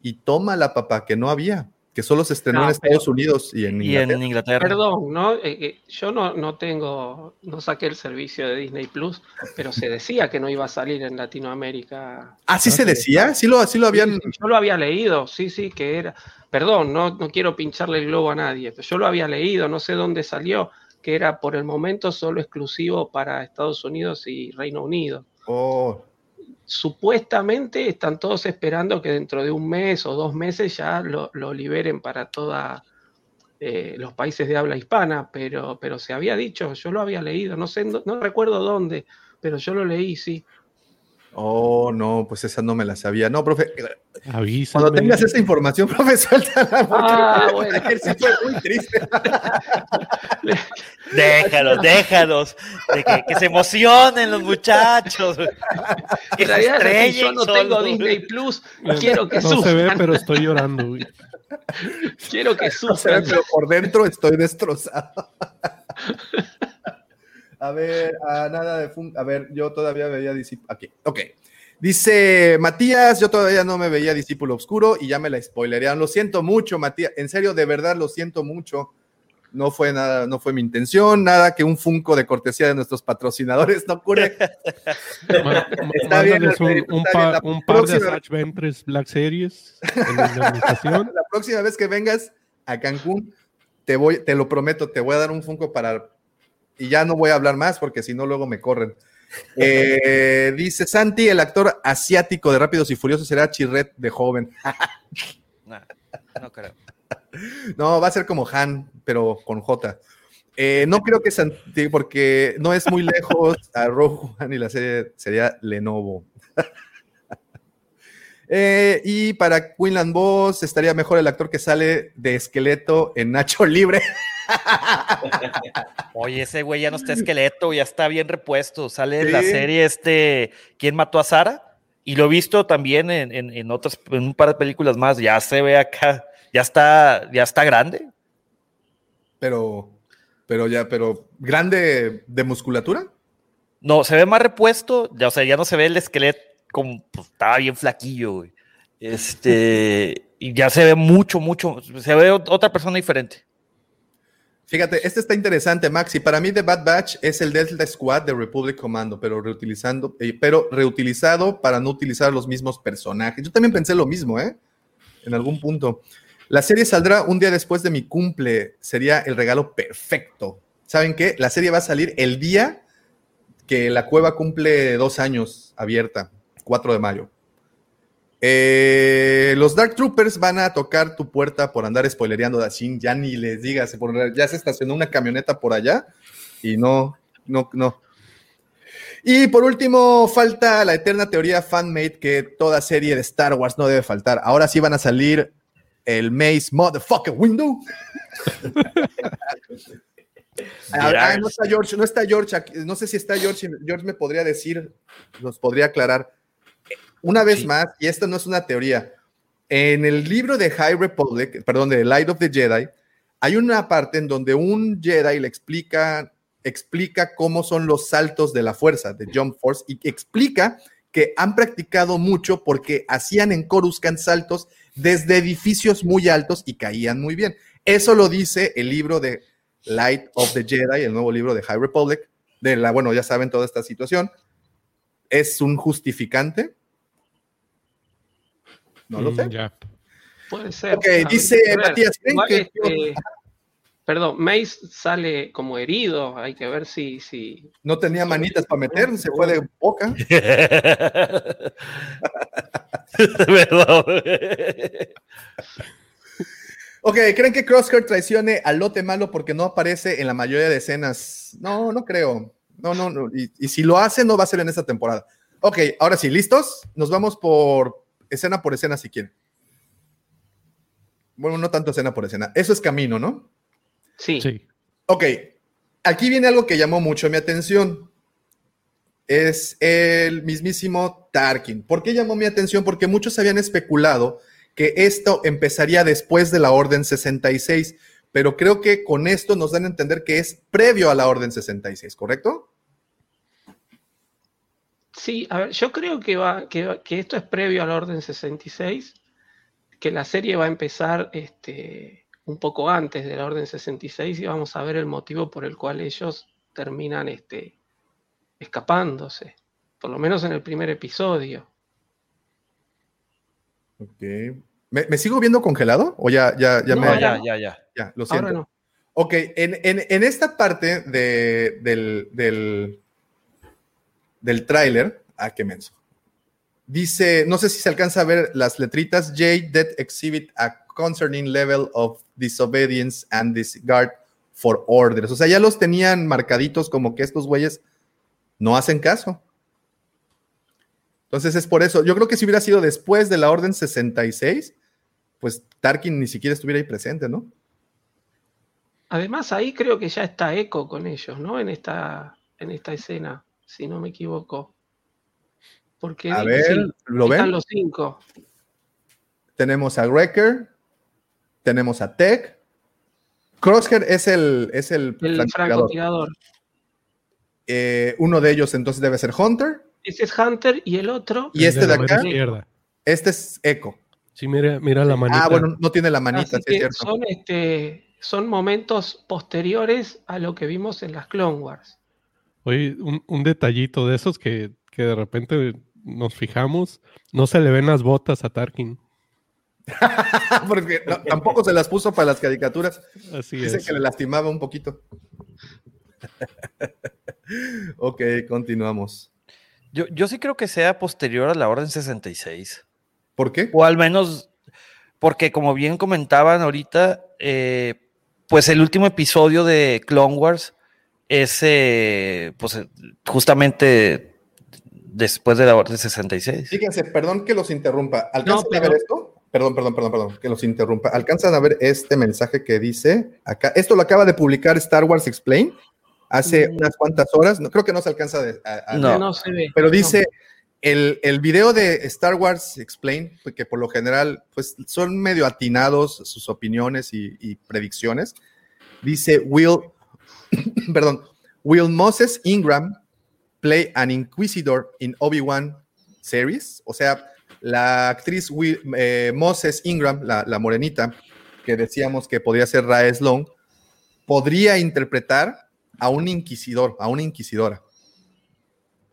Speaker 1: Y toma la papá, que no había que solo se estrenó en Estados Unidos y en,
Speaker 2: Inglaterra. Perdón, ¿no? Eh, eh, yo no, no tengo, no saqué el servicio de Disney Plus, pero se decía que no iba a salir en Latinoamérica.
Speaker 1: ¿Ah, sí se decía? ¿Sí lo, lo habían...?
Speaker 2: yo lo había leído, sí, sí, que era... Perdón, no, no quiero pincharle el globo a nadie, pero yo lo había leído, no sé dónde salió, que era por el momento solo exclusivo para Estados Unidos y Reino Unido.
Speaker 1: Oh,
Speaker 2: supuestamente están todos esperando que dentro de un mes o dos meses ya lo, liberen para todos eh, los países de habla hispana, pero, pero se había dicho, yo lo había leído, no sé, no recuerdo dónde, pero yo lo leí, sí.
Speaker 1: Oh, no, pues esa no me la sabía. No, profe. Cuando tengas esa información, profe, suéltala.
Speaker 2: Ah, bueno.
Speaker 1: fue muy triste.
Speaker 6: déjalos, déjalos. que, se emocionen los muchachos.
Speaker 2: En realidad, yo no tengo Disney Plus, quiero que
Speaker 3: no No se ve, pero estoy llorando.
Speaker 2: Quiero que sufran.
Speaker 1: pero por dentro estoy destrozado. A ver, a nada de A ver, yo todavía veía discípulo. Aquí, ok. Dice Matías, yo todavía no me veía discípulo oscuro y ya me la spoilerían. Lo siento mucho, Matías. En serio, de verdad, lo siento mucho. No fue nada, no fue mi intención, nada que un Funko de cortesía de nuestros patrocinadores no cure.
Speaker 3: está bien, un, un, par de Satch Ventres Black Series en la,
Speaker 1: la próxima vez que vengas a Cancún, te voy, te lo prometo, te voy a dar un Funko para y ya no voy a hablar más porque si no luego me corren. Eh, dice Santi, el actor asiático de Rápidos y Furiosos será Chirret de joven.
Speaker 6: no, creo.
Speaker 1: No, va a ser como Han, pero con J. Eh, no creo que Santi, porque no es muy lejos a Rojo y la serie sería Lenovo. Eh, y para Quinlan Boss estaría mejor el actor que sale de esqueleto en Nacho Libre.
Speaker 6: Oye, ese güey ya no está esqueleto, ya está bien repuesto. Sale en la serie este ¿Quién mató a Sara? Y lo he visto también en, otras, en un par de películas más. Ya se ve acá, ya está, ya está grande.
Speaker 1: Pero, pero ya, pero grande de musculatura.
Speaker 6: No, se ve más repuesto, ya, o sea, ya no se ve el esqueleto como pues, estaba bien flaquillo, güey. Este, y ya se ve mucho, mucho, se ve otra persona diferente.
Speaker 1: Fíjate, este está interesante, Maxi. Para mí, The Bad Batch es el Delta Squad de Republic Commando, pero reutilizando, eh, pero reutilizado para no utilizar los mismos personajes. Yo también pensé lo mismo, ¿eh? En algún punto. La serie saldrá un día después de mi cumple. Sería el regalo perfecto. ¿Saben qué? La serie va a salir el día que la cueva cumple dos años abierta, 4 de mayo. Eh, los Dark Troopers van a tocar tu puerta por andar spoilereando Dashin. Ya ni les digas, ya se estacionó una camioneta por allá y no, no, no. Y por último, falta la eterna teoría fanmade que toda serie de Star Wars no debe faltar. Ahora sí van a salir el Maze Motherfucker Window. Ah, no está George, no está George, no sé si está George, George me podría decir, nos podría aclarar una vez más, y esto no es una teoría, en el libro de High Republic, perdón, de Light of the Jedi, hay una parte en donde un Jedi le explica, explica cómo son los saltos de la fuerza, de Jump Force, y explica que han practicado mucho porque hacían en Coruscant saltos desde edificios muy altos y caían muy bien. Eso lo dice el libro de Light of the Jedi, el nuevo libro de High Republic, de la, bueno, ya saben toda esta situación. Es un justificante no lo mm, sé.
Speaker 2: Puede ser.
Speaker 1: Ok, dice Matías
Speaker 2: este, Perdón, Mace sale como herido, hay que ver si... si...
Speaker 1: No tenía manitas para meter, se fue de boca. ok, ¿creen que Crosshair traicione al lote malo porque no aparece en la mayoría de escenas? No, no creo. No, no, no. Y, y si lo hace, no va a ser en esta temporada. Ok, ahora sí, ¿listos? Nos vamos por escena por escena si quieren. Bueno, no tanto escena por escena. Eso es camino, ¿no?
Speaker 2: Sí.
Speaker 3: Sí.
Speaker 1: Ok, aquí viene algo que llamó mucho mi atención. Es el mismísimo Tarkin. ¿Por qué llamó mi atención? Porque muchos habían especulado que esto empezaría después de la Orden 66, pero creo que con esto nos dan a entender que es previo a la Orden 66, ¿correcto?
Speaker 2: Sí, a ver, yo creo que, va, que, esto es previo a la Orden 66, que la serie va a empezar este, un poco antes de la Orden 66 y vamos a ver el motivo por el cual ellos terminan este, escapándose, por lo menos en el primer episodio.
Speaker 1: Ok. ¿Me, me sigo viendo congelado? ¿O ya, ya, ya
Speaker 2: No,
Speaker 1: me...
Speaker 6: Ya,
Speaker 2: ya.
Speaker 6: ya, ya, ya.
Speaker 1: Ya, lo siento.
Speaker 2: Ahora no.
Speaker 1: Ok, en, en- en esta parte de- del, del, del tráiler, ah, qué menso. Dice, no sé si se alcanza a ver las letritas, J that exhibit a concerning level of disobedience and disregard for orders. O sea, ya los tenían marcaditos como que estos güeyes no hacen caso. Entonces es por eso. Yo creo que si hubiera sido después de la Orden 66, pues Tarkin ni siquiera estuviera ahí presente, ¿no?
Speaker 2: Además, ahí creo que ya está Echo con ellos, ¿no? En esta, en esta escena, si no me equivoco. Porque
Speaker 1: A
Speaker 2: sí,
Speaker 1: ver, ¿lo
Speaker 2: están
Speaker 1: ven?
Speaker 2: los cinco.
Speaker 1: Tenemos a Wrecker, tenemos a Tech. Crosshair es el, es el,
Speaker 2: El
Speaker 1: francotirador. Eh, uno de ellos entonces debe ser Hunter.
Speaker 2: Ese es Hunter y el otro.
Speaker 1: Y
Speaker 3: El
Speaker 1: este de acá,
Speaker 3: izquierda.
Speaker 1: este es Echo.
Speaker 3: Sí, mira, mira la manita.
Speaker 1: Ah, bueno, no tiene la manita,
Speaker 2: Así
Speaker 1: sí es
Speaker 2: que
Speaker 1: cierto.
Speaker 2: son, este, son momentos posteriores a lo que vimos en las Clone Wars.
Speaker 3: Oye, un, un detallito de esos que, que de repente nos fijamos, no se le ven las botas a Tarkin.
Speaker 1: Porque no, tampoco se las puso para las caricaturas.
Speaker 3: Así
Speaker 1: Dice
Speaker 3: es.
Speaker 1: que le lastimaba un poquito. ok, continuamos.
Speaker 6: Yo, yo sí creo que sea posterior a la Orden 66.
Speaker 1: ¿Por qué?
Speaker 6: O al menos, porque como bien comentaban ahorita, eh, pues el último episodio de Clone Wars es eh, pues, eh, justamente después de la Orden 66.
Speaker 1: Fíjense, perdón que los interrumpa. ¿Alcanzan
Speaker 2: No,
Speaker 1: a ver esto? Perdón, perdón, perdón, perdón, que los interrumpa. ¿Alcanzan a ver este mensaje que dice acá? Esto lo acaba de publicar Star Wars Explain hace
Speaker 2: Mm.
Speaker 1: unas cuantas horas. No creo que no se alcanza de- a, a
Speaker 6: No.
Speaker 2: No, se ve.
Speaker 1: Pero dice, el, el video de Star Wars Explain, pues, que por lo general pues, son medio atinados sus opiniones y, y predicciones, dice, Will, perdón, Will Moses Ingram play an Inquisitor in Obi-Wan series? O sea, la actriz Will- eh, Moses Ingram, la, la morenita, que decíamos que podría ser Rae Sloan, podría interpretar a un inquisidor, a una inquisidora.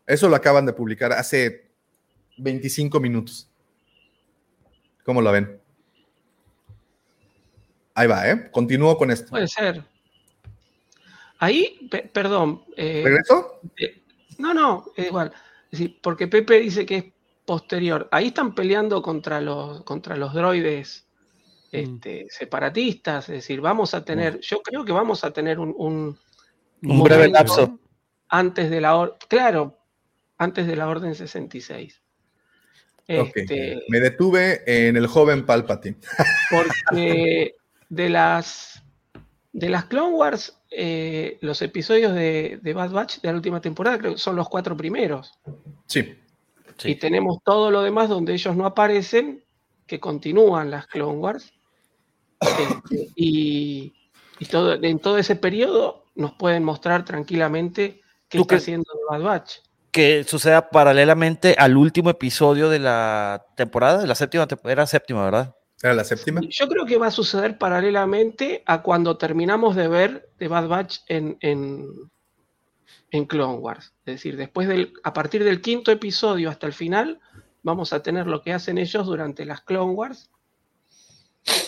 Speaker 1: Eso lo acaban de publicar hace 25 minutos. ¿Cómo lo ven? Ahí va, ¿eh? Continúo con esto.
Speaker 2: Puede ser. Ahí, pe- perdón. eh,
Speaker 1: ¿Regreso?
Speaker 2: eh, no, no, es igual. Es decir, porque Pepe dice que es posterior. Ahí están peleando contra los, contra los droides este, separatistas. Es decir, vamos a tener, yo creo que vamos a tener un, un-
Speaker 6: Un breve lapso.
Speaker 2: antes de la orden, claro, antes de la orden 66.
Speaker 1: Ok.
Speaker 2: Este,
Speaker 1: Me detuve en el joven Palpatine.
Speaker 2: porque de las de las Clone Wars, eh, los episodios de, de Bad Batch de la última temporada creo que son los cuatro primeros.
Speaker 1: Sí.
Speaker 6: Sí.
Speaker 2: Y tenemos todo lo demás donde ellos no aparecen, que continúan las Clone Wars. Este, y y todo, en todo ese periodo nos pueden mostrar tranquilamente qué
Speaker 6: ¿Tú
Speaker 2: está haciendo Bad Batch.
Speaker 6: Que suceda paralelamente al último episodio de la temporada, de la séptima temporada, era séptima, ¿verdad?
Speaker 1: ¿Era la séptima?
Speaker 2: Yo creo que va a suceder paralelamente a cuando terminamos de ver The Bad Batch en, en, en Clone Wars. Es decir, después del, a partir del quinto episodio hasta el final, vamos a tener lo que hacen ellos durante las Clone Wars.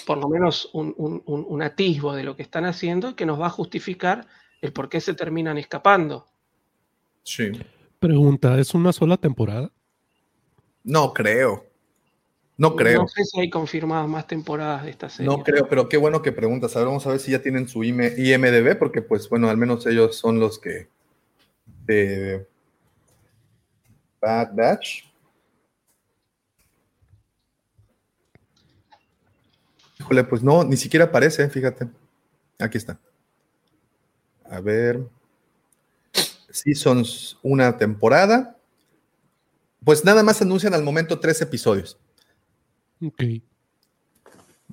Speaker 2: Por lo menos un, un- un- un atisbo de lo que están haciendo que nos va a justificar el por qué se terminan escapando.
Speaker 1: Sí.
Speaker 3: Pregunta, ¿es una sola temporada?
Speaker 1: No creo. No creo.
Speaker 2: No sé si hay confirmadas más temporadas de esta serie.
Speaker 1: No creo, pero qué bueno que preguntas. A ver, vamos a ver si ya tienen su IM IMDB, porque pues bueno, al menos ellos son los que... eh, Bad Batch. Híjole, pues no, ni siquiera aparece, fíjate. Aquí está. A ver. Seasons, una temporada. Pues nada más anuncian al momento tres episodios.
Speaker 3: Ok.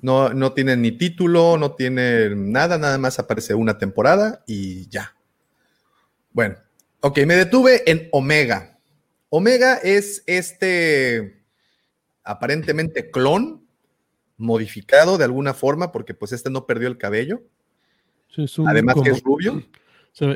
Speaker 1: No, no tienen ni título, no tienen nada, nada más aparece una temporada y ya. Bueno, ok, me detuve en Omega. Omega es este aparentemente clon modificado de alguna forma, porque pues este no perdió el cabello.
Speaker 3: Sí, es un
Speaker 1: Además que es rubio.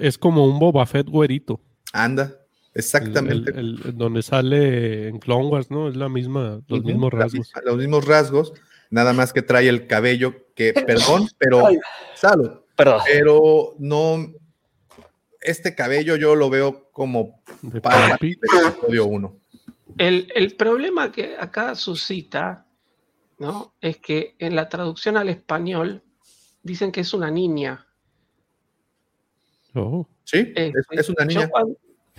Speaker 3: es como un Boba Fett güerito.
Speaker 1: Anda, exactamente.
Speaker 3: El- el- el- donde sale en Clone Wars, ¿no? Es la misma, los mismos rasgos.
Speaker 1: misma- los mismos rasgos, nada más que trae el cabello que, perdón, pero
Speaker 6: Ay.
Speaker 1: salud,
Speaker 6: Perdón.
Speaker 1: pero no, este cabello yo lo veo como
Speaker 3: De
Speaker 1: para
Speaker 3: Papi.
Speaker 1: el episodio 1.
Speaker 2: El, el problema que acá suscita, ¿no? Es que en la traducción al español dicen que es una niña.
Speaker 3: Oh,
Speaker 1: ¿Sí?
Speaker 2: Eh,
Speaker 1: Es, es una
Speaker 2: yo
Speaker 1: niña.
Speaker 2: cuan-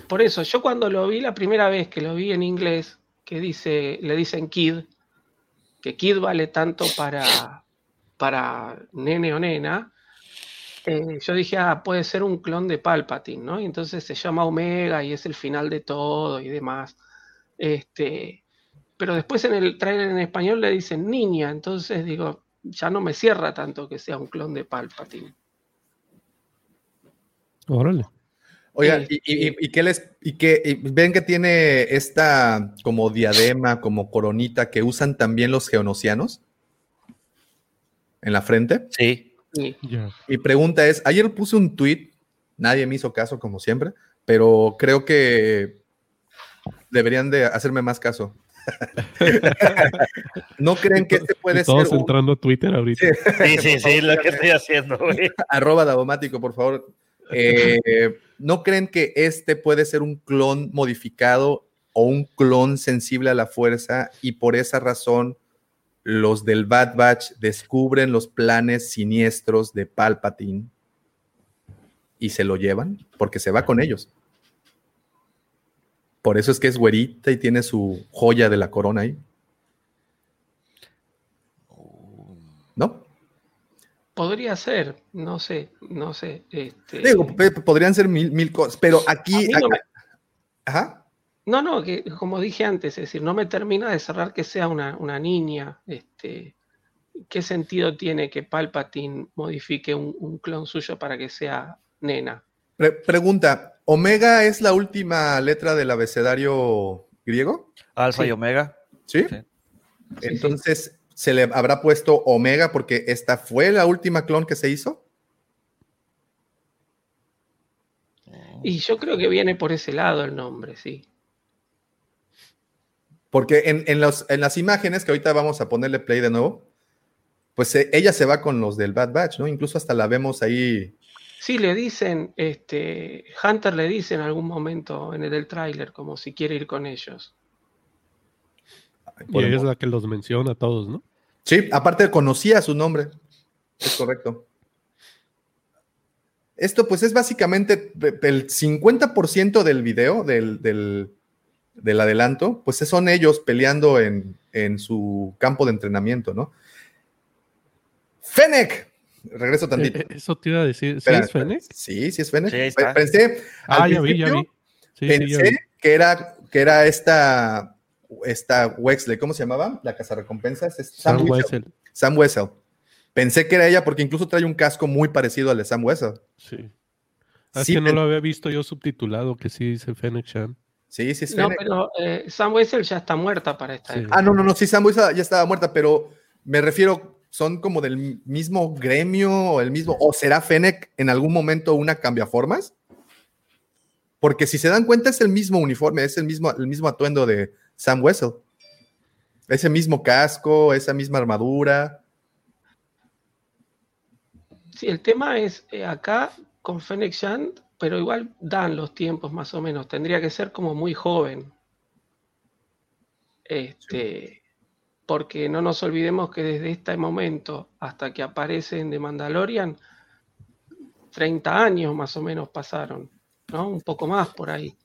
Speaker 2: por eso, yo cuando lo vi la primera vez que lo vi en inglés, que dice, le dicen kid, que kid vale tanto para, para nene o nena, eh, yo dije, ah, puede ser un clon de Palpatine, ¿no? Y entonces se llama Omega y es el final de todo y demás. Este, pero después en el trailer en español le dicen niña, entonces digo, ya no me cierra tanto que sea un clon de Palpatine.
Speaker 3: órale.
Speaker 1: Oigan, y, y- y qué les, y que y ven que tiene esta como diadema, como coronita que usan también los geonosianos en la frente.
Speaker 6: Sí.
Speaker 2: Y-
Speaker 3: Ya.
Speaker 1: Mi pregunta es, ayer puse un tweet, nadie me hizo caso como siempre, pero creo que deberían de hacerme más caso. ¿No creen que este puede
Speaker 3: todos
Speaker 1: ser un-
Speaker 3: entrando a Twitter ahorita.
Speaker 6: Sí, sí, sí, lo que estoy haciendo, güey.
Speaker 1: arroba Davomático, por favor. Eh, ¿No creen que este puede ser un clon modificado o un clon sensible a la fuerza y por esa razón los del Bad Batch descubren los planes siniestros de Palpatine y se lo llevan? Porque se va con ellos. Por eso es que es güerita y tiene su joya de la corona ahí. ¿No?
Speaker 2: Podría ser, no sé, no sé. Este,
Speaker 1: Digo, podrían ser mil, mil cosas, pero aquí...
Speaker 2: me-
Speaker 1: Ajá.
Speaker 2: no, no, que como dije antes, es decir, no me termina de cerrar que sea una, una niña. Este, ¿Qué sentido tiene que Palpatine modifique un, un clon suyo para que sea nena?
Speaker 1: Pre- pregunta, ¿Omega es la última letra del abecedario griego?
Speaker 6: Alfa
Speaker 2: Sí.
Speaker 6: y Omega.
Speaker 1: ¿Sí?
Speaker 6: Sí.
Speaker 1: Entonces, ¿se le habrá puesto Omega porque esta fue la última clon que se hizo?
Speaker 2: Y yo creo que viene por ese lado el nombre, sí.
Speaker 1: Porque en, en los- en las imágenes, que ahorita vamos a ponerle play de nuevo, pues eh, ella se va con los del Bad Batch, ¿no? Incluso hasta la vemos ahí.
Speaker 2: Sí, le dicen, este, Hunter le dice en algún momento en el del tráiler como si quiere ir con ellos.
Speaker 3: Y ella es la que los menciona a todos, ¿no?
Speaker 1: Sí, aparte conocía su nombre. Es correcto. Esto pues es básicamente el 50% del video, del, del, del adelanto, pues son ellos peleando en, en su campo de entrenamiento, ¿no? Fennec. Regreso tantito.
Speaker 3: Eh, eh, Eso te iba a decir. ¿Sí
Speaker 1: Espera,
Speaker 3: es Fennec?
Speaker 1: Sí, sí es Fennec.
Speaker 6: Sí.
Speaker 1: Pensé, al
Speaker 3: Ah, ya vi, ya vi. Sí, sí, ya
Speaker 1: pensé
Speaker 3: vi.
Speaker 1: que era, que era esta, esta Wexley, ¿cómo se llamaba? La casa recompensas. Es Sam,
Speaker 3: Sam
Speaker 1: Wessel.
Speaker 3: Wessel.
Speaker 1: Sam Wessel. Pensé que era ella porque incluso trae un casco muy parecido al de Sam Wessel.
Speaker 3: Sí. Ah, Es
Speaker 1: Sí,
Speaker 3: que no lo había visto yo subtitulado, que sí dice Fennec Shan.
Speaker 1: Sí, sí es
Speaker 2: No,
Speaker 1: Fennec.
Speaker 2: pero eh, Sam Wessel ya está muerta para esta
Speaker 3: Sí.
Speaker 1: Ah, no, no, no, sí, Sam Wessel ya estaba muerta, pero me refiero, son como del mismo gremio o el mismo, o será Fennec en algún momento una cambiaformas. Porque si se dan cuenta es el mismo uniforme, es el mismo, el mismo atuendo de Sam Wessel. Ese mismo casco, esa misma armadura.
Speaker 2: Sí, el tema es eh, acá con Fennec Shand, pero igual dan los tiempos más o menos. Tendría que ser como muy joven. Este, porque no nos olvidemos que desde este momento hasta que aparece en The Mandalorian, 30 años más o menos pasaron, ¿no? Un poco más por ahí.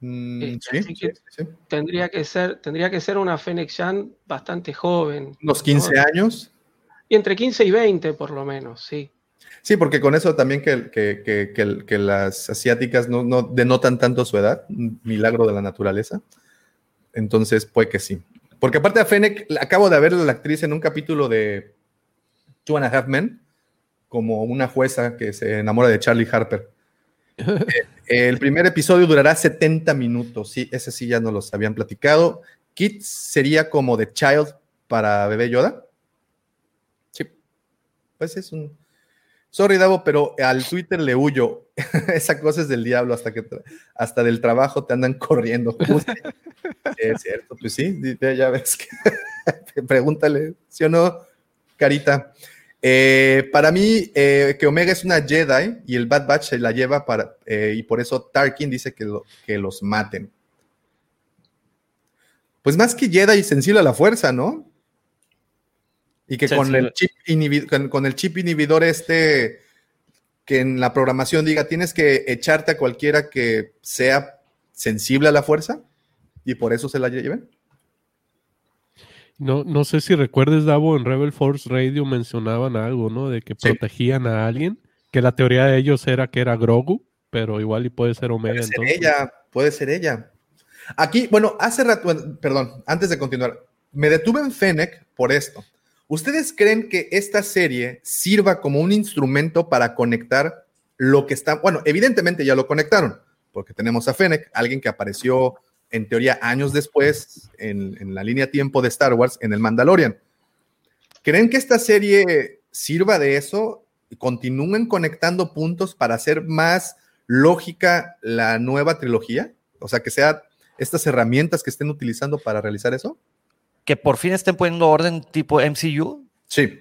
Speaker 1: Mm, sí,
Speaker 2: así que
Speaker 1: sí, sí.
Speaker 2: tendría que ser, tendría que ser una Fennec Chan bastante joven.
Speaker 1: Unos 15
Speaker 2: ¿no?
Speaker 1: años.
Speaker 2: Y entre 15 y 20 por lo menos, sí.
Speaker 1: Sí, porque con eso también que, que- que- que- las asiáticas no, no denotan tanto su edad, un milagro de la naturaleza. Entonces, puede que sí. Porque aparte a Fennec, acabo de ver a la actriz en un capítulo de Two and a Half Men, como una jueza que se enamora de Charlie Harper. El primer episodio durará 70 minutos, sí, ese sí ya nos los habían platicado. Kit sería como The Child para bebé Yoda. Sí, pues es un... Sorry, Davo, pero al Twitter le huyo. Esa cosa es del diablo, hasta que hasta del trabajo te andan corriendo. Es cierto, pues sí, ya ves que pregúntale, ¿sí o no, Carita? Eh, para mí, eh, que Omega es una Jedi y el Bad Batch se la lleva para, eh, y por eso Tarkin dice que, lo- que los maten. Pues más que Jedi, sensible a la fuerza, ¿no? Y que con el, chip con el chip inhibidor este, que en la programación diga, tienes que echarte a cualquiera que sea sensible a la fuerza, y por eso se la lleven.
Speaker 3: No, no sé si recuerdes, Davo, en Rebel Force Radio mencionaban algo, ¿no? De que
Speaker 1: Sí.
Speaker 3: protegían a alguien, que la teoría de ellos era que era Grogu, pero igual y puede ser Omega
Speaker 1: Puede ser
Speaker 3: entonces.
Speaker 1: ella, puede ser ella. Aquí, bueno, hace rato, perdón, antes de continuar, me detuve en Fennec por esto. ¿Ustedes creen que esta serie sirva como un instrumento para conectar lo que está, bueno, evidentemente ya lo conectaron, porque tenemos a Fennec, alguien que apareció en teoría años después en, en la línea tiempo de Star Wars en el Mandalorian. ¿Creen que esta serie sirva de eso y continúen conectando puntos para hacer más lógica la nueva trilogía? O sea, que sea estas herramientas que estén utilizando para realizar eso.
Speaker 6: Que por fin estén poniendo orden tipo MCU,
Speaker 1: Sí.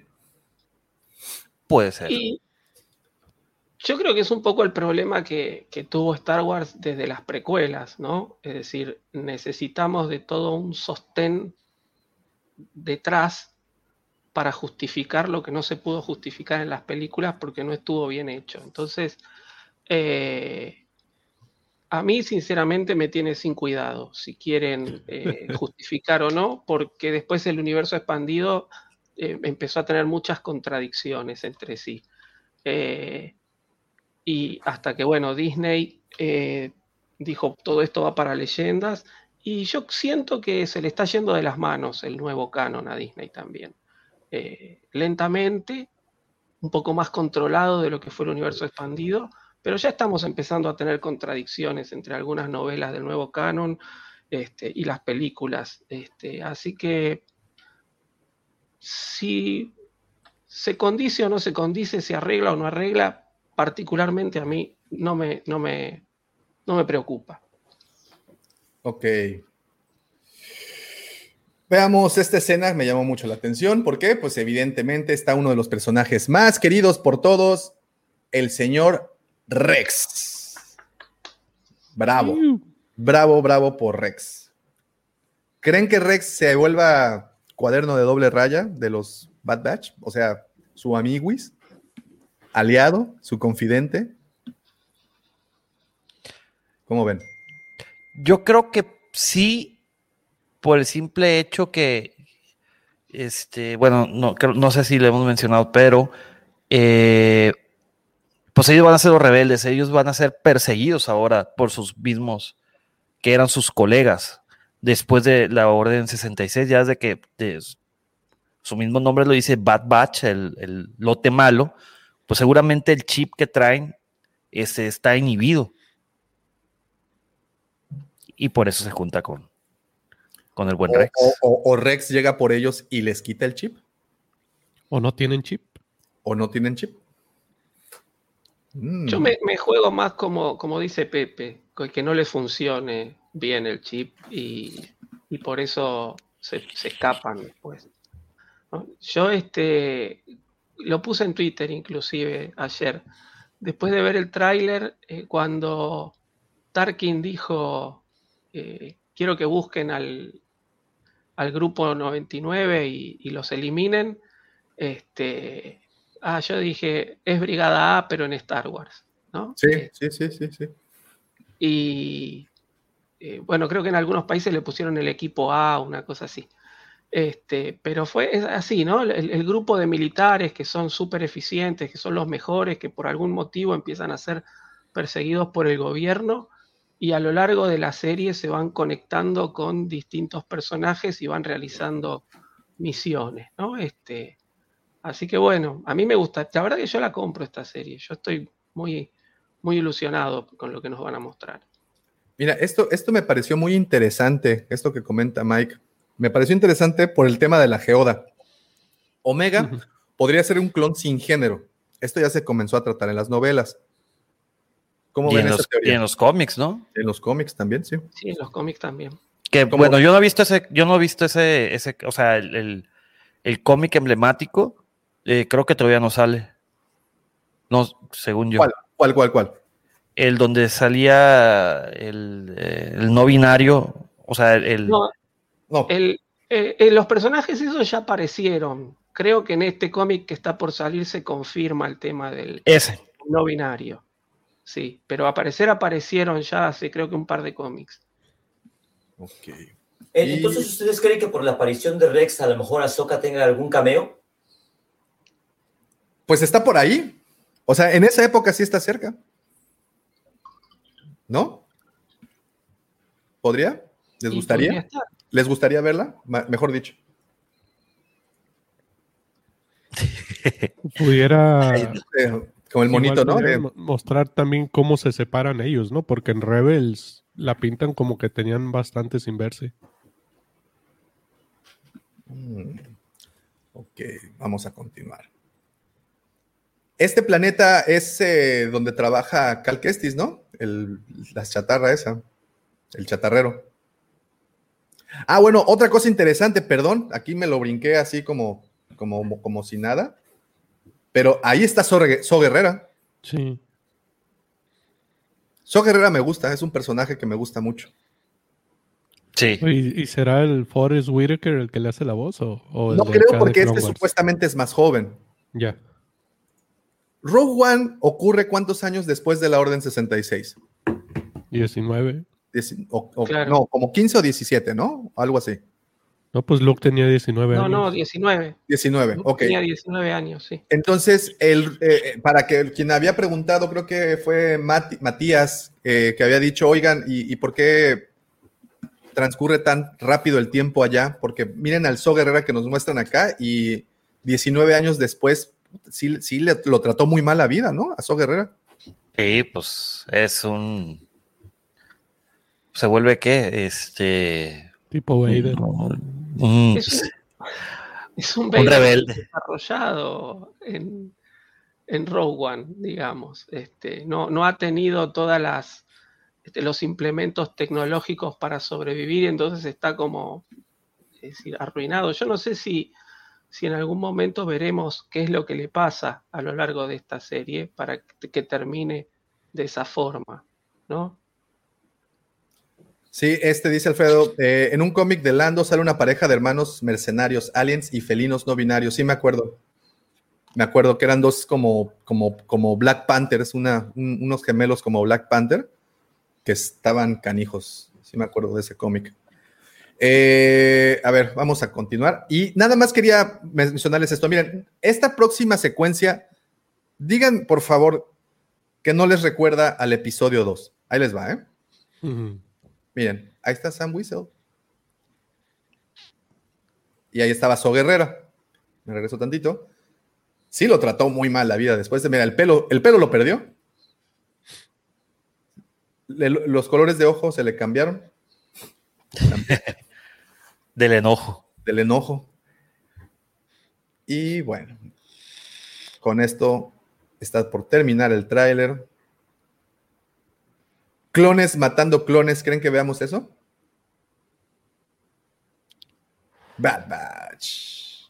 Speaker 6: puede ser.
Speaker 2: Y yo creo que es un poco el problema que, que tuvo Star Wars desde las precuelas, ¿no? Es decir, necesitamos de todo un sostén detrás para justificar lo que no se pudo justificar en las películas porque no estuvo bien hecho. Entonces, eh, a mí sinceramente me tiene sin cuidado si quieren eh, justificar o no, porque después el universo expandido eh, empezó a tener muchas contradicciones entre sí. Eh, y hasta que, bueno, Disney eh, dijo todo esto va para leyendas, y yo siento que se le está yendo de las manos el nuevo canon a Disney también. Eh, lentamente, un poco más controlado de lo que fue el universo expandido, pero ya estamos empezando a tener contradicciones entre algunas novelas del nuevo canon este, y las películas. Este, así que si se condice o no se condice, se arregla o no arregla, particularmente a mí no me, no me, no me preocupa.
Speaker 1: Ok. Veamos esta escena, me llamó mucho la atención. ¿Por qué? Pues evidentemente está uno de los personajes más queridos por todos, el señor Rex. Bravo. Bravo, bravo por Rex. ¿Creen que Rex se vuelva cuaderno de doble raya de los Bad Batch? O sea, su amiguis, aliado, su confidente. ¿Cómo ven?
Speaker 6: Yo creo que sí, por el simple hecho que, este, bueno, no, no sé si le hemos mencionado, pero eh, pues ellos van a ser los rebeldes, ellos van a ser perseguidos ahora por sus mismos, que eran sus colegas, después de la Orden 66, ya desde que de- su mismo nombre lo dice Bad Batch, el lote malo, pues seguramente el chip que traen este, está inhibido y por eso se junta con, con el buen
Speaker 1: O,
Speaker 6: Rex.
Speaker 1: o- o- o Rex llega por ellos y les quita el chip.
Speaker 3: ¿O no tienen chip?
Speaker 1: ¿O no tienen chip? Mm.
Speaker 2: Yo me, me juego más como, como dice Pepe, que no les funcione bien el chip y, y por eso se, se escapan después. ¿no? Yo este, lo puse en Twitter inclusive ayer, después de ver el tráiler, eh, cuando Tarkin dijo, eh, quiero que busquen al, al grupo 99 y, y los eliminen, este, ah, yo dije, es Brigada A, pero en Star Wars, ¿no?
Speaker 1: Sí,
Speaker 2: Eh,
Speaker 1: sí, sí, sí, sí.
Speaker 2: y, bueno, creo que en algunos países le pusieron el equipo A, una cosa así. Este, pero fue así, ¿no? El, grupo de militares que son súper eficientes, que son los mejores, que por algún motivo empiezan a ser perseguidos por el gobierno y a lo largo de la serie se van conectando con distintos personajes y van realizando misiones, ¿no? Este, así que bueno, a mí me gusta, la verdad que yo la compro esta serie, yo estoy muy, muy ilusionado con lo que nos van a mostrar.
Speaker 1: Mira, esto, esto me pareció muy interesante, esto que comenta Mike. Me pareció interesante por el tema de la geoda. Omega podría ser un clon sin género. Esto ya se comenzó a tratar en las novelas.
Speaker 6: ¿Cómo ven esa teoría? Y en los cómics, ¿no?
Speaker 1: En los cómics también, sí.
Speaker 2: Sí, en los cómics también.
Speaker 6: Que bueno, yo no he visto ese, yo no he visto ese, ese o sea, el, cómic emblemático, eh, creo que todavía no sale. No, según yo.
Speaker 1: ¿Cuál, cuál, cuál? cuál?
Speaker 6: el donde salía el, eh, no binario, o sea, el...
Speaker 2: No, El, eh, eh, los personajes esos ya aparecieron. Creo que en este cómic que está por salir se confirma el tema del
Speaker 6: Ese.
Speaker 2: no binario. Sí, pero aparecer aparecieron ya hace creo que un par de cómics.
Speaker 4: Ok. Entonces, ¿ustedes creen que por la aparición de Rex a lo mejor Ahsoka tenga algún cameo?
Speaker 1: Pues está por ahí. O sea, en esa época sí está cerca. ¿No? ¿Podría? ¿Les gustaría? ¿Les gustaría verla? mejor dicho.
Speaker 3: Pudiera.
Speaker 1: Como el monito, ¿no?
Speaker 3: Mostrar también cómo se separan ellos, ¿no? Porque en Rebels la pintan como que tenían bastante sin verse.
Speaker 1: Mm. Ok, vamos a continuar. Este planeta es eh, donde trabaja Cal Kestis, ¿no? El, la chatarra esa, el chatarrero. Ah, bueno, otra cosa interesante, perdón, aquí me lo brinqué así como, como, como si nada, pero ahí está So, Guerrera.
Speaker 3: Sí.
Speaker 1: So Guerrera me gusta, es un personaje que me gusta mucho.
Speaker 6: Sí.
Speaker 3: ¿Y, será el Forrest Whitaker el que le hace la voz? O,
Speaker 1: no creo porque este supuestamente es más joven.
Speaker 3: Ya.
Speaker 1: Rogue One ocurre cuántos años después de la Orden 66?
Speaker 3: 19.
Speaker 1: No, como 15 o 17, ¿no? Algo así.
Speaker 3: No, pues Luke tenía 19 años.
Speaker 2: No, no, 19.
Speaker 1: 19, ok.
Speaker 2: Tenía 19 años, sí.
Speaker 1: Entonces, el, eh, para que quien había preguntado, creo que fue Matías, eh, que había dicho, oigan, ¿y, por qué transcurre tan rápido el tiempo allá? Porque miren al So Guerrera que nos muestran acá y 19 años después sí, sí le, lo trató muy mal la vida, ¿no? A So Guerrera.
Speaker 6: Sí, pues es un. ¿Se vuelve qué? Este.
Speaker 3: Tipo Vader.
Speaker 2: es, un, rebelde desarrollado en, en Rogue One, digamos. Este, no, no ha tenido todas las este, los implementos tecnológicos para sobrevivir, entonces está como es decir, arruinado. Yo no sé si si en algún momento veremos qué es lo que le pasa a lo largo de esta serie para que termine de esa forma, ¿no?
Speaker 1: Sí, este dice Alfredo, eh, en un cómic de Lando sale una pareja de hermanos mercenarios, aliens y felinos no binarios. Sí, me acuerdo. Me acuerdo que eran dos como, como, como Black Panthers, una, unos gemelos como Black Panther, que estaban canijos. Sí, me acuerdo de ese cómic. Eh, a ver, vamos a continuar. Y nada más quería mencionarles esto. Miren, esta próxima secuencia, digan por favor que no les recuerda al episodio 2. Ahí les va, ¿eh? Miren, ahí está Sam Whistle. Y ahí estaba So Guerrera. Me regreso tantito. Sí lo trató muy mal la vida después de, mira, el pelo, el pelo lo perdió. los colores de ojos se le cambiaron.
Speaker 6: Del enojo.
Speaker 1: Del enojo. Y bueno, con esto está por terminar el tráiler. Clones matando clones, ¿creen que veamos eso? Bad Batch.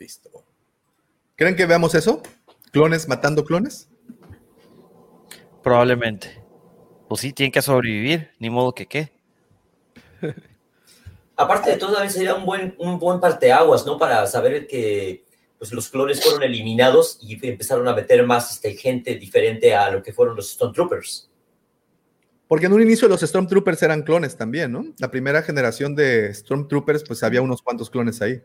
Speaker 1: Listo. ¿Creen que veamos eso? ¿Clones matando clones?
Speaker 6: Probablemente. Pues sí, tienen que sobrevivir, ni modo que qué.
Speaker 4: Aparte de todo, también sería un buen, un buen parteaguas, ¿no? Para saber que pues, los clones fueron eliminados y empezaron a meter más este, gente diferente a lo que fueron los Stone Troopers.
Speaker 1: Porque en un inicio los Stormtroopers eran clones también, ¿no? La primera generación de Stormtroopers, pues había unos cuantos clones ahí.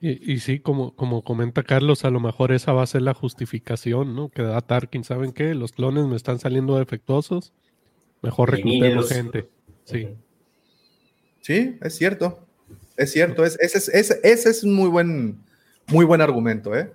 Speaker 3: Y, sí, como, como comenta Carlos, a lo mejor esa va a ser la justificación, ¿no? Que da Tarkin, ¿saben qué? Los clones me están saliendo defectuosos, mejor reclutemos gente. Sí.
Speaker 1: Sí, es cierto. Es cierto. ese, es, un muy buen, muy buen argumento, ¿eh?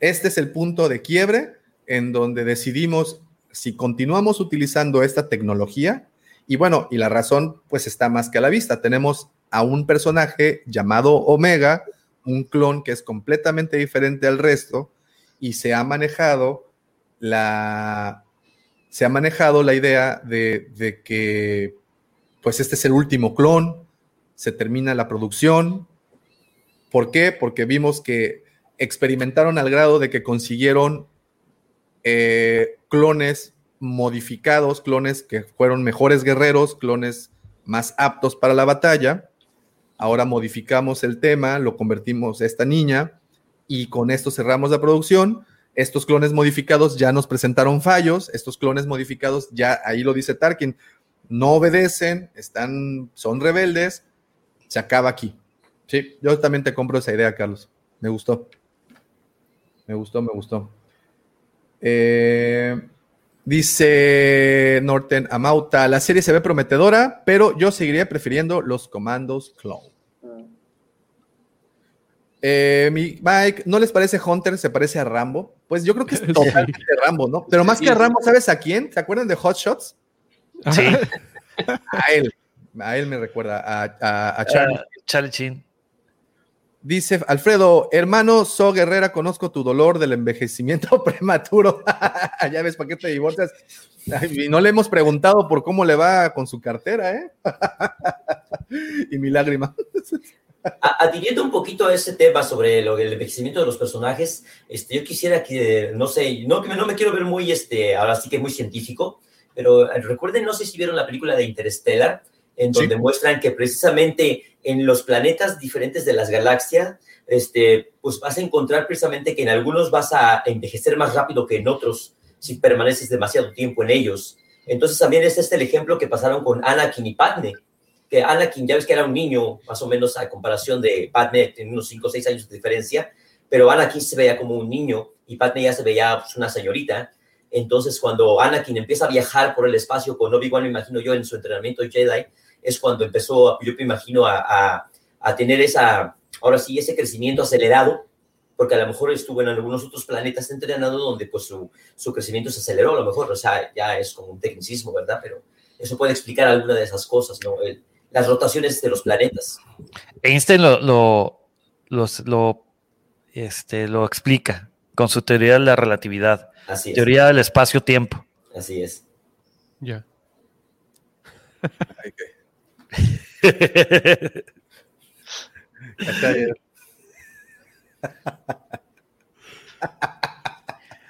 Speaker 1: Este es el punto de quiebre en donde decidimos si continuamos utilizando esta tecnología. Y bueno, y la razón pues está más que a la vista. Tenemos a un personaje llamado Omega, un clon que es completamente diferente al resto y se ha manejado la, se ha manejado la idea de, que pues este es el último clon, se termina la producción. ¿Por qué? Porque vimos que experimentaron al grado de que consiguieron eh, clones modificados, clones que fueron mejores guerreros, clones más aptos para la batalla, Ahora modificamos el tema, lo convertimos a esta niña y con esto cerramos la producción. Estos clones modificados ya nos presentaron fallos, estos clones modificados ya, ahí lo dice Tarkin, no obedecen, están, son rebeldes, se acaba aquí. Sí, yo también te compro esa idea, Carlos. Me gustó. Me gustó, me gustó. Eh, Dice Norton Amauta, la serie se ve prometedora, pero yo seguiría prefiriendo los comandos clone. Eh, Mike, ¿no les parece Hunter? ¿Se parece a Rambo? Pues yo creo que es totalmente Rambo, ¿no? Pero más que a Rambo, ¿sabes a quién? ¿Se acuerdan de Hot Shots?
Speaker 6: Sí.
Speaker 1: a él. A él me recuerda, a, a,
Speaker 6: Charlie Chin.
Speaker 1: Dice Alfredo, hermano So Guerrera, conozco tu dolor del envejecimiento prematuro. ya ves, ¿para qué te divorcias? y no le hemos preguntado por cómo le va con su cartera, ¿eh? y mi lágrima.
Speaker 4: Adhiriendo un poquito a ese tema sobre lo, el envejecimiento de los personajes, este, yo quisiera que, no sé, no, no me quiero ver muy, este, ahora sí que muy científico, pero recuerden, no sé si vieron la película de Interstellar, en donde muestran que precisamente en los planetas diferentes de las galaxias, este, pues vas a encontrar precisamente que en algunos vas a envejecer más rápido que en otros si permaneces demasiado tiempo en ellos. Entonces también es este el ejemplo que pasaron con Anakin y Padme, que Anakin ya ves que era un niño, más o menos a comparación de Padme, tiene unos 5 o 6 años de diferencia, pero Anakin se veía como un niño y Padme ya se veía pues, una señorita. Entonces cuando Anakin empieza a viajar por el espacio con Obi-Wan, me imagino yo, en su entrenamiento Jedi, es cuando empezó, yo me imagino, a, tener esa, ahora sí, ese crecimiento acelerado, porque a lo mejor estuvo en algunos otros planetas entrenando donde pues su, crecimiento se aceleró, a lo mejor, o sea, ya es como un tecnicismo, ¿verdad? Pero eso puede explicar alguna de esas cosas, ¿no? las rotaciones de los planetas.
Speaker 6: Einstein lo, lo, lo, este, lo explica con su teoría de la relatividad.
Speaker 4: Así es.
Speaker 6: Teoría del espacio-tiempo.
Speaker 4: Así es.
Speaker 3: Ya.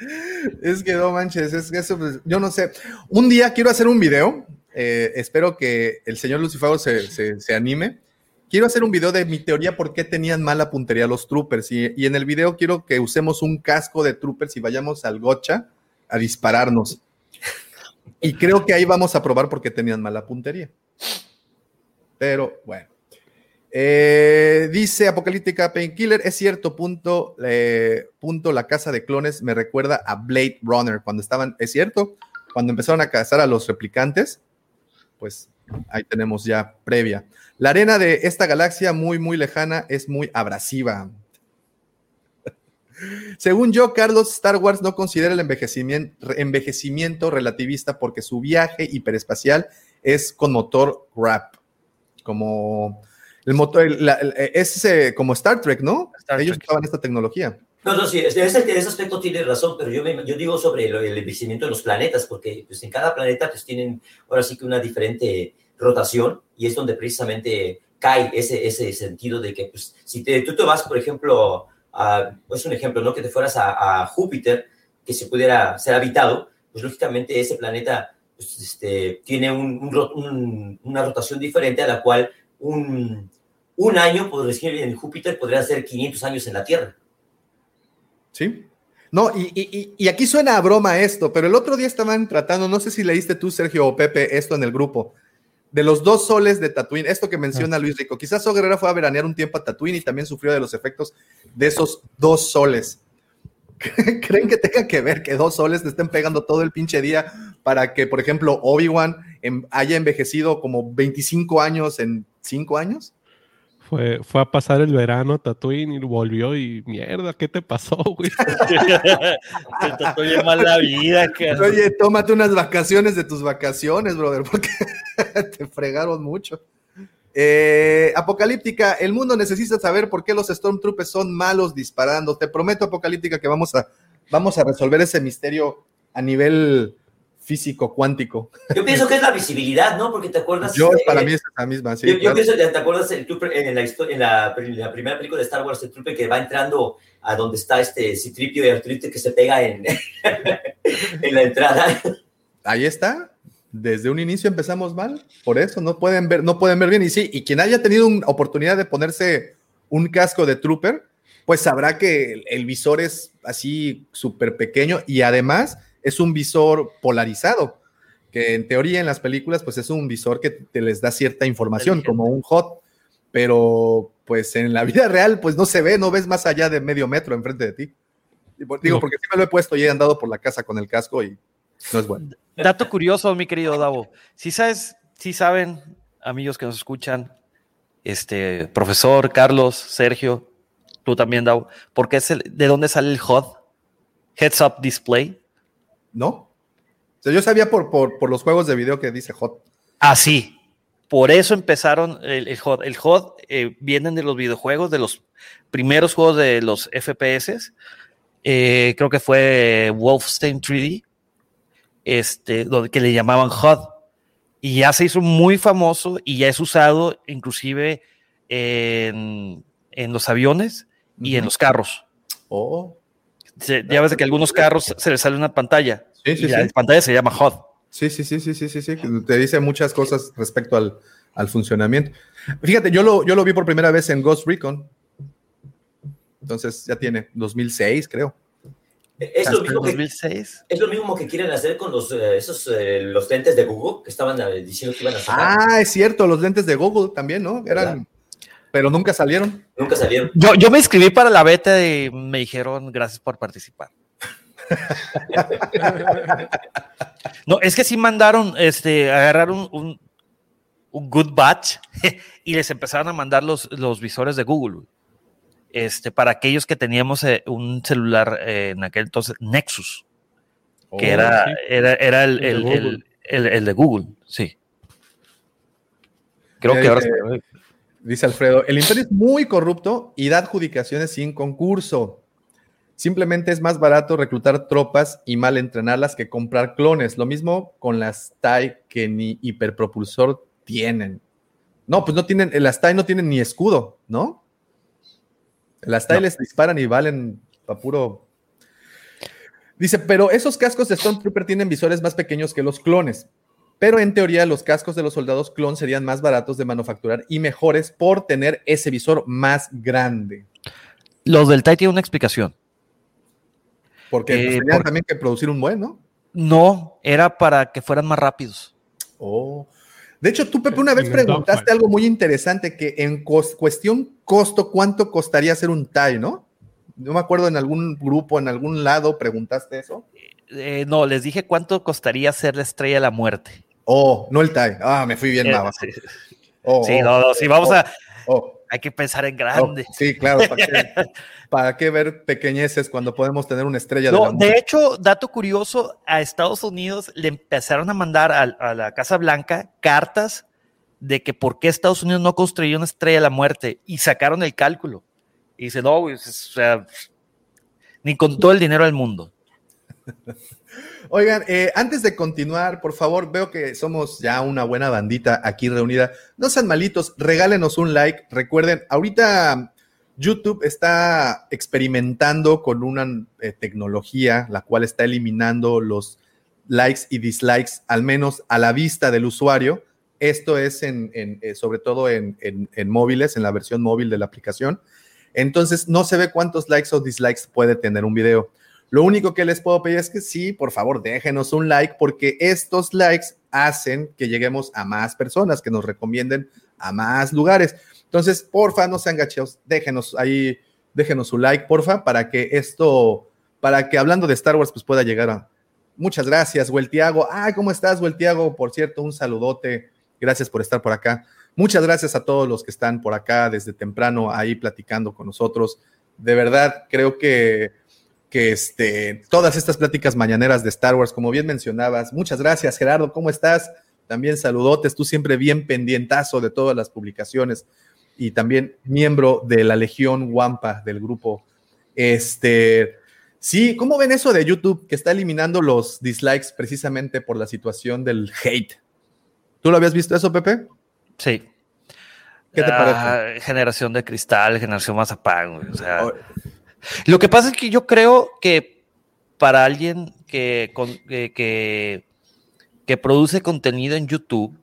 Speaker 1: es que no manches, es que eso, pues, yo no sé. Un día quiero hacer un video, eh, espero que el señor Lucifago se, se, anime. Quiero hacer un video de mi teoría por qué tenían mala puntería los troopers. Y, y, en el video quiero que usemos un casco de troopers y vayamos al gocha a dispararnos. Y creo que ahí vamos a probar por qué tenían mala puntería. Pero bueno. Eh, dice Apocalíptica Painkiller, es cierto, punto, eh, punto, la casa de clones me recuerda a Blade Runner, cuando estaban, es cierto, cuando empezaron a cazar a los replicantes, pues ahí tenemos ya previa. La arena de esta galaxia muy, muy lejana es muy abrasiva. Según yo, Carlos, Star Wars no considera el envejecimiento, envejecimiento relativista porque su viaje hiperespacial es con motor RAP como el motor, es como Star Trek, ¿no? Ellos usaban esta tecnología.
Speaker 4: No, no, sí, en ese, ese aspecto tiene razón, pero yo, yo digo sobre el envejecimiento de los planetas, porque pues, en cada planeta pues tienen ahora sí que una diferente rotación y es donde precisamente cae ese, ese sentido de que pues, si te, tú te vas, por ejemplo, a, es un ejemplo, ¿no? Que te fueras a, Júpiter, que se pudiera ser habitado, pues lógicamente ese planeta pues, este, tiene un, una rotación diferente a la cual un, año, por decir, en Júpiter podría ser 500 años en la Tierra.
Speaker 1: Sí. No, y, aquí suena a broma esto, pero el otro día estaban tratando, no sé si leíste tú, Sergio o Pepe, esto en el grupo, de los dos soles de Tatooine, esto que menciona ah. Luis Rico. Quizás O Guerrera fue a veranear un tiempo a Tatooine y también sufrió de los efectos de esos dos soles. ¿Creen que tenga que ver que dos soles te estén pegando todo el pinche día para que, por ejemplo, Obi-Wan haya envejecido como 25 años en 5 años?
Speaker 3: Fue, fue a pasar el verano Tatooine y volvió y mierda, ¿qué te pasó, güey?
Speaker 6: te mal la vida,
Speaker 1: Oye, tómate unas vacaciones de tus vacaciones, brother, porque te fregaron mucho. Eh, Apocalíptica, el mundo necesita saber por qué los Stormtroopers son malos disparando. Te prometo, Apocalíptica, que vamos a, vamos a resolver ese misterio a nivel físico cuántico.
Speaker 4: Yo pienso que es la visibilidad, ¿no? Porque te acuerdas.
Speaker 1: Yo, para mí es la misma, sí.
Speaker 4: Yo, pienso, ¿te acuerdas el trooper en, la, en, la, primera película de Star Wars, el trooper que va entrando a donde está este Citripio y Arturito que se pega en, en la entrada?
Speaker 1: Ahí está. Desde un inicio empezamos mal, por eso no pueden ver, no pueden ver bien. Y sí, y quien haya tenido una oportunidad de ponerse un casco de trooper, pues sabrá que el, el visor es así súper pequeño y además es un visor polarizado, que en teoría en las películas pues es un visor que te les da cierta información, como un hot, pero pues en la vida real pues no se ve, no ves más allá de medio metro enfrente de ti. Digo, porque sí me lo he puesto y he andado por la casa con el casco y no es bueno.
Speaker 6: Dato curioso, mi querido Davo. Si sabes, si saben, amigos que nos escuchan, este profesor Carlos, Sergio, tú también, Davo, porque es el, ¿de dónde sale el HUD? Heads Up Display.
Speaker 1: ¿No? O sea, yo sabía por, por, los juegos de video que dice HOT.
Speaker 6: Ah, sí. Por eso empezaron el, el HOT. El HOT eh, vienen de los videojuegos, de los primeros juegos de los FPS. Eh, creo que fue Wolfenstein 3D, este, que le llamaban HUD. Y ya se hizo muy famoso y ya es usado inclusive en, los aviones y en los carros.
Speaker 1: Oh
Speaker 6: ya ves que algunos carros se les sale una pantalla. Sí, sí, y la pantalla se llama HUD.
Speaker 1: Sí, sí, sí, sí, sí, sí, sí. Te dice muchas cosas respecto al, al funcionamiento. Fíjate, yo lo, yo lo vi por primera vez en Ghost Recon. Entonces ya tiene 2006, creo.
Speaker 4: Es lo, mismo que, 2006? es lo mismo que quieren hacer con los, eh, esos, eh, los lentes de Google que estaban eh, diciendo que iban a sacar.
Speaker 1: Ah, es cierto, los lentes de Google también, ¿no? Eran, pero nunca salieron.
Speaker 4: Nunca salieron.
Speaker 6: Yo, yo me inscribí para la beta y me dijeron gracias por participar. no, es que sí mandaron, este, agarraron un, un, good batch y les empezaron a mandar los, los visores de Google. Este, para aquellos que teníamos eh, un celular eh, en aquel entonces, Nexus, que oh, era, era, el, el, el, de Google, sí. Creo que ahora.
Speaker 1: Dice Alfredo, el imperio es muy corrupto y da adjudicaciones sin concurso. Simplemente es más barato reclutar tropas y mal entrenarlas que comprar clones. Lo mismo con las TIE que ni hiperpropulsor tienen. No, pues no tienen, las TIE no tienen ni escudo, ¿no? Las TIE les disparan y valen a puro. Dice, pero esos cascos de Stormtrooper tienen visores más pequeños que los clones. Pero en teoría los cascos de los soldados clon serían más baratos de manufacturar y mejores por tener ese visor más grande.
Speaker 6: Los del TIE tienen una explicación.
Speaker 1: Porque pues, eh, tenían también que producir un buen, ¿no?
Speaker 6: No, era para que fueran más rápidos.
Speaker 1: Oh. De hecho, tú, Pepe, una vez preguntaste algo muy interesante, que en cuestión costo, ¿cuánto costaría hacer un TIE, no? No me acuerdo en algún grupo, en algún lado, preguntaste eso.
Speaker 6: Eh, no, les dije cuánto costaría ser la estrella de la muerte.
Speaker 1: Oh, no el TIE. Ah, me fui bien eh,
Speaker 6: Sí, oh, sí no, no, sí, vamos a. Oh. Hay que pensar en grande.
Speaker 1: Oh, sí, claro. ¿para qué, ver pequeñeces cuando podemos tener una estrella
Speaker 6: de la muerte? De hecho, dato curioso, a Estados Unidos le empezaron a mandar a, la Casa Blanca cartas de que por qué Estados Unidos no construyó una estrella de la muerte y sacaron el cálculo. Y dice, no, o sea, ni con todo el dinero del mundo.
Speaker 1: Oigan, eh, antes de continuar, por favor, veo que somos ya una buena bandita aquí reunida. No sean malitos, regálenos un like. Recuerden, ahorita YouTube está experimentando con una eh, tecnología la cual está eliminando los likes y dislikes, al menos a la vista del usuario. Esto es en, eh, sobre todo en, en móviles, en la versión móvil de la aplicación. Entonces, no se ve cuántos likes o dislikes puede tener un video. Lo único que les puedo pedir es que sí, por favor, déjenos un like porque estos likes hacen que lleguemos a más personas, que nos recomienden a más lugares. Entonces, porfa, no sean gacheos, déjenos ahí, déjenos su like, porfa, para que esto, para que hablando de Star Wars, pues pueda llegar a... Muchas gracias, Hueltiago. Ay, ¿cómo estás, Hueltiago? Por cierto, un saludote. Gracias por estar por acá. Muchas gracias a todos los que están por acá desde temprano ahí platicando con nosotros. De verdad, creo que que este, todas estas pláticas mañaneras de Star Wars, como bien mencionabas. Muchas gracias, Gerardo, ¿cómo estás? También saludotes, tú siempre bien pendientazo de todas las publicaciones y también miembro de la Legión Wampa del grupo. Este, sí, ¿cómo ven eso de YouTube que está eliminando los dislikes precisamente por la situación del hate? ¿Tú lo habías visto eso, Pepe?
Speaker 6: Sí.
Speaker 1: ¿Qué te parece? Ah,
Speaker 6: generación de cristal, generación mazapán, o sea. Lo que pasa es que yo creo que para alguien que, que, produce contenido en YouTube,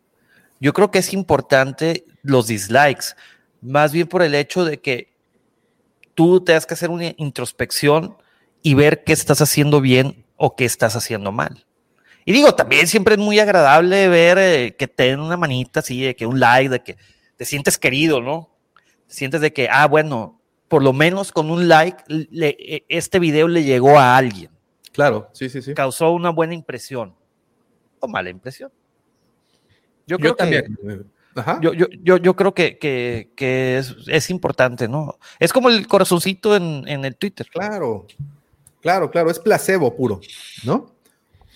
Speaker 6: yo creo que es importante los dislikes, más bien por el hecho de que tú tengas que hacer una introspección y ver qué estás haciendo bien o qué estás haciendo mal. Y digo, también siempre es muy agradable ver eh, que te den una manita así, de que un like, de que te sientes querido, ¿no? Te sientes de que, ah, bueno, por lo menos con un like, e, este video le llegó a alguien.
Speaker 1: Claro, sí, sí, sí.
Speaker 6: Causó una buena impresión o mala impresión.
Speaker 1: Yo creo también.
Speaker 6: Yo, yo, yo, creo que, que, es, es, importante, ¿no? Es como el corazoncito en, en, el Twitter.
Speaker 1: Claro, claro, claro, es placebo puro, ¿no?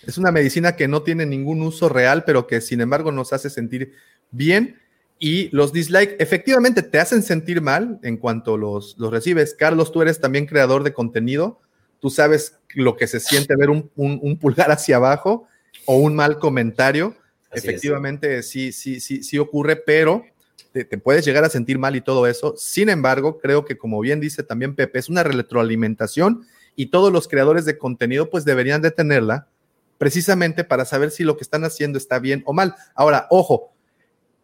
Speaker 1: Es una medicina que no tiene ningún uso real, pero que sin embargo nos hace sentir bien y los dislikes efectivamente te hacen sentir mal en cuanto los, los recibes. Carlos, tú eres también creador de contenido. Tú sabes lo que se siente ver un, un, pulgar hacia abajo o un mal comentario. efectivamente, sí, sí, sí, sí ocurre, pero te, te, puedes llegar a sentir mal y todo eso. Sin embargo, creo que como bien dice también Pepe, es una retroalimentación y todos los creadores de contenido pues deberían de tenerla precisamente para saber si lo que están haciendo está bien o mal. Ahora, ojo,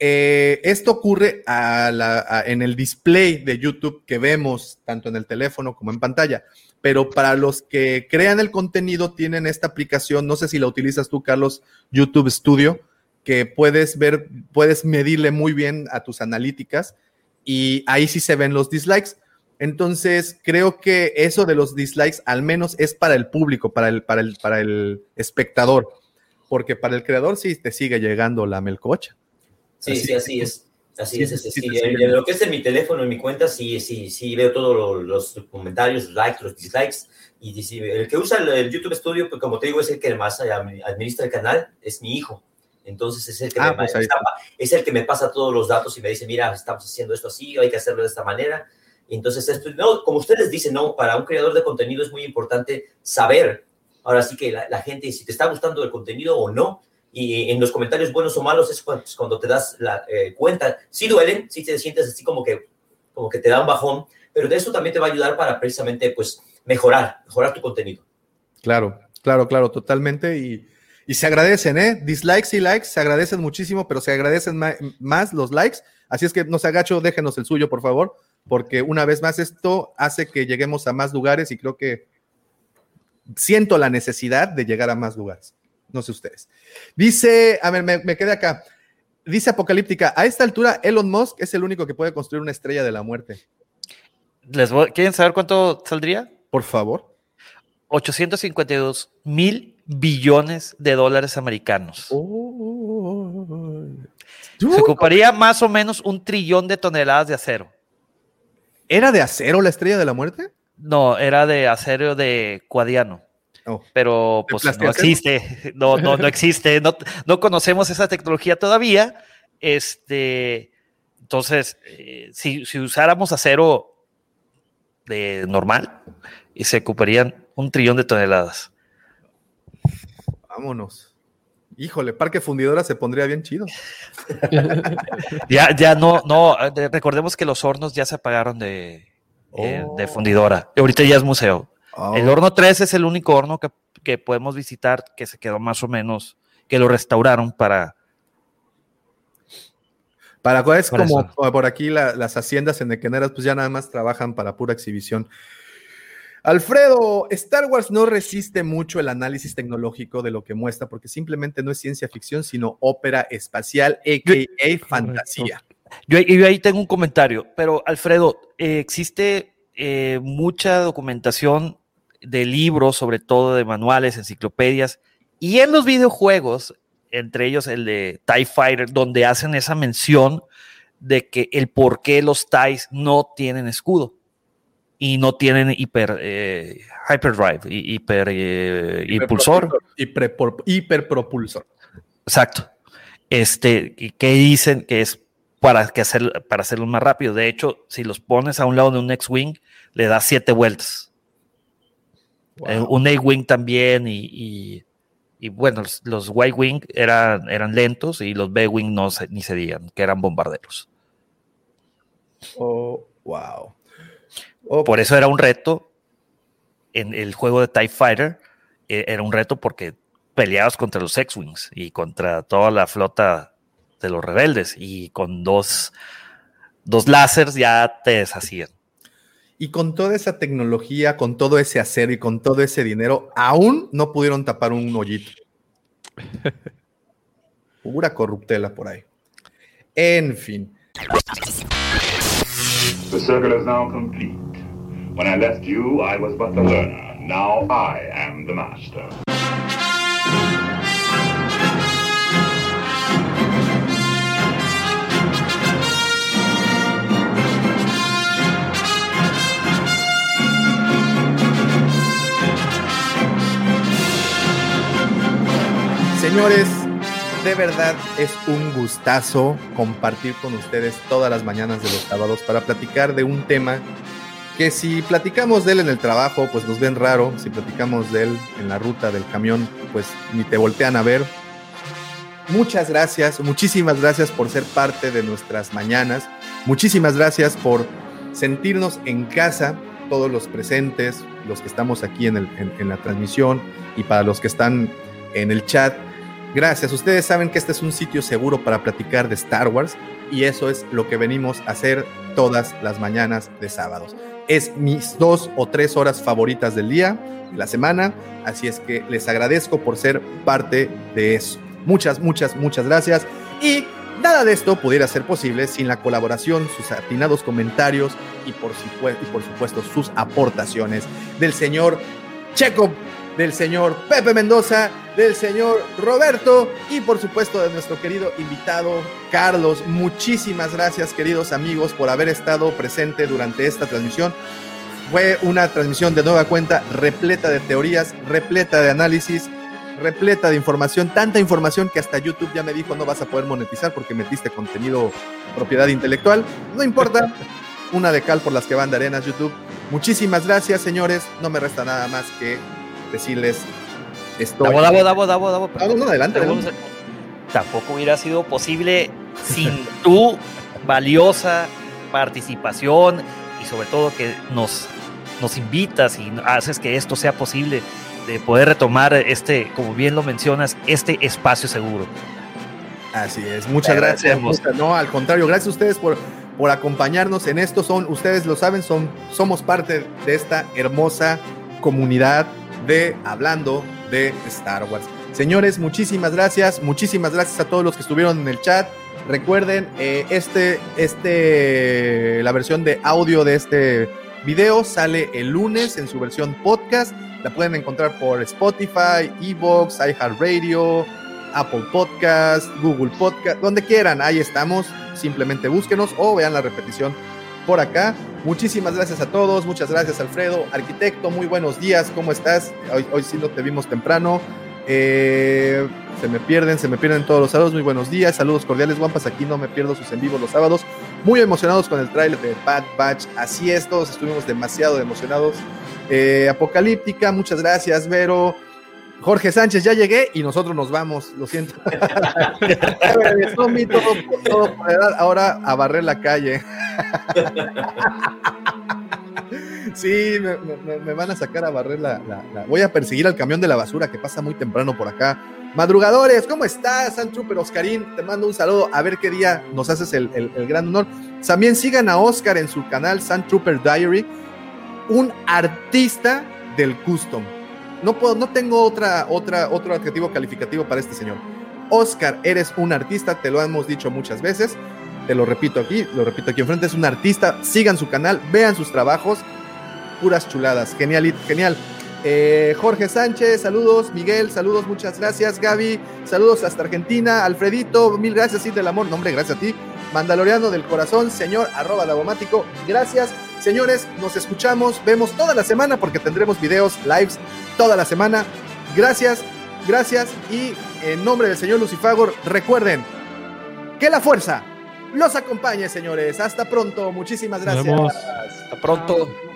Speaker 1: eh, esto ocurre en el display de YouTube que vemos tanto en el teléfono como en pantalla, pero para los que crean el contenido tienen esta aplicación, no sé si la utilizas tú, Carlos, YouTube Studio, que puedes ver, puedes medirle muy bien a tus analíticas y ahí sí se ven los dislikes. Entonces, creo que eso de los dislikes al menos es para el público, para el, para el, para el espectador, porque para el creador sí te sigue llegando la melcocha.
Speaker 4: Sí, sí, así es. Así es, sí, lo que es en mi teléfono, en mi cuenta, sí, sí, sí, veo todos los comentarios, los likes, los dislikes. Y el que usa el, YouTube Studio, pues como te digo, es el que más administra el canal, es mi hijo. Entonces es el, que ah, me, pues es el que me pasa todos los datos y me dice, mira, estamos haciendo esto así, hay que hacerlo de esta manera. Entonces, esto, no, como ustedes dicen, no, para un creador de contenido es muy importante saber, ahora sí que la, la gente, si te está gustando el contenido o no, y en los comentarios buenos o malos es cuando, te das la eh, cuenta. Sí duelen, sí te sientes así como que, como que te da un bajón, pero de eso también te va a ayudar para precisamente pues mejorar, mejorar tu contenido.
Speaker 1: Claro, claro, claro, totalmente. Y, y se agradecen, ¿eh? Dislikes y likes se agradecen muchísimo, pero se agradecen más los likes. Así es que no se agacho, déjenos el suyo, por favor, porque una vez más esto hace que lleguemos a más lugares y creo que siento la necesidad de llegar a más lugares. No sé ustedes. Dice, a ver, me, quedé acá. Dice Apocalíptica, a esta altura Elon Musk es el único que puede construir una estrella de la muerte.
Speaker 6: ¿Les ¿Quieren saber cuánto saldría?
Speaker 1: Por favor.
Speaker 6: 852 mil billones de dólares americanos.
Speaker 1: Oh.
Speaker 6: Se ocuparía más o menos un trillón de toneladas de acero.
Speaker 1: ¿Era de acero la estrella de la muerte?
Speaker 6: No, era de acero de cuadiano. Oh. Pero pues no existe, no, no, no existe, no, no, conocemos esa tecnología todavía. Este, entonces, eh, si, si, usáramos acero de normal, y se ocuparían un trillón de toneladas.
Speaker 1: Vámonos. Híjole, Parque Fundidora se pondría bien chido.
Speaker 6: ya, ya no, no, recordemos que los hornos ya se apagaron de, eh, de oh. fundidora. Ahorita ya es museo. El oh. horno 3 es el único horno que, podemos visitar que se quedó más o menos, que lo restauraron para...
Speaker 1: Para es como por aquí las haciendas en Equeneras, pues ya nada más trabajan para pura exhibición. Alfredo, Star Wars no resiste mucho el análisis tecnológico de lo que muestra porque simplemente no es ciencia ficción, sino ópera espacial, a.k.a. fantasía.
Speaker 6: Yo, yo, ahí tengo un comentario, pero Alfredo, eh, existe eh, mucha documentación de libros, sobre todo de manuales, enciclopedias, y en los videojuegos, entre ellos el de TIE Fighter, donde hacen esa mención de que el por qué los TIEs no tienen escudo y no tienen hiper eh, hyperdrive, hiper eh, impulsor.
Speaker 1: hiperpropulsor.
Speaker 6: Exacto. Este, que dicen que es para, que hacer, para hacerlo más rápido. De hecho, si los pones a un lado de un X-Wing, le da siete vueltas. Eh, un A-Wing también y, y, bueno, los, Y-Wing eran, eran lentos y los B-Wing no se, ni se digan, que eran bombarderos.
Speaker 1: Oh, wow.
Speaker 6: Por eso era un reto en el juego de TIE Fighter, e, era un reto porque peleabas contra los X-Wings y contra toda la flota de los rebeldes y con dos, dos láseres ya te deshacían.
Speaker 1: Y con toda esa tecnología, con todo ese acero y con todo ese dinero, aún no pudieron tapar un hoyito. Pura corruptela por ahí. En fin.
Speaker 5: The circle is now complete. When I left you, I was but the learner. Now I am the master.
Speaker 1: Señores, de verdad es un gustazo compartir con ustedes todas las mañanas de los sábados para platicar de un tema que si platicamos de él en el trabajo, pues nos ven raro, si platicamos de él en la ruta del camión, pues ni te voltean a ver. Muchas gracias, muchísimas gracias por ser parte de nuestras mañanas, muchísimas gracias por sentirnos en casa, todos los presentes, los que estamos aquí en, en la transmisión y para los que están en el chat. Gracias, ustedes saben que este es un sitio seguro para platicar de Star Wars y eso es lo que venimos a hacer todas las mañanas de sábados es mis dos o tres horas favoritas del día, de la semana, así es que les agradezco por ser parte de eso. Muchas, muchas, muchas gracias. Y nada de esto pudiera ser posible sin la colaboración, sus atinados comentarios y por, y por supuesto sus aportaciones del señor Checo del señor Pepe Mendoza, del señor Roberto y por supuesto de nuestro querido invitado Carlos. Muchísimas gracias queridos amigos por haber estado presente durante esta transmisión. Fue una transmisión de nueva cuenta repleta de teorías, repleta de análisis, repleta de información, tanta información que hasta YouTube ya me dijo no vas a poder monetizar porque metiste contenido propiedad intelectual. No importa, una de cal por las que van de arenas YouTube. Muchísimas gracias señores, no me resta nada más que decirles esto.
Speaker 6: Davo, davo, davo, davo, davo.
Speaker 1: No, no, adelante, adelante.
Speaker 6: Tampoco hubiera sido posible sin tu valiosa participación y sobre todo que nos, nos invitas y haces que esto sea posible de poder retomar este, como bien lo mencionas, este espacio seguro.
Speaker 1: Así es, muchas gracias. No, al contrario, gracias a ustedes por, por acompañarnos en esto. Son, ustedes lo saben, son, somos parte de esta hermosa comunidad de Hablando de Star Wars. Señores, muchísimas gracias, muchísimas gracias a todos los que estuvieron en el chat. Recuerden, eh, este, este, la versión de audio de este video sale el lunes en su versión podcast. La pueden encontrar por Spotify, Evox, iHeartRadio, Apple Podcast, Google Podcast, donde quieran. Ahí estamos. Simplemente búsquenos o vean la repetición por acá. Muchísimas gracias a todos, muchas gracias Alfredo, arquitecto, muy buenos días, ¿cómo estás? Hoy, hoy sí no te vimos temprano. Eh, se me pierden, se me pierden todos los sábados, muy buenos días, saludos cordiales, guampas, aquí no me pierdo sus en vivo los sábados, muy emocionados con el trailer de Bad Batch, así es, todos estuvimos demasiado emocionados. Eh, Apocalíptica, muchas gracias, Vero. Jorge Sánchez, ya llegué y nosotros nos vamos, lo siento. ahora a barrer la calle. sí, me, van a sacar a barrer la, Voy a perseguir al camión de la basura que pasa muy temprano por acá. Madrugadores, ¿cómo estás, San Trooper Oscarín? Te mando un saludo. A ver qué día nos haces el, el gran honor. También sigan a Oscar en su canal, San Trooper Diary un artista del custom. No puedo, no tengo otra, otra, otro adjetivo calificativo para este señor. Oscar, eres un artista, te lo hemos dicho muchas veces. Te lo repito aquí, lo repito aquí enfrente, es un artista. Sigan su canal, vean sus trabajos. Puras chuladas. Genial, genial. Eh, Jorge Sánchez, saludos. Miguel, saludos, muchas gracias. Gaby, saludos hasta Argentina. Alfredito, mil gracias, sí, del amor. nombre gracias a ti. Mandaloriano del corazón, señor arroba lagomático. Gracias. Señores, nos escuchamos, vemos toda la semana porque tendremos videos, lives toda la semana. Gracias, gracias y en nombre del señor Lucifagor, recuerden que la fuerza los acompañe, señores. Hasta pronto, muchísimas gracias.
Speaker 6: Hasta pronto.